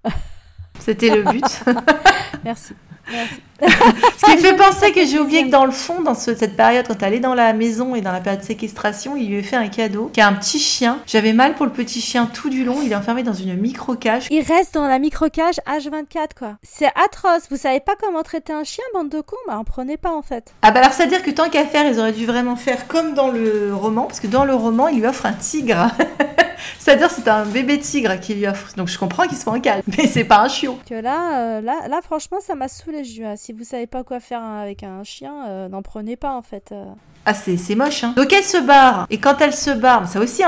C'était le but. (laughs)
Merci. (laughs)
Ce qui me fait penser que j'ai oublié que dans le fond, dans cette période, quand elle est dans la maison et dans la période de séquestration, il lui a fait un cadeau, qui a un petit chien. J'avais mal pour le petit chien tout du long. Il est enfermé dans une micro-cage.
Il reste dans la micro-cage H24, quoi. C'est atroce. Vous savez pas comment traiter un chien, bande de cons? Bah, en prenez pas, en fait.
Ah bah alors, ça veut dire que tant qu'à faire, ils auraient dû vraiment faire comme dans le roman, parce que dans le roman, il lui offre un tigre. (laughs) C'est-à-dire c'est un bébé tigre qui lui offre. Donc je comprends qu'il soit en calme, mais c'est pas un chiot.
Que là, euh, là, là, franchement, ça m'a saoulé. Si vous savez pas quoi faire avec un chien, euh, n'en prenez pas en fait.
Ah, c'est moche, hein. Donc elle se barre. Et quand elle se barre, ça aussi,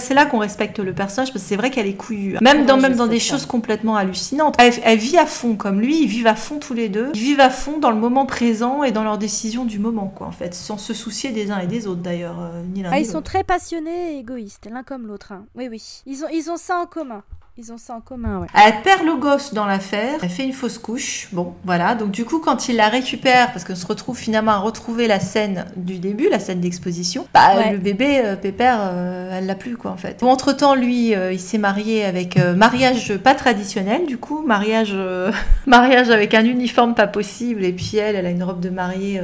c'est là qu'on respecte le personnage, parce que c'est vrai qu'elle est couillue. Même dans, même dans des choses complètement hallucinantes. Elle, vit à fond, comme lui, ils vivent à fond tous les deux. Ils vivent à fond dans le moment présent et dans leurs décisions du moment, quoi, en fait. Sans se soucier des uns et des autres, d'ailleurs. Euh,
ah, ils sont très passionnés et égoïstes, l'un comme l'autre. Hein. Oui, oui. Ils ont, ils ont ça en commun. Ils ont ça en commun, ouais.
Elle perd le gosse dans l'affaire, elle fait une fausse couche. Bon, voilà. Donc du coup, quand il la récupère, parce qu'on se retrouve finalement à retrouver la scène du début, la scène d'exposition, bah, le bébé, euh, Pépère, euh, elle l'a plus, quoi, en fait. entre temps, lui, euh, il s'est marié avec mariage pas traditionnel, du coup, mariage, (laughs) mariage avec un uniforme pas possible, et puis elle, elle a une robe de mariée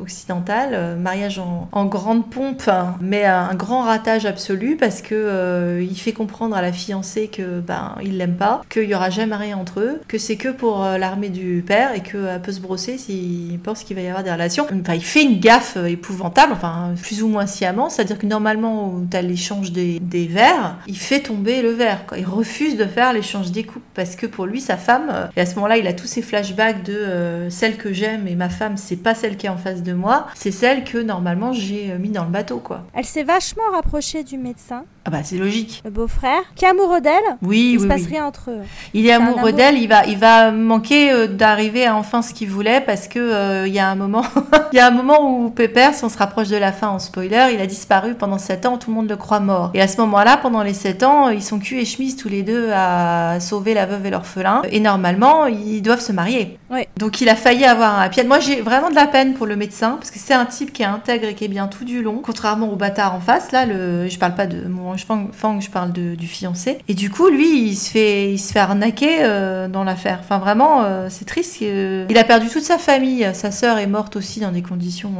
occidentale, mariage en, en, grande pompe, hein, mais un grand ratage absolu, parce que il fait comprendre à la fiancée que ben, il l'aime pas, qu'il y aura jamais rien entre eux, que c'est que pour euh, l'armée du père et qu'elle peut se brosser s'il pense qu'il va y avoir des relations. Enfin, il fait une gaffe euh, épouvantable, enfin, plus ou moins sciemment, c'est-à-dire que normalement, tu as l'échange des, des verres, il fait tomber le verre, quoi. Il refuse de faire l'échange des coupes parce que pour lui, sa femme, euh, et à ce moment-là, il a tous ces flashbacks de celle que j'aime et ma femme, c'est pas celle qui est en face de moi, c'est celle que normalement j'ai mis dans le bateau, quoi.
Elle s'est vachement rapprochée du médecin.
Ah bah c'est logique.
Le beau-frère, qui est amoureux d'elle.
Oui,
il
se
passe rien entre eux.
Il est, amoureux d'elle, il va, il va manquer euh, d'arriver à enfin ce qu'il voulait parce que euh, il y a un moment, (laughs) il y a un moment où Pépère, si on se rapproche de la fin en spoiler, il a disparu pendant 7 ans, tout le monde le croit mort. Et à ce moment-là, pendant les 7 ans, ils sont cul et chemise tous les deux à sauver la veuve et l'orphelin. Et normalement, ils doivent se marier.
Oui.
Donc il a failli avoir un happy Moi, j'ai vraiment de la peine pour le médecin parce que c'est un type qui est intègre et qui est bien tout du long, contrairement au bâtard en face. Là, le, je parle pas de mon Fang, je parle de, du fiancé. Et du coup, lui, il se fait, il arnaquer euh, dans l'affaire. Enfin, vraiment, euh, c'est triste. Euh, il a perdu toute sa famille. Sa sœur est morte aussi dans des conditions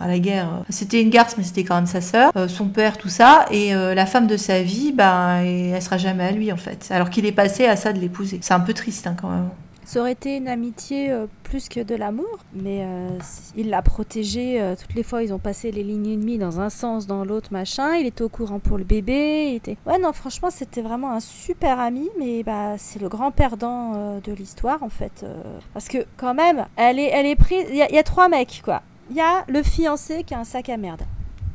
à la guerre. C'était une garce, mais c'était quand même sa sœur. son père, tout ça. Et la femme de sa vie, bah, elle sera jamais à lui, en fait. Alors qu'il est passé à ça de l'épouser. C'est un peu triste, hein, quand même.
Ça aurait été une amitié euh, plus que de l'amour, mais euh, il l'a protégée euh, toutes les fois. Ils ont passé les lignes ennemies dans un sens, dans l'autre, machin. Il était au courant pour le bébé. Était... Ouais, non, franchement, c'était vraiment un super ami, mais bah, c'est le grand perdant de l'histoire, en fait. parce que, quand même, elle est, elle est prise. Il y, y, a trois mecs, quoi. Il y a le fiancé qui a un sac à merde,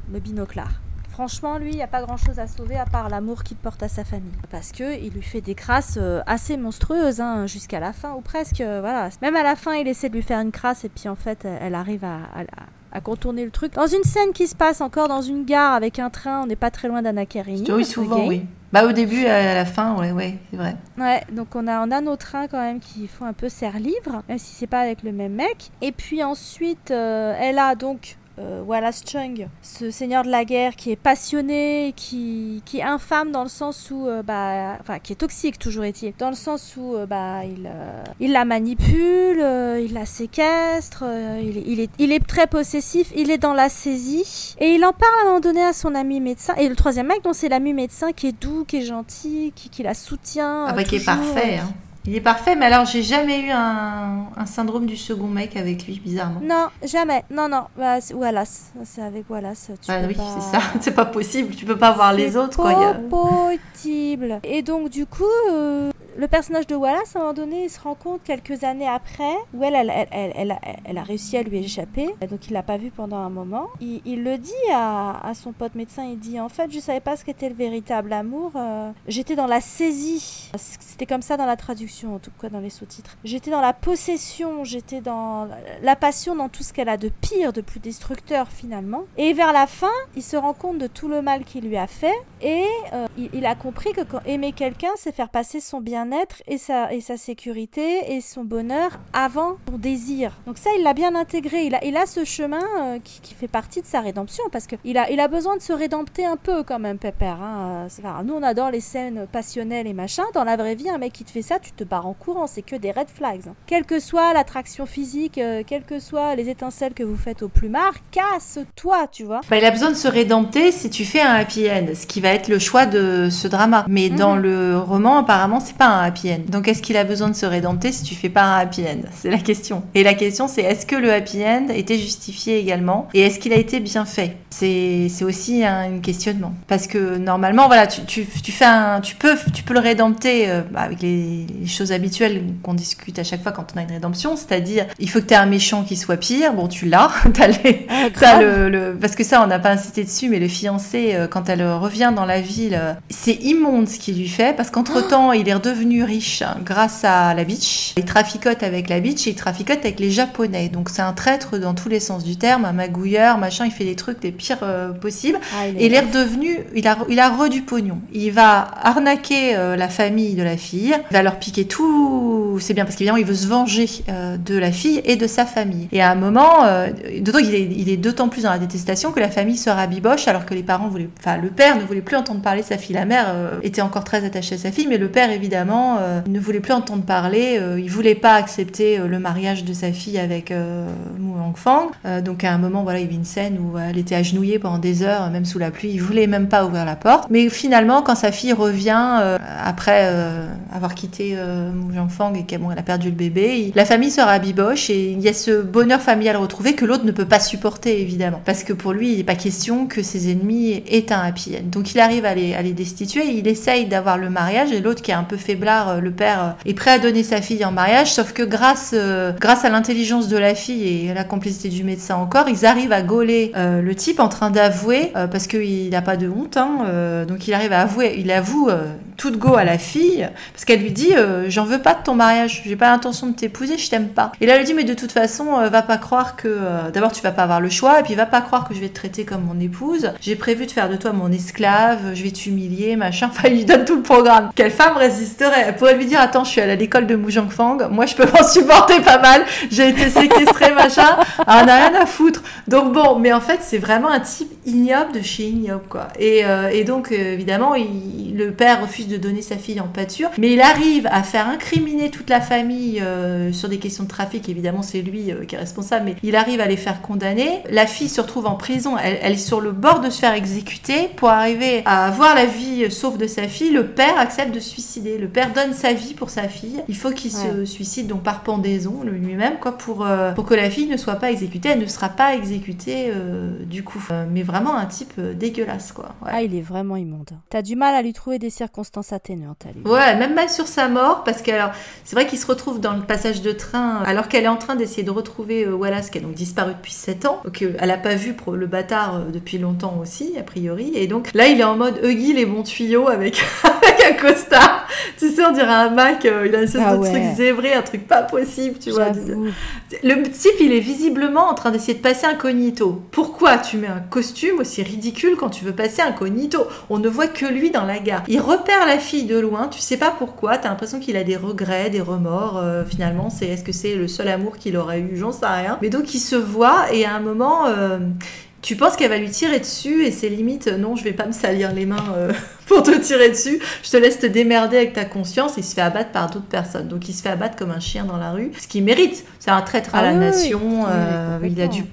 le binoclard. Franchement, lui, il n'y a pas grand-chose à sauver à part l'amour qu'il porte à sa famille. Parce que il lui fait des crasses euh, assez monstrueuses, hein, jusqu'à la fin, ou presque. Euh, voilà. Même à la fin, il essaie de lui faire une crasse, et puis en fait, elle arrive à, contourner le truc. Dans une scène qui se passe encore dans une gare avec un train, on n'est pas très loin d'Anna Karenina.
Oui, souvent, oui. Bah au début, à la fin, ouais, ouais, c'est vrai.
Ouais, donc on a, on a nos trains quand même qui font un peu serre-livre, même si c'est pas avec le même mec. Et puis ensuite, euh, elle a donc euh, Wallace Chung, ce seigneur de la guerre qui est passionné, qui, qui est infâme dans le sens où, euh, bah, enfin, qui est toxique toujours est-il, dans le sens où, euh, bah, il, il la manipule, il la séquestre, il, il, est, il est très possessif, il est dans la saisie, et il en parle à un moment donné à son ami médecin. Et le troisième mec, donc c'est l'ami médecin qui est doux, qui est gentil, qui, qui la soutient.
Ah bah, qui est parfait. Hein. Il est parfait, mais alors j'ai jamais eu un, un, syndrome du second mec avec lui, bizarrement.
Non, jamais. Non, non. Bah, Wallace, c'est avec Wallace.
Tu ah oui, c'est ça. (laughs) C'est pas possible. Tu peux pas voir les autres.
C'est pas possible. Et donc, du coup, euh, le personnage de Wallace, à un moment donné, il se rend compte quelques années après, où elle, elle, elle, elle, a réussi à lui échapper, donc il l'a pas vu pendant un moment. Il, le dit à, à, son pote médecin, il dit en fait, je savais pas ce qu'était le véritable amour, euh, j'étais dans la saisie, c'était comme ça dans la traduction, en tout cas dans les sous-titres. J'étais dans la possession, j'étais dans la passion, dans tout ce qu'elle a de pire, de plus destructeur finalement. Et vers la fin, il se rend compte de tout le mal qu'il lui a fait, et euh, il, a compris que quand aimer quelqu'un, c'est faire passer son bien être et sa, et sa sécurité et son bonheur avant son désir. Donc ça, il l'a bien intégré. Il a, il a ce chemin euh, qui, fait partie de sa rédemption parce qu'il a, il a besoin de se rédempter un peu quand même, Pépère. Hein. Nous, on adore les scènes passionnelles et machin. Dans la vraie vie, un mec qui te fait ça, tu te barres en courant. C'est que des red flags. Quelle que soit l'attraction physique, euh, quelles que soient les étincelles que vous faites au plumard, casse-toi, tu vois.
Bah, il a besoin de se rédempter si tu fais un happy end, ce qui va être le choix de ce drama. Mais dans mhm. le roman, apparemment, c'est pas un happy end. Donc est-ce qu'il a besoin de se rédempter si tu fais pas un happy end? C'est la question. Et la question c'est est-ce que le happy end était justifié également? Et est-ce qu'il a été bien fait? C'est aussi un questionnement parce que normalement voilà tu, tu, tu, fais un tu peux tu peux le rédempter euh, bah, avec les, choses habituelles qu'on discute à chaque fois quand on a une rédemption, c'est-à-dire il faut que tu aies un méchant qui soit pire. Bon tu l'as, (laughs) ah, le, le, parce que ça on n'a pas insisté dessus, mais le fiancé euh, quand elle revient dans la ville, euh, c'est immonde ce qu'il lui fait parce qu'entre temps (gasps) il est redevenu riche grâce à la bitch. Il traficote avec la bitch et il traficote avec les japonais. Donc c'est un traître dans tous les sens du terme, un magouilleur, machin. Il fait des trucs les pires possibles. Ah, et il est redevenu, il a il a re du pognon. Il va arnaquer euh, la famille de la fille, il va leur piquer tout. C'est bien parce qu'évidemment, il veut se venger euh, de la fille et de sa famille. Et à un moment, euh, d'autant qu'il est, il est d'autant plus dans la détestation que la famille se rabiboche alors que les parents voulaient. Enfin, le père ne voulait plus entendre parler de sa fille. La mère était encore très attachée à sa fille, mais le père, évidemment, ne voulait plus entendre parler. il voulait pas accepter le mariage de sa fille avec Mu Fang. donc à un moment, voilà, il y avait une scène où elle était agenouillée pendant des heures, même sous la pluie. Il voulait même pas ouvrir la porte. Mais finalement, quand sa fille revient euh, après euh, avoir quitté euh, Fang et qu'elle a perdu le bébé, la famille se rabiboche et il y a ce bonheur familial retrouvé que l'autre ne peut pas supporter évidemment. Parce que pour lui, il n'est pas question que ses ennemis aient un happy end. Donc il arrive à les, à les destituer, il essaye d'avoir le mariage et l'autre qui est un peu faiblard, le père, est prêt à donner sa fille en mariage, sauf que grâce, grâce à l'intelligence de la fille et à la complicité du médecin encore, ils arrivent à gauler le type en train d'avouer, parce qu'il n'a pas de honte, hein, donc il arrive à avouer, il avoue euh, toute go à la fille, parce qu'elle lui dit euh, J'en veux pas de ton mariage, j'ai pas l'intention de t'épouser, je t'aime pas. Et là, elle lui dit Mais de toute façon, euh, va pas croire que. D'abord, tu vas pas avoir le choix, et puis va pas croire que je vais te traiter comme mon épouse. J'ai prévu de faire de toi mon esclave, je vais t'humilier, machin. (laughs) Enfin, il lui donne tout le programme. Quelle femme résisterait? Elle pourrait lui dire Attends, je suis à l'école de Mujang Fang, moi je peux m'en supporter pas mal, j'ai été séquestrée, (laughs) machin. Ah, on a rien à foutre. Donc bon, mais en fait, c'est vraiment un type ignoble de chez ignoble, quoi. Et, et donc, évidemment, il, le père refuse de donner sa fille en pâture, mais il arrive à faire incriminer toute la famille euh, sur des questions de trafic. Évidemment, c'est lui euh, qui est responsable, mais il arrive à les faire condamner. La fille se retrouve en prison, elle, est sur le bord de se faire exécuter. Pour arriver à avoir la vie sauf de sa fille, le père accepte de se suicider. Le père donne sa vie pour sa fille. Il faut qu'il se suicide donc par pendaison lui-même, quoi, pour euh, pour que la fille ne soit pas exécutée. Elle ne sera pas exécutée du coup. mais vraiment un type dégueulasse, quoi.
Ah, il est vraiment immonde. T'as du mal à lui trouver des circonstances atténuantes.
Ouais, même mal sur sa mort, parce que c'est vrai qu'il se retrouve dans le passage de train, alors qu'elle est en train d'essayer de retrouver euh, Wallace, qui a donc disparu depuis 7 ans, donc euh, n'a pas vu le bâtard euh, depuis longtemps aussi, a priori, et donc là il est en mode Huggy les bons tuyaux avec, (laughs) avec un costard, tu sais, on dirait un Mac, il a une espèce ah de truc zébré, un truc pas possible, tu vois. Le type, il est visiblement en train d'essayer de passer incognito. Pourquoi tu mets un costume aussi ridicule quand tu veux passer incognito? On ne voit que lui dans la gare. Il repère la fille de loin, tu sais pas pourquoi, t'as l'impression qu'il a des regrets, des remords. Euh, finalement, c'est est-ce que c'est le seul amour qu'il aurait eu J'en sais rien. Mais donc il se voit et à un moment, euh, tu penses qu'elle va lui tirer dessus et c'est limite non, je vais pas me salir les mains. Euh, (laughs) pour te tirer dessus. Je te laisse te démerder avec ta conscience. il se fait abattre par d'autres personnes. Donc il se fait abattre comme un chien dans la rue, ce qu'il mérite. C'est un traître à ah la nation. Euh, il a dû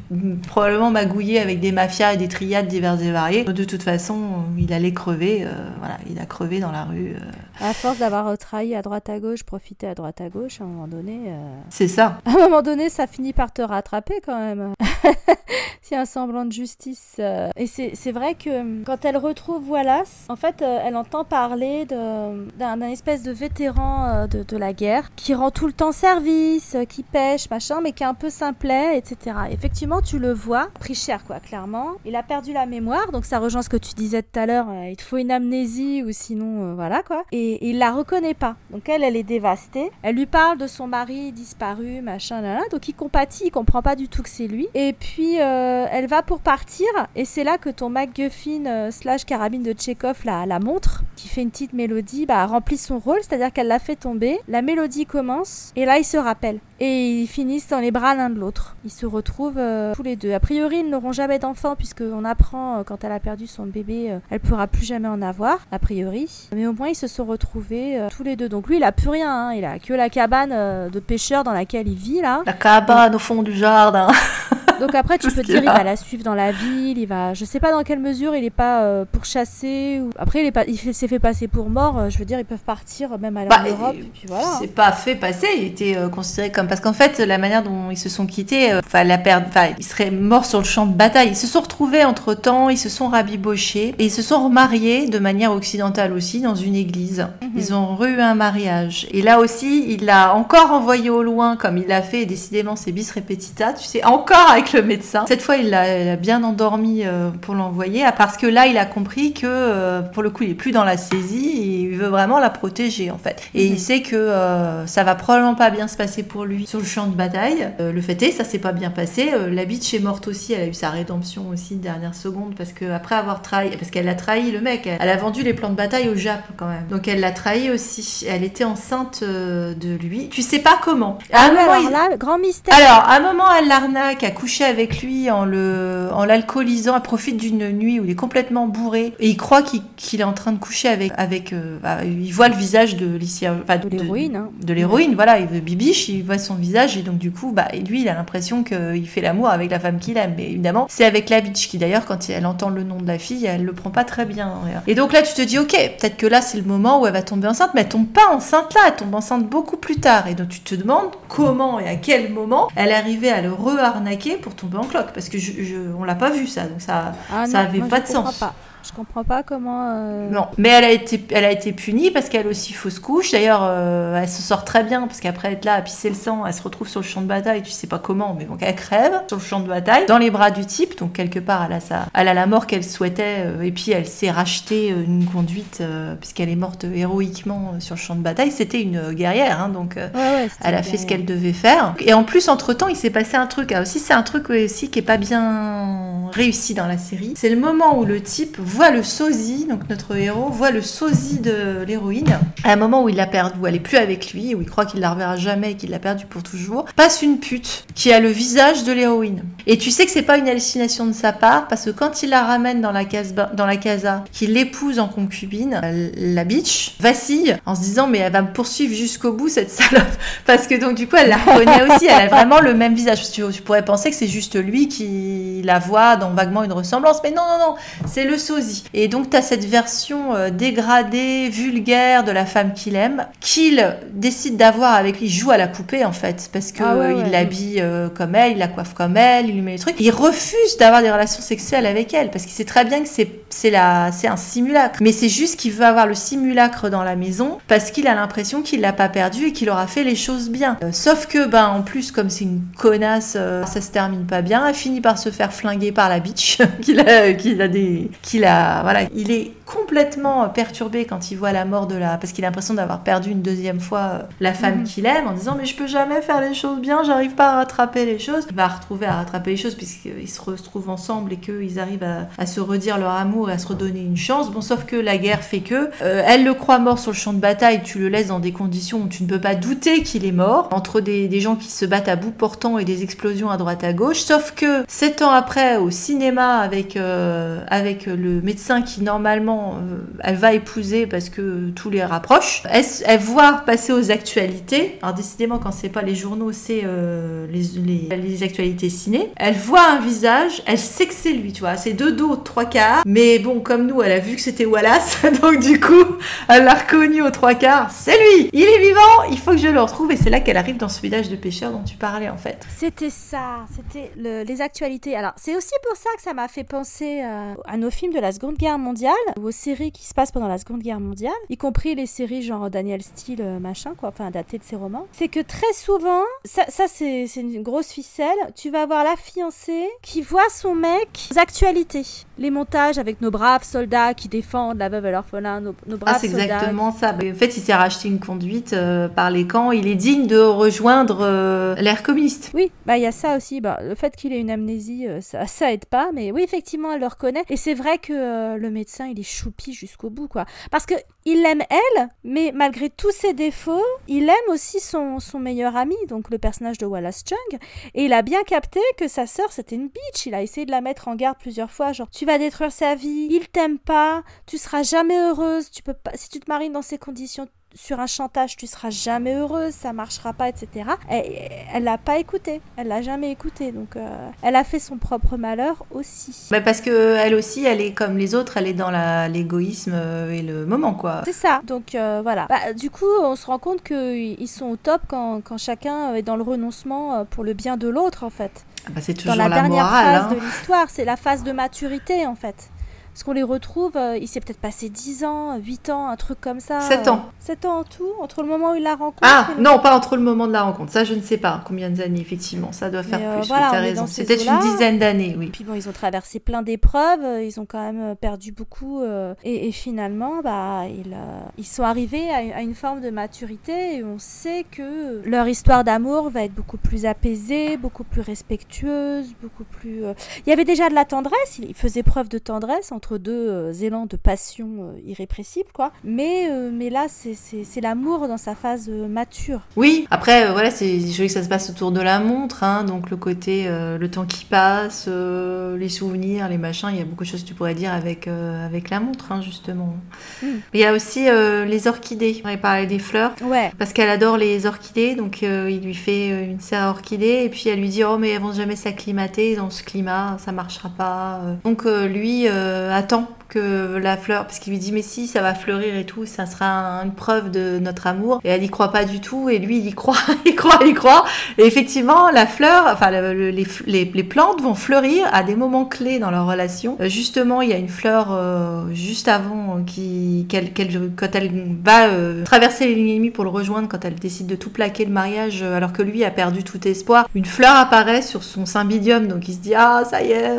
probablement magouiller avec des mafias et des triades diverses et variées. De toute façon, il allait crever. Euh, voilà, il a crevé dans la rue.
Euh. À force d'avoir trahi à droite à gauche, profité à droite à gauche, à un moment donné.
C'est ça.
À un moment donné, ça finit par te rattraper quand même. (laughs) S'il y a un semblant de justice. Et c'est vrai que quand elle retrouve Wallace, en fait, euh, elle entend parler d'un espèce de vétéran euh, de, la guerre qui rend tout le temps service, euh, qui pêche, machin, mais qui est un peu simplet, etc. Effectivement, tu le vois, pris cher, quoi, clairement. Il a perdu la mémoire, donc ça rejoint ce que tu disais tout à l'heure. il te faut une amnésie ou sinon, voilà, quoi. Et, il la reconnaît pas. Donc elle, elle est dévastée. Elle lui parle de son mari disparu, machin, là, là. Donc il compatit, il comprend pas du tout que c'est lui. Et puis, elle va pour partir, et c'est là que ton MacGuffin slash carabine de Tchekhov la, montre qui fait une petite mélodie bah, remplit son rôle, c'est-à-dire qu'elle l'a fait tomber. La mélodie commence et là ils se rappellent et ils finissent dans les bras l'un de l'autre. Ils se retrouvent euh, tous les deux. A priori, ils n'auront jamais d'enfants puisqu'on apprend euh, quand elle a perdu son bébé, euh, elle pourra plus jamais en avoir, a priori. Mais au moins, ils se sont retrouvés tous les deux. Donc lui, il a plus rien. Hein. Il a que la cabane de pêcheur dans laquelle il vit là.
La cabane au fond du jardin. (laughs)
Donc après, tu peux dire, il va la suivre dans la ville, il va. Je sais pas dans quelle mesure il est pas euh, pourchassé. Ou... Après, il est pas... il s'est fait passer pour mort. euh, Je veux dire, ils peuvent partir même à
Bah,
l'Europe. puis voilà.
C'est pas fait passer, il était euh, considéré comme parce qu'en fait la manière dont ils se sont quittés, euh, enfin la perte, enfin ils seraient morts sur le champ de bataille. Ils se sont retrouvés entre temps, ils se sont rabibochés et ils se sont remariés de manière occidentale aussi dans une église.
Mhm.
Ils ont eu un mariage et là aussi il l'a encore envoyé au loin comme il l'a fait. Et décidément c'est bis repetita, tu sais encore avec le médecin. Cette fois il l'a bien endormi euh, pour l'envoyer parce que là il a compris que euh, pour le coup il est plus dans la saisie et il veut vraiment la protéger en fait. Et
Mhm.
il sait que euh, ça va probablement pas bien se passer pour lui sur le champ de bataille. Euh, le fait est, ça s'est pas bien passé. Euh, la bitch est morte aussi, elle a eu sa rédemption aussi dernière seconde parce que après avoir trahi, parce qu'elle a trahi le mec, elle, elle a vendu les plans de bataille au Jap quand même. Donc elle l'a trahi aussi. Elle était enceinte de lui. Tu sais pas comment. À un
Ah
moment,
alors
il-
là, grand mystère.
alors, à un moment, elle l'arnaque, a avec lui en le, en l'alcoolisant. Elle profite d'une nuit où il est complètement bourré et il croit qu'il est en train de coucher avec, avec. euh, bah, il voit le visage de Licia, enfin,
De l'héroïne, hein.
de l'héroïne. Voilà, il veut bibiche, il voit son visage et donc du coup, bah, et lui, il a l'impression qu'il fait l'amour avec la femme qu'il aime. Mais évidemment, c'est avec la bitch qui d'ailleurs, quand elle entend le nom de la fille, elle le prend pas très bien. Et donc là, tu te dis, ok, peut-être que là, c'est le moment où elle va tomber enceinte, mais elle tombe pas enceinte là, elle tombe enceinte beaucoup plus tard. Et donc tu te demandes comment et à quel moment elle est arrivée à le re-arnaquer pour tomber en cloque, parce que je, je- on l'a pas vu ça, donc ça.
Ah
ça
non,
avait
moi,
pas de sens.
Pas. Je comprends pas comment. euh,
Non, mais elle a été, elle a été punie parce qu'elle aussi fausse couche. D'ailleurs, euh, elle se sort très bien parce qu'après être là à pisser le sang, elle se retrouve sur le champ de bataille. Tu sais pas comment, mais donc elle crève sur le champ de bataille, dans les bras du type. Donc quelque part, elle a sa, elle a la mort qu'elle souhaitait. euh, et puis elle s'est racheté euh, une conduite puisqu'elle est morte héroïquement sur le champ de bataille. C'était une guerrière, hein, donc.
Ouais, ouais, c'était
elle a fait ce qu'elle devait faire. Et en plus, entre-temps, il s'est passé un truc. Ah, aussi, c'est un truc aussi qui est pas bien réussi dans la série. C'est le moment où le type voit le sosie, donc notre héros, voit le sosie de l'héroïne. À un moment où il l'a perdu, où elle est plus avec lui, où il croit qu'il la reverra jamais et qu'il l'a perdu pour toujours, passe une pute qui a le visage de l'héroïne. Et tu sais que c'est pas une hallucination de sa part, parce que quand il la ramène dans la, casba- dans la casa, qu'il l'épouse en concubine, euh, la bitch vacille en se disant mais elle va me poursuivre jusqu'au bout cette salope. (laughs) Parce que donc du coup elle la reconnaît aussi, elle a vraiment le même visage. Tu, tu pourrais penser que c'est juste lui qui la voit dans vaguement une ressemblance, mais non, non, non, c'est le sosie. Et donc tu as cette version euh, dégradée, vulgaire de la femme qu'il aime, qu'il décide d'avoir avec lui, il joue à la poupée en fait, parce que
Ah ouais, ouais.
il l'habille euh, comme elle, il la coiffe comme elle, il lui met les trucs. Il refuse d'avoir des relations sexuelles avec elle, parce qu'il sait très bien que c'est un simulacre. Mais c'est juste qu'il veut avoir le simulacre dans la maison parce qu'il a l'impression qu'il l'a pas perdu et qu'il aura fait les choses bien. Euh, sauf que ben en plus comme c'est une connasse, ça se termine pas bien. Elle finit par se faire flinguer par la bitch (laughs) qu'il a qu'il a des qu'il a voilà, il est complètement perturbé quand il voit la mort de la parce qu'il a l'impression d'avoir perdu une deuxième fois euh, la femme
Mhm.
qu'il aime en disant mais je peux jamais faire les choses bien, j'arrive pas à rattraper les choses. Il va retrouver à rattraper les choses puisqu'ils se retrouvent ensemble et qu'ils arrivent à, à se redire leur amour et à se redonner une chance. Bon, sauf que la guerre fait que euh, elle le croit mort sur le champ de bataille, tu le laisses dans des conditions où tu ne peux pas douter qu'il est mort, entre des, des gens qui se battent à bout portant et des explosions à droite à gauche. Sauf que sept ans après, au cinéma, avec, euh, avec le médecin qui normalement euh, elle va épouser parce que tout les rapproche, elle, voit passer aux actualités. Alors décidément, quand c'est pas les journaux, c'est euh, les, actualités ciné. Elle voit un visage, elle sait que c'est lui, tu vois. C'est deux dos, trois quarts. Mais bon, comme nous, elle a vu que c'était Wallace, (laughs) donc du coup, elle l'a reconnu aux trois quarts. C'est lui, il est vivant, il faut que je le retrouve. Et c'est là qu'elle arrive dans ce village de pêcheurs dont tu parlais en fait.
C'était ça, c'était le- les actualités. Alors, c'est aussi pour ça que ça m'a fait penser euh, à nos films de la Seconde Guerre mondiale, aux séries qui se passent pendant la Seconde Guerre mondiale, y compris les séries genre Daniel Steele, euh, machin, quoi, enfin, datées de ses romans. C'est que très souvent, ça, ça c'est une grosse ficelle, tu vas avoir la fiancée qui voit son mec aux actualités. Les montages avec nos braves soldats qui défendent la veuve et l'orphelin, nos, nos braves
Ah, c'est exactement ça. En fait, il s'est racheté une conduite euh, par les camps. Il est digne de rejoindre euh, l'ère communiste.
Oui, bah il y a ça aussi. Bah, le fait qu'il ait une amnésie, euh, ça, ça aide pas. Mais oui, effectivement, elle le reconnaît. Et c'est vrai que le médecin, il est choupi jusqu'au bout, quoi. Parce que il l'aime elle, mais malgré tous ses défauts, il aime aussi son, son meilleur ami, donc le personnage de Wallace Chung. Et il a bien capté que sa sœur, c'était une bitch. Il a essayé de la mettre en garde plusieurs fois, genre tu vas détruire sa vie, il t'aime pas, tu seras jamais heureuse, tu peux pas, si tu te maries dans ces conditions, sur un chantage, tu seras jamais heureuse, ça marchera pas, etc. elle l'a pas écouté, elle l'a jamais écouté, donc euh, elle a fait son propre malheur aussi.
Bah parce que elle aussi, elle est comme les autres, elle est dans l'égoïsme euh, et le moment, quoi.
C'est ça. Donc euh, voilà. Bah, du coup, on se rend compte qu'ils sont au top quand, quand, chacun est dans le renoncement pour le bien de l'autre, en fait.
Ah bah, c'est toujours
dans la,
la
dernière
morale,
phase
hein.
de l'histoire, c'est la phase de maturité, en fait. Parce qu'on les retrouve, euh, il s'est peut-être passé 10 ans, 8 ans, un truc comme ça.
7 ans.
7 ans en tout, entre le moment où il la rencontre.
Ah, non, pas entre le moment de la rencontre. Ça, je ne sais pas combien d'années, effectivement. Ça doit faire
Mais, euh,
plus.
voilà, est
raison. peut-être une dizaine d'années, oui.
Puis bon, ils ont traversé plein d'épreuves, euh, ils ont quand même perdu beaucoup. et, et finalement, bah, ils, ils sont arrivés à, une- à une forme de maturité et on sait que leur histoire d'amour va être beaucoup plus apaisée, beaucoup plus respectueuse, beaucoup plus. Il y avait déjà de la tendresse, ils faisaient preuve de tendresse entre deux euh, élans de passion euh, irrépressible, quoi. Mais, euh, mais là, c'est- l'amour dans sa phase mature.
Oui, après, voilà, c'est joli que ça se passe autour de la montre, hein, donc le côté, le temps qui passe, les souvenirs, les machins, il y a beaucoup de choses que tu pourrais dire avec, avec la montre, hein, justement.
Mm.
Il y a aussi les orchidées, on avait parlé des fleurs.
Ouais.
Parce qu'elle adore les orchidées, donc il lui fait une serre à orchidées, et puis elle lui dit Oh, mais elles vont jamais s'acclimater dans ce climat, ça marchera pas. Donc lui euh, attend que la fleur, parce qu'il lui dit Mais si, ça va fleurir et tout, ça sera un- une preuve de notre amour. Et elle y croit pas du tout, et lui il y croit, (laughs) il croit, il croit. Et effectivement, la fleur, enfin le- le- les, les, plantes vont fleurir à des moments clés dans leur relation. Euh, justement, il y a une fleur euh, juste avant euh, qui, quand elle va traverser les lignes ennemies pour le rejoindre, quand elle décide de tout plaquer le mariage, alors que lui a perdu tout espoir, une fleur apparaît sur son symbidium, donc il se dit ah ça y est,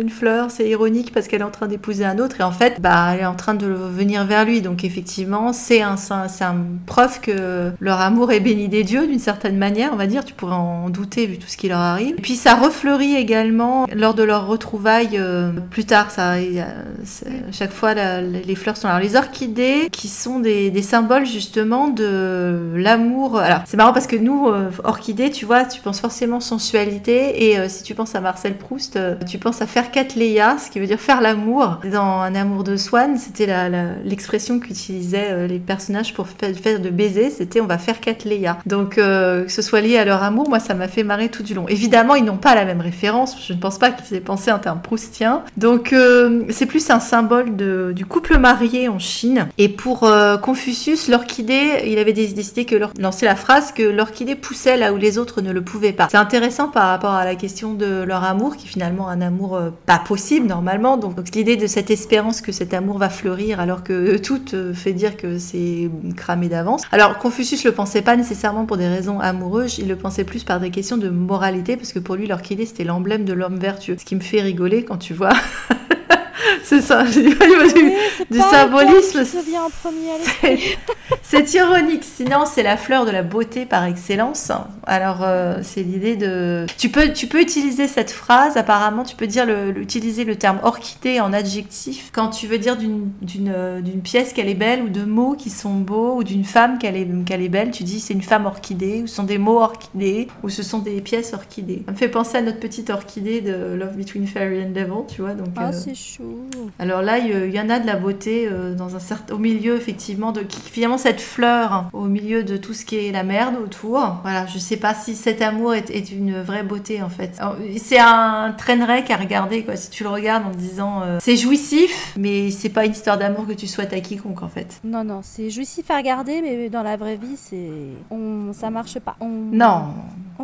une fleur, c'est ironique parce qu'elle est en train d'épouser un et en fait, bah elle est en train de venir vers lui, donc effectivement, c'est un, c'est un, preuve que leur amour est béni des dieux d'une certaine manière, on va dire, tu pourrais en douter vu tout ce qui leur arrive. Et puis ça refleurit également lors de leur retrouvailles euh, plus tard, ça, chaque fois les fleurs sont là. Les orchidées qui sont des, symboles justement de l'amour. Alors c'est marrant parce que nous, euh, orchidées, tu vois, tu penses forcément sensualité et euh, si tu penses à Marcel Proust, euh, tu penses à faire Catleya, ce qui veut dire faire l'amour. Un amour de Swann, c'était l'expression qu'utilisaient euh, les personnages pour faire, de baiser, c'était on va faire Catleya. Donc euh, que ce soit lié à leur amour, moi ça m'a fait marrer tout du long. Évidemment, ils n'ont pas la même référence, je ne pense pas qu'ils aient pensé en termes proustiens. Donc euh, c'est plus un symbole du couple marié en Chine. Et pour euh, Confucius, l'orchidée, il avait dé- décidé que lancer la phrase que l'orchidée poussait là où les autres ne le pouvaient pas. C'est intéressant par rapport à la question de leur amour, qui est finalement un amour pas possible normalement. Donc, donc l'idée de cette espérance que cet amour va fleurir alors que tout euh, fait dire que c'est cramé d'avance. Alors Confucius le pensait pas nécessairement pour des raisons amoureuses, il le pensait plus par des questions de moralité, parce que pour lui l'orchidée c'était l'emblème de l'homme vertueux. Ce qui me fait rigoler quand tu vois. (laughs) (laughs) c'est ça, (laughs) j'ai du, du symbolisme, (laughs) c'est ironique, sinon c'est la fleur de la beauté par excellence. Alors euh, c'est l'idée de. Tu peux, tu peux utiliser cette phrase. Apparemment, tu peux dire le, utiliser le terme orchidée en adjectif quand tu veux dire euh, d'une pièce qu'elle est belle ou de mots qui sont beaux ou d'une femme qu'elle est qu'elle est belle. Tu dis c'est une femme orchidée ou ce sont des mots orchidés ou ce sont des pièces orchidées. Ça me fait penser à notre petite orchidée de Love Between Fairy and Devil, tu vois. Donc
Ah,
euh,
c'est chou.
Alors là, il y- en a de la beauté euh, dans un certain, au milieu effectivement de finalement cette fleur hein, au milieu de tout ce qui est la merde autour. Voilà, je sais pas si cet amour est, est une vraie beauté en fait. C'est un train wreck à regarder quoi. Si tu le regardes en te disant euh, c'est jouissif, mais c'est pas une histoire d'amour que tu souhaites à quiconque en fait.
Non, non, c'est jouissif à regarder, mais dans la vraie vie, c'est. On... Ça marche pas. On...
Non,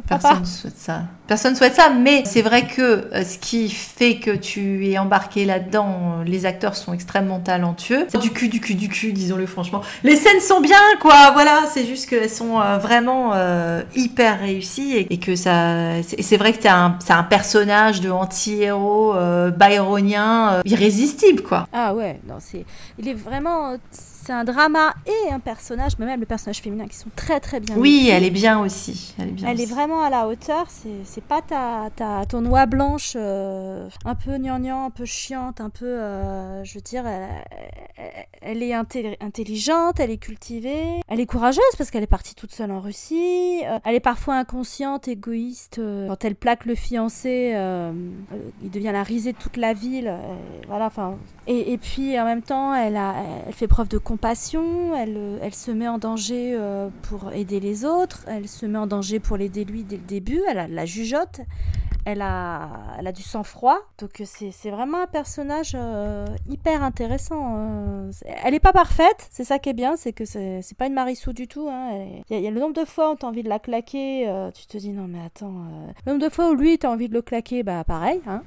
Personne
pas.
ne souhaite ça. Personne ne souhaite ça, mais c'est vrai que euh, ce qui fait que tu es embarqué là-dedans, euh, les acteurs sont extrêmement talentueux. C'est du cul, du cul, du cul, disons-le franchement. Les scènes sont bien, quoi, voilà, c'est juste qu'elles sont euh, vraiment euh, hyper réussies et, et que ça. C'est vrai que c'est un, personnage de anti-héros euh, byronien euh, irrésistible, quoi.
Ah ouais, non, c'est. Il est vraiment. C'est un drama et un personnage, mais même le personnage féminin qui sont très très bien.
Oui, elle est bien aussi. Elle est bien
Elle est
aussi.
vraiment à la hauteur, c'est pas ta, ta, ton noix blanche euh, un peu gnangnan, un peu chiante, un peu, euh, je veux dire, elle, est intelligente, elle est cultivée, elle est courageuse parce qu'elle est partie toute seule en Russie, euh, elle est parfois inconsciente, égoïste, quand elle plaque le fiancé, il devient la risée de toute la ville, voilà, enfin, et, et puis en même temps, elle, a, elle fait preuve de compassion, elle, elle se met en danger pour aider les autres, elle se met en danger pour l'aider lui dès le début, elle a la jugeote, elle a, elle a du sang-froid. Donc c'est vraiment un personnage euh, hyper intéressant. Euh. Elle n'est pas parfaite, c'est ça qui est bien, c'est que c'est pas une Marissou du tout. Hein. Il y, a le nombre de fois où tu as envie de la claquer, euh, tu te dis non mais attends. Le nombre de fois où lui tu as envie de le claquer, bah pareil. Hein.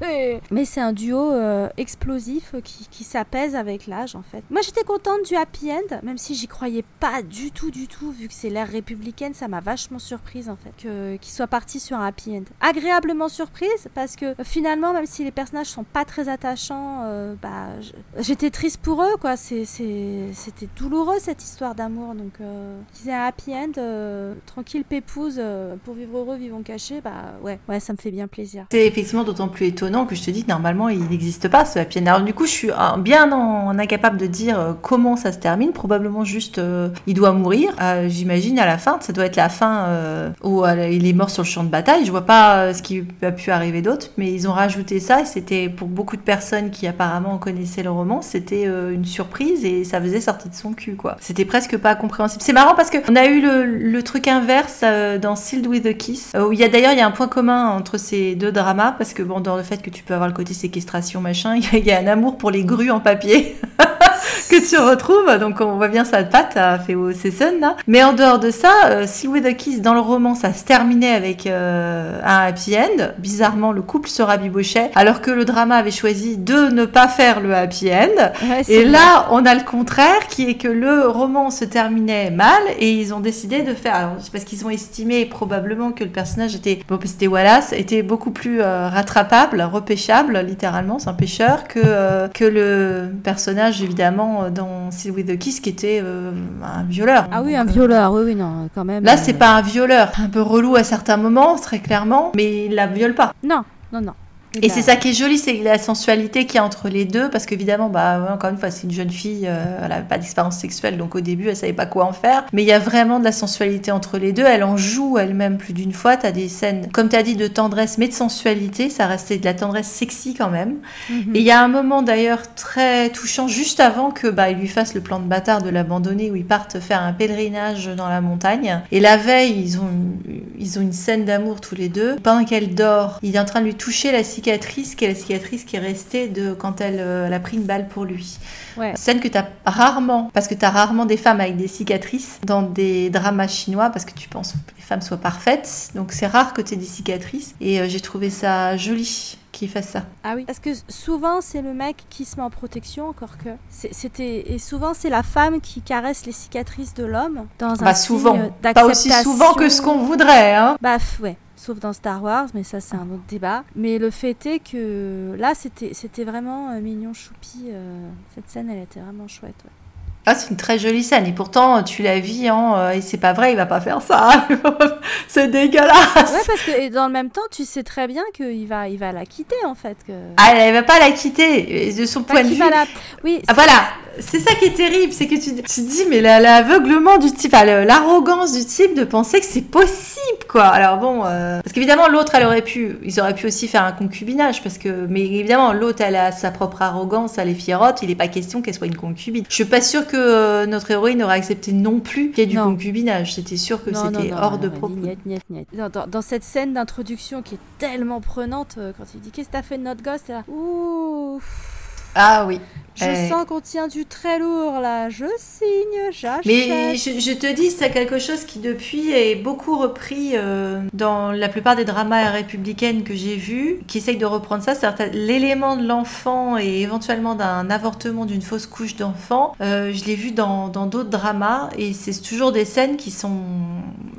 (laughs) mais c'est un duo explosif qui, qui s'apaise avec l'âge en fait. Moi j'étais contente du happy end, même si j'y croyais pas du tout du tout, vu que c'est l'ère républicaine, ça m'a vachement surprise en fait, qu'il soit parti sur un happy end agréablement surprise parce que euh, finalement, même si les personnages sont pas très attachants, euh, bah, j'étais triste pour eux, quoi. C'était douloureux cette histoire d'amour. Donc, euh, qu'ils aient un happy end, euh, tranquille, pépouse, pour vivre heureux, vivons cachés, bah ouais, ouais, ça me fait bien plaisir.
C'est effectivement d'autant plus étonnant que je te dis normalement il n'existe pas ce happy end. Alors, du coup, je suis bien en, incapable de dire comment ça se termine. Probablement juste il doit mourir. J'imagine à la fin, ça doit être la fin où il est mort sur le champ de bataille. Je vois pas ce qui a pu arriver d'autre, mais ils ont rajouté ça et c'était pour beaucoup de personnes qui apparemment connaissaient le roman, c'était euh, une surprise et ça faisait sortir de son cul quoi. C'était presque pas compréhensible. C'est marrant parce qu'on a eu le, truc inverse euh, dans Sealed with a Kiss, euh, où il y a d'ailleurs il y a un point commun entre ces deux dramas parce que bon dans le fait que tu peux avoir le côté séquestration machin, (laughs) il y, a un amour pour les grues en papier. (laughs) (laughs) que tu retrouves. Donc on voit bien sa patte à Féo Sesson là. Mais en dehors de ça, euh, with a Kiss dans le roman, ça se terminait avec euh, un happy end. Bizarrement, le couple se rabibochait, alors que le drama avait choisi de ne pas faire le happy end. et là, on a le contraire, qui est que le roman se terminait mal et ils ont décidé de faire. Alors, parce qu'ils ont estimé probablement que le personnage était, bon, c'était Wallace, était beaucoup plus euh, rattrapable, repêchable, littéralement, c'est un pêcheur, que euh, que le personnage évidemment dans Seal with the Kiss qui était euh, un violeur.
Ah oui, un violeur, oui, oui, non, quand même.
Là, c'est pas un violeur, un peu relou à certains moments, très clairement, mais il la viole pas.
Non, non, non.
Et c'est ça qui est joli, c'est la sensualité qu'il y a entre les deux, parce qu'évidemment, bah, encore une fois, c'est une jeune fille, euh, elle n'avait pas d'expérience sexuelle, donc au début, elle savait pas quoi en faire. Mais il y a vraiment de la sensualité entre les deux. Elle en joue elle-même plus d'une fois. Tu as des scènes, comme tu as dit, de tendresse, mais de sensualité. Ça restait de la tendresse sexy quand même. Mhm. Et il y a un moment d'ailleurs très touchant, juste avant que bah, il lui fasse le plan de bâtard de l'abandonner, où ils partent faire un pèlerinage dans la montagne. Et la veille, ils ont, ils ont une scène d'amour tous les deux. Pendant qu'elle dort, il est en train de lui toucher la cicatrice cicatrice qui est la cicatrice qui est restée de quand elle, euh, a pris une balle pour lui. Ouais. Scène que tu as rarement, parce que tu as rarement des femmes avec des cicatrices dans des dramas chinois, parce que tu penses que les femmes soient parfaites. Donc c'est rare que tu aies des cicatrices. Et euh, j'ai trouvé ça joli qu'il fasse ça.
Ah oui, parce que souvent c'est le mec qui se met en protection, encore que. C'était et souvent c'est la femme qui caresse les cicatrices de l'homme dans un
bah, souvent. Pas aussi souvent que ce qu'on voudrait, hein.
Bah ouais sauf dans Star Wars, mais ça c'est un autre débat. Mais le fait est que là c'était c'était vraiment euh, mignon choupi. Euh, cette scène elle était vraiment chouette.
Ah, c'est une très jolie scène. Et pourtant, tu la vis en. Euh, et c'est pas vrai, il va pas faire ça. (laughs) c'est dégueulasse.
Ouais, parce que dans le même temps, tu sais très bien qu'il va, il va la quitter, en fait. Que...
Ah, elle va pas la quitter. De son point de vue.
Oui.
Ah, voilà c'est ça qui est terrible, c'est que tu, te dis, mais l'aveuglement du type, l'arrogance du type de penser que c'est possible, quoi. Alors bon, euh, parce qu'évidemment, l'autre, elle aurait pu, ils auraient pu aussi faire un concubinage, parce que, mais évidemment, l'autre, elle a sa propre arrogance, elle est fierotte, il n'est pas question qu'elle soit une concubine. Je suis pas sûre que euh, notre héroïne aurait accepté non plus qu'il y ait du concubinage. C'était sûr que c'était hors de propos.
Dans, dans, cette scène d'introduction qui est tellement prenante, euh, quand il dit qu'est-ce que t'as fait de notre gosse, là, ouh.
Ah oui.
Je eh. sens qu'on tient du très lourd là. Je signe, j'achète.
Mais je, te dis, c'est quelque chose qui depuis est beaucoup repris euh, dans la plupart des dramas républicaines que j'ai vus, qui essayent de reprendre ça. L'élément de l'enfant et éventuellement d'un avortement d'une fausse couche d'enfant, euh, je l'ai vu dans d'autres dramas et c'est toujours des scènes qui sont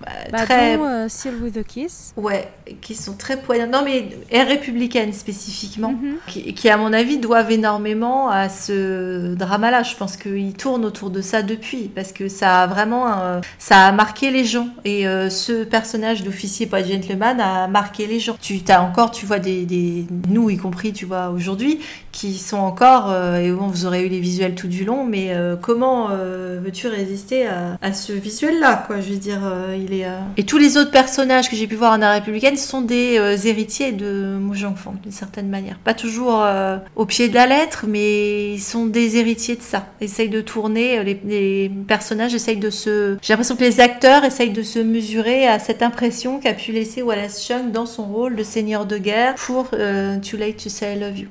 euh, bah, très. Dont, Seal with a Kiss.
Ouais, qui sont très poignantes. Non, mais républicaine spécifiquement, mhm. qui, qui, à mon avis doivent énormément à ce drama-là. Je pense qu'il tourne autour de ça depuis, parce que ça a vraiment, euh, ça a marqué les gens. Et euh, ce personnage d'officier pas gentleman a marqué les gens. Tu as encore, tu vois des, nous y compris, tu vois aujourd'hui, qui sont encore, euh, et bon, vous aurez eu les visuels tout du long, mais comment veux-tu résister à, ce visuel-là, quoi? Je veux dire, il est, euh, Et tous les autres personnages que j'ai pu voir en art républicaine sont des euh, héritiers de Mo Fong, d'une certaine manière. Pas toujours euh, au pied de la lettre, mais ils sont des héritiers de ça. Ils essayent de tourner, les personnages essayent de se... J'ai l'impression que les acteurs essayent de se mesurer à cette impression qu'a pu laisser Wallace Chung dans son rôle de seigneur de guerre pour Too Late to Say I Love You.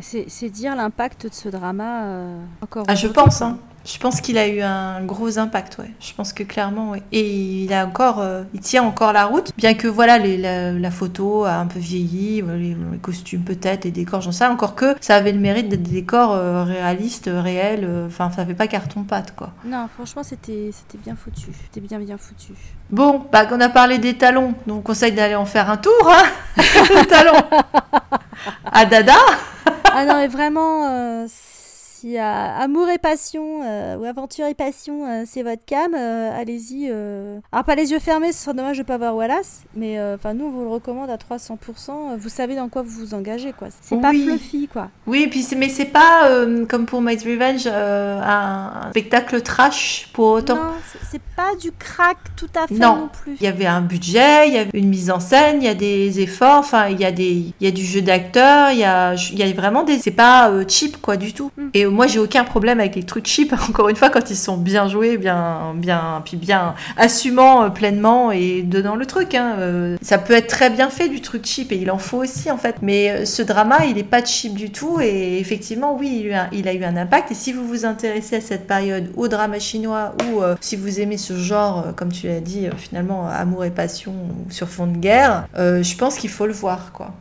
C'est dire l'impact de ce drama encore.
Ah, je pense, hein. Je pense qu'il a eu un gros impact, ouais. Je pense que clairement, ouais. Et il a encore, euh, il tient encore la route, bien que voilà, les, la, photo a un peu vieilli, euh, les, costumes peut-être, les décors, j'en sais. Encore que ça avait le mérite d'être des décors euh, réalistes, réels. Enfin, ça fait pas carton pâte, quoi.
Non, franchement, c'était, c'était bien foutu. C'était bien, bien foutu.
Bon, bah, on a parlé des talons, donc on conseille d'aller en faire un tour, hein. (laughs) talons. à Dada.
Ah non, mais vraiment si amour et passion euh, ou aventure et passion, euh, c'est votre cam, euh, allez-y. Alors pas les yeux fermés, ce serait dommage de pas voir Wallace, mais enfin nous on vous le recommande à 300%. Vous savez dans quoi vous vous engagez quoi. C'est pas fluffy quoi.
Oui, puis mais c'est pas comme pour Might Revenge un, spectacle trash pour autant. Non,
c'est pas du crack tout à fait non, plus.
Il y avait un budget, il y avait une mise en scène, il y a des efforts, enfin il y a des, il y a du jeu d'acteur, il y a, il y a vraiment des, c'est pas cheap quoi du tout. Mm. Et moi j'ai aucun problème avec les trucs cheap, (laughs) encore une fois, quand ils sont bien joués, bien, bien, puis bien assumant euh, pleinement et donnant le truc. Hein, euh, ça peut être très bien fait du truc cheap et il en faut aussi en fait. Mais euh, ce drama, il n'est pas cheap du tout et effectivement, oui, il a, il a, eu un impact. Et si vous vous intéressez à cette période au drama chinois ou si vous aimez ce genre, comme tu l'as dit, finalement, amour et passion sur fond de guerre, je pense qu'il faut le voir, quoi.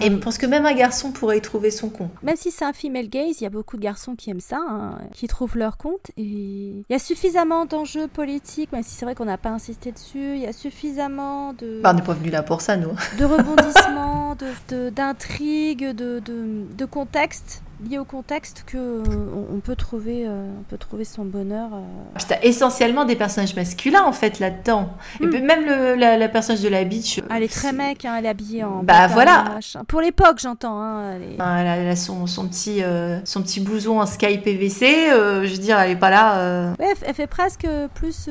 Et je pense que même un garçon pourrait y trouver son compte.
Même si c'est un female gaze, il y a beaucoup de garçons qui aiment ça, hein, qui trouvent leur compte. Et il y a suffisamment d'enjeux politiques, même si c'est vrai qu'on n'a pas insisté dessus. Il y a suffisamment de.
Bah, on n'est pas venu là pour ça, nous.
De rebondissements, d'intrigues, de, de, de, contexte lié au contexte que euh, on, peut trouver euh, on peut trouver son bonheur
euh... essentiellement des personnages masculins en fait là-dedans. Et hmm. puis même le, la, personnage de la bitch
elle est très mec hein, elle est habillée en
bah voilà.
pour l'époque j'entends hein,
elle, elle, a, son, son petit euh, son petit blouson en sky PVC je veux dire elle est pas là
ouais, elle, fait presque plus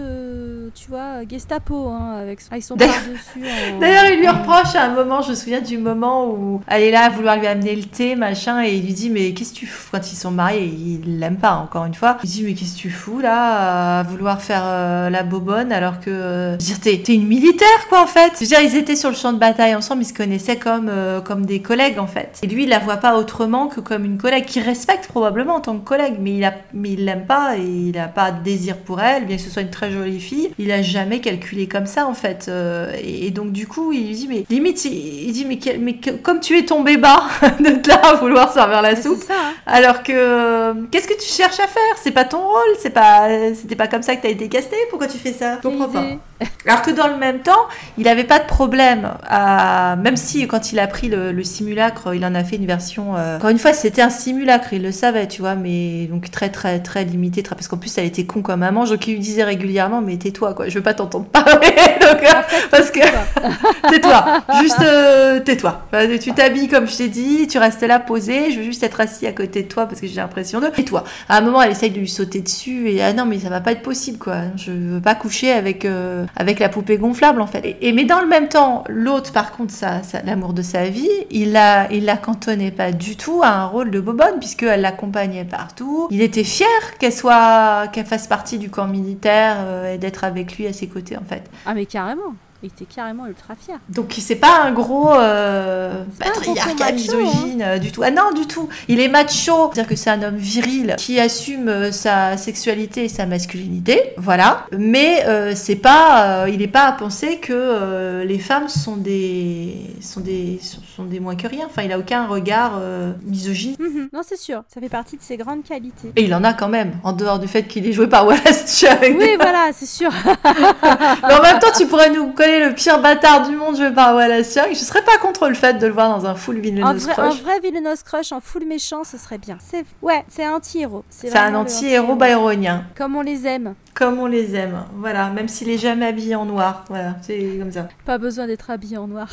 tu vois Gestapo hein, avec, avec son dessus (laughs)
d'ailleurs il lui reproche à un moment je me souviens du moment où elle est là à vouloir lui amener le thé machin et il lui dit mais qu'est-ce que tu fous Quand ils sont mariés, il l'aime pas, encore une fois. Il dit, mais qu'est-ce que tu fous là, à vouloir faire euh, la bobonne alors que. Euh, je veux dire, t'es une militaire, quoi, en fait. Je veux dire, ils étaient sur le champ de bataille ensemble, ils se connaissaient comme, euh, comme des collègues, en fait. Et lui, il la voit pas autrement que comme une collègue qui respecte probablement en tant que collègue, mais il, a, mais il l'aime pas et il a pas de désir pour elle, bien que ce soit une très jolie fille. Il a jamais calculé comme ça, en fait. Et, donc, du coup, il lui dit, mais limite, il, dit, mais, mais comme tu es tombé bas (laughs) de là à vouloir servir la soupe, Hein. Alors que euh, qu'est-ce que tu cherches à faire? C'est pas ton rôle, c'est pas c'était pas comme ça que t'as été casté. Pourquoi tu fais ça? Je comprends pas. Alors que dans le même temps, il avait pas de problème à même si quand il a pris le, simulacre, il en a fait une version. Euh, encore une fois, c'était un simulacre, il le savait, tu vois, mais donc très très très limité, très... parce qu'en plus elle était con comme maman. Je lui disais régulièrement, mais tais-toi quoi, je veux pas t'entendre parler. (laughs) donc, parce que (laughs) tais-toi, juste euh, tais-toi. Tu t'habilles comme je t'ai dit, tu restes là posé. Je veux juste être assis à côté de toi parce que j'ai l'impression de. Et toi, à un moment, elle essaye de lui sauter dessus et ah non, mais ça va pas être possible quoi. Je veux pas coucher avec euh, avec la poupée gonflable en fait. Et, mais dans le même temps, l'autre, par contre, ça, l'amour de sa vie, il la il la cantonnait pas du tout à un rôle de bobonne puisqu'elle l'accompagnait partout. Il était fier qu'elle soit qu'elle fasse partie du corps militaire euh, et d'être avec lui à ses côtés en fait.
Ah mais carrément. Il était carrément ultra fier.
Donc c'est pas un gros euh, patriarcat misogyne hein. du tout. Ah non, du tout. Il est macho. C'est-à-dire que c'est un homme viril qui assume euh, sa sexualité et sa masculinité. Voilà. Mais euh, c'est pas, euh, il n'est pas à penser que les femmes sont des, sont des, sont, des moins que rien. Enfin, il a aucun regard misogyne.
Mhm. Non, c'est sûr. Ça fait partie de ses grandes qualités.
Et il en a quand même, en dehors du fait qu'il est joué par Wallace Chung.
Oui, voilà, c'est sûr. (laughs)
mais en même temps, tu pourrais nous connaître le pire bâtard du monde joué par Wallace Young, je serais pas contre le fait de le voir dans un full villainous crush.
Un vrai villainous crush en full méchant, ce serait bien. C'est ouais, c'est un anti-héros.
C'est un anti-héros byronien.
Comme on les aime.
Comme on les aime. Voilà, même s'il est jamais habillé en noir. Voilà, c'est comme ça.
Pas besoin d'être habillé en noir.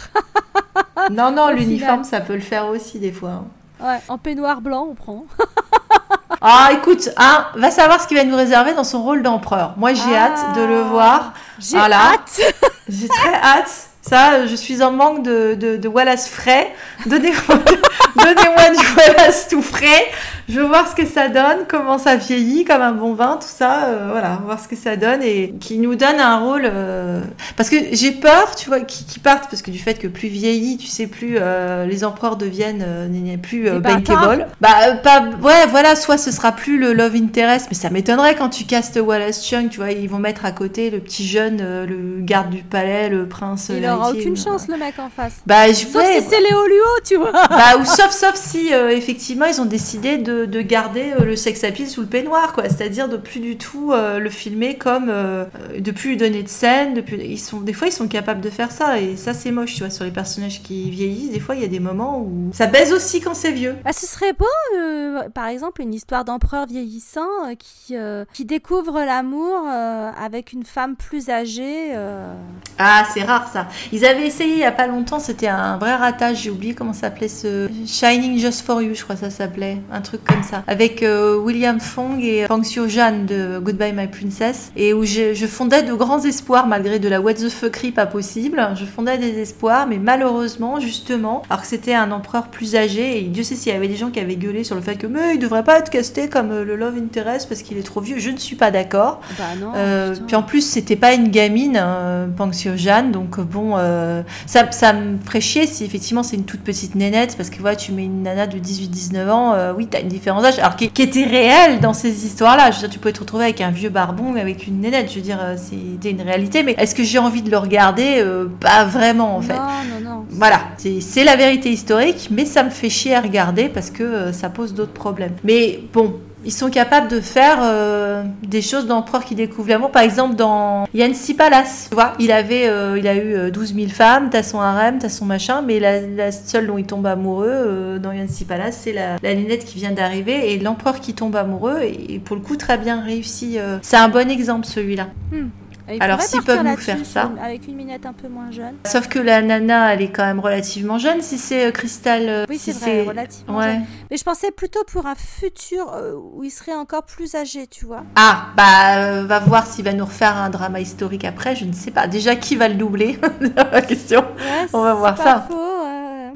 (laughs)
non, non, l'uniforme, ça peut le faire aussi des fois.
Ouais, en peignoir blanc, on prend. (laughs)
ah, écoute, hein, va savoir ce qu'il va nous réserver dans son rôle d'empereur. Moi, j'ai
Ah.
hâte de le voir.
J'ai
Voilà.
hâte. (laughs)
J'ai très hâte. Ça, je suis en manque de, de, de Wallace frais. Donnez-moi (laughs) donnez-moi du Wallace tout frais. Je veux voir ce que ça donne, comment ça vieillit, comme un bon vin, tout ça. euh, voilà, voir ce que ça donne et qui nous donne un rôle. euh, Parce que j'ai peur, tu vois, qu'ils qu'ils partent, parce que du fait que plus vieillit, tu sais, plus euh, les empereurs deviennent plus bankable. Bah, pas. Ouais, voilà, soit ce sera plus le love interest, mais ça m'étonnerait quand tu castes Wallace Chung, tu vois, ils vont mettre à côté le petit jeune, le garde du palais, le prince.
Il aura
héritier,
aucune chance, le mec en face.
Bah, je
Sauf
ouais,
si c'est Léo Luo, tu vois.
bah, ou sauf, sauf si effectivement ils ont décidé de, de garder euh, le sex appeal sous le peignoir, quoi. C'est-à-dire de plus du tout euh, le filmer comme euh, de plus lui donner de scène. De plus... Ils sont, des fois, ils sont capables de faire ça et ça, c'est moche, tu vois, sur les personnages qui vieillissent. Des fois, il y a des moments où ça baise aussi quand c'est vieux.
Bah, ce serait beau, euh, par exemple, une histoire d'empereur vieillissant qui, qui découvre l'amour avec une femme plus âgée.
Ah, c'est rare ça. Ils avaient essayé il y a pas longtemps, c'était un vrai ratage, j'ai oublié comment s'appelait ce Shining Just for You, je crois que ça s'appelait, un truc comme ça, avec euh, William Fong et Fang Xiu-jan de Goodbye My Princess, et où je, je fondais de grands espoirs malgré de la what the fuckery pas possible. Je fondais des espoirs, mais malheureusement, justement, alors que c'était un empereur plus âgé, et Dieu sait s'il y avait des gens qui avaient gueulé sur le fait que mais il devrait pas être casté comme euh, le Love Interest parce qu'il est trop vieux. Je ne suis pas d'accord.
Bah non.
Euh, puis en plus, c'était pas une gamine, euh, Pang Seo-jan, donc bon, euh, ça, ça me ferait chier si effectivement c'est une toute petite nénette, parce que voilà, tu mets une nana de 18-19 ans, oui, t'as une différence d'âge, alors qui, qui était réelle dans ces histoires-là. Je veux dire, tu pouvais te retrouver avec un vieux barbon, avec une nénette, je veux dire, euh, c'était une réalité, mais est-ce que j'ai envie de le regarder? Euh, Pas vraiment, en fait.
Non, non, non.
Voilà, c'est c'est la vérité historique, mais ça me fait chier à regarder parce que euh, ça pose d'autres problèmes. Mais bon, ils sont capables de faire euh, des choses d'empereur qui découvre l'amour. Par exemple, dans Yancy Palace, tu vois, il avait, euh, il a eu euh, 12 000 femmes, t'as son harem, t'as son machin, mais la, la seule dont il tombe amoureux euh, dans Yancy Palace, c'est la, la nénette qui vient d'arriver et l'empereur qui tombe amoureux et, pour le coup très bien réussi. euh. C'est un bon exemple celui-là. Alors, s'ils peuvent nous faire ça.
Avec une minette un peu moins jeune.
Sauf que la nana, elle est quand même relativement jeune si c'est euh, Crystal. euh,
Oui,
si
c'est vrai, relativement
Ouais.
jeune. Mais je pensais plutôt pour un futur euh, où il serait encore plus âgé, tu vois.
Ah, bah, euh, va voir s'il va nous refaire un drama historique après, je ne sais pas. Déjà, qui va le doubler? (laughs) La question.
Ouais,
On va voir
pas
ça.
Faux.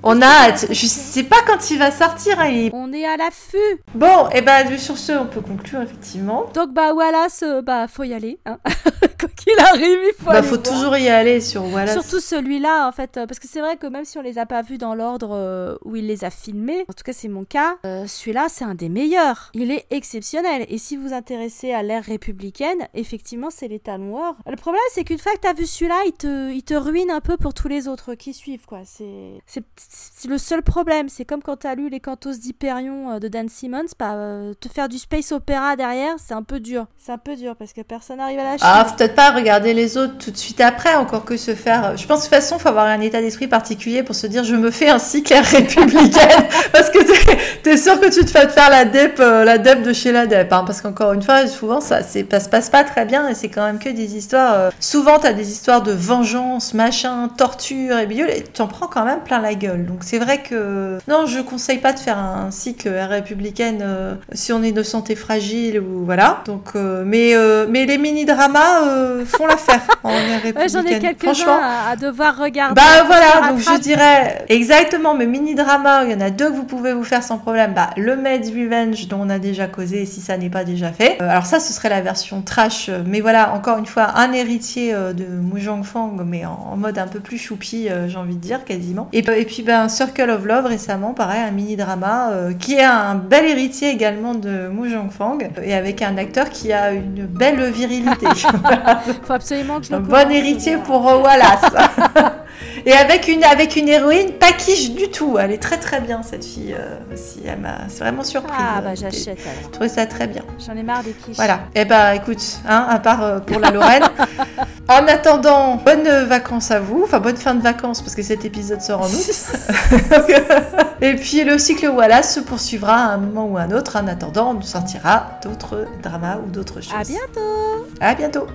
On a hâte. Je sais pas quand il va sortir. hein, il
On est à l'affût.
Bon, et ben sur ce, on peut conclure effectivement.
Donc bah voilà, ce, bah faut y aller. Hein. (laughs) Quoi qu'il arrive, il faut
Bah,
aller
faut
voir.
toujours y aller sur voilà.
Surtout celui-là, en fait, euh, parce que c'est vrai que même si on les a pas vus dans l'ordre euh, où il les a filmés, en tout cas c'est mon cas, euh, celui-là c'est un des meilleurs. Il est exceptionnel. Et si vous vous intéressez à l'ère républicaine, effectivement c'est les Talons Or. Le problème c'est qu'une fois que t'as vu celui-là, il te, il te ruine un peu pour tous les autres qui suivent, quoi. C'est, c'est, le seul problème. C'est comme quand t'as lu les Cantos d'Hyperion euh, de Dan Simmons, bah, euh, te faire du space opéra derrière, c'est un peu dur. C'est un peu dur parce que personne n'arrive à lâcher.
Ah, faut peut-être pas regarder les autres tout de suite après, encore que se faire. Je pense de toute façon, faut avoir un état d'esprit particulier pour se dire, je me fais un cycle (laughs) républicaine, parce que t'es es sûr que tu te fais te faire la dep, euh, la dep de chez la dep, hein, parce qu'encore une fois, souvent ça, c'est, ça se passe pas très bien et c'est quand même que des histoires. euh, souvent, t'as des histoires de vengeance, machin, torture et bidule, et t'en prends quand même plein la gueule. Donc c'est vrai que non, je conseille pas de faire un cycle républicaine euh, si on est de santé fragile ou voilà. Donc, euh, mais euh, mais les mini dramas euh, font l'affaire (laughs) en
Ouais, J'en ai
républicaine.
quelques-uns à, à devoir regarder.
Bah voilà, donc je dirais exactement, mais mini drama, il y en a deux que vous pouvez vous faire sans problème. Bah, le Maid's Revenge dont on a déjà causé, si ça n'est pas déjà fait. Euh, alors ça, ce serait la version trash, euh, mais voilà, encore une fois, un héritier euh, de Mujang Fang, mais en, en mode un peu plus choupi, euh, j'ai envie de dire, quasiment. Et, et puis, ben, Circle of Love, récemment, pareil, un mini drama, euh, qui est un bel héritier également de Mujang Fang, et avec un acteur qui a une belle virilité. (laughs)
Faut absolument que je
Un
le
bon
commence,
héritier pour euh, Wallace. (laughs) Et avec une, avec une héroïne pas quiche du tout. Elle est très très bien cette fille euh, aussi. Elle m'a c'est vraiment surprise.
Ah bah
Euh,
j'achète
J'ai
alors.
trouvé ça très bien.
J'en ai marre des quiches.
Voilà. Et bah écoute, hein, à part euh, pour la Lorraine. (laughs) en attendant, bonnes vacances à vous. Enfin, bonne fin de vacances parce que cet épisode sort en août. (laughs) Et puis le cycle Wallace se poursuivra à un moment ou à un autre. En attendant, on nous sortira d'autres dramas ou d'autres choses.
À bientôt
À bientôt.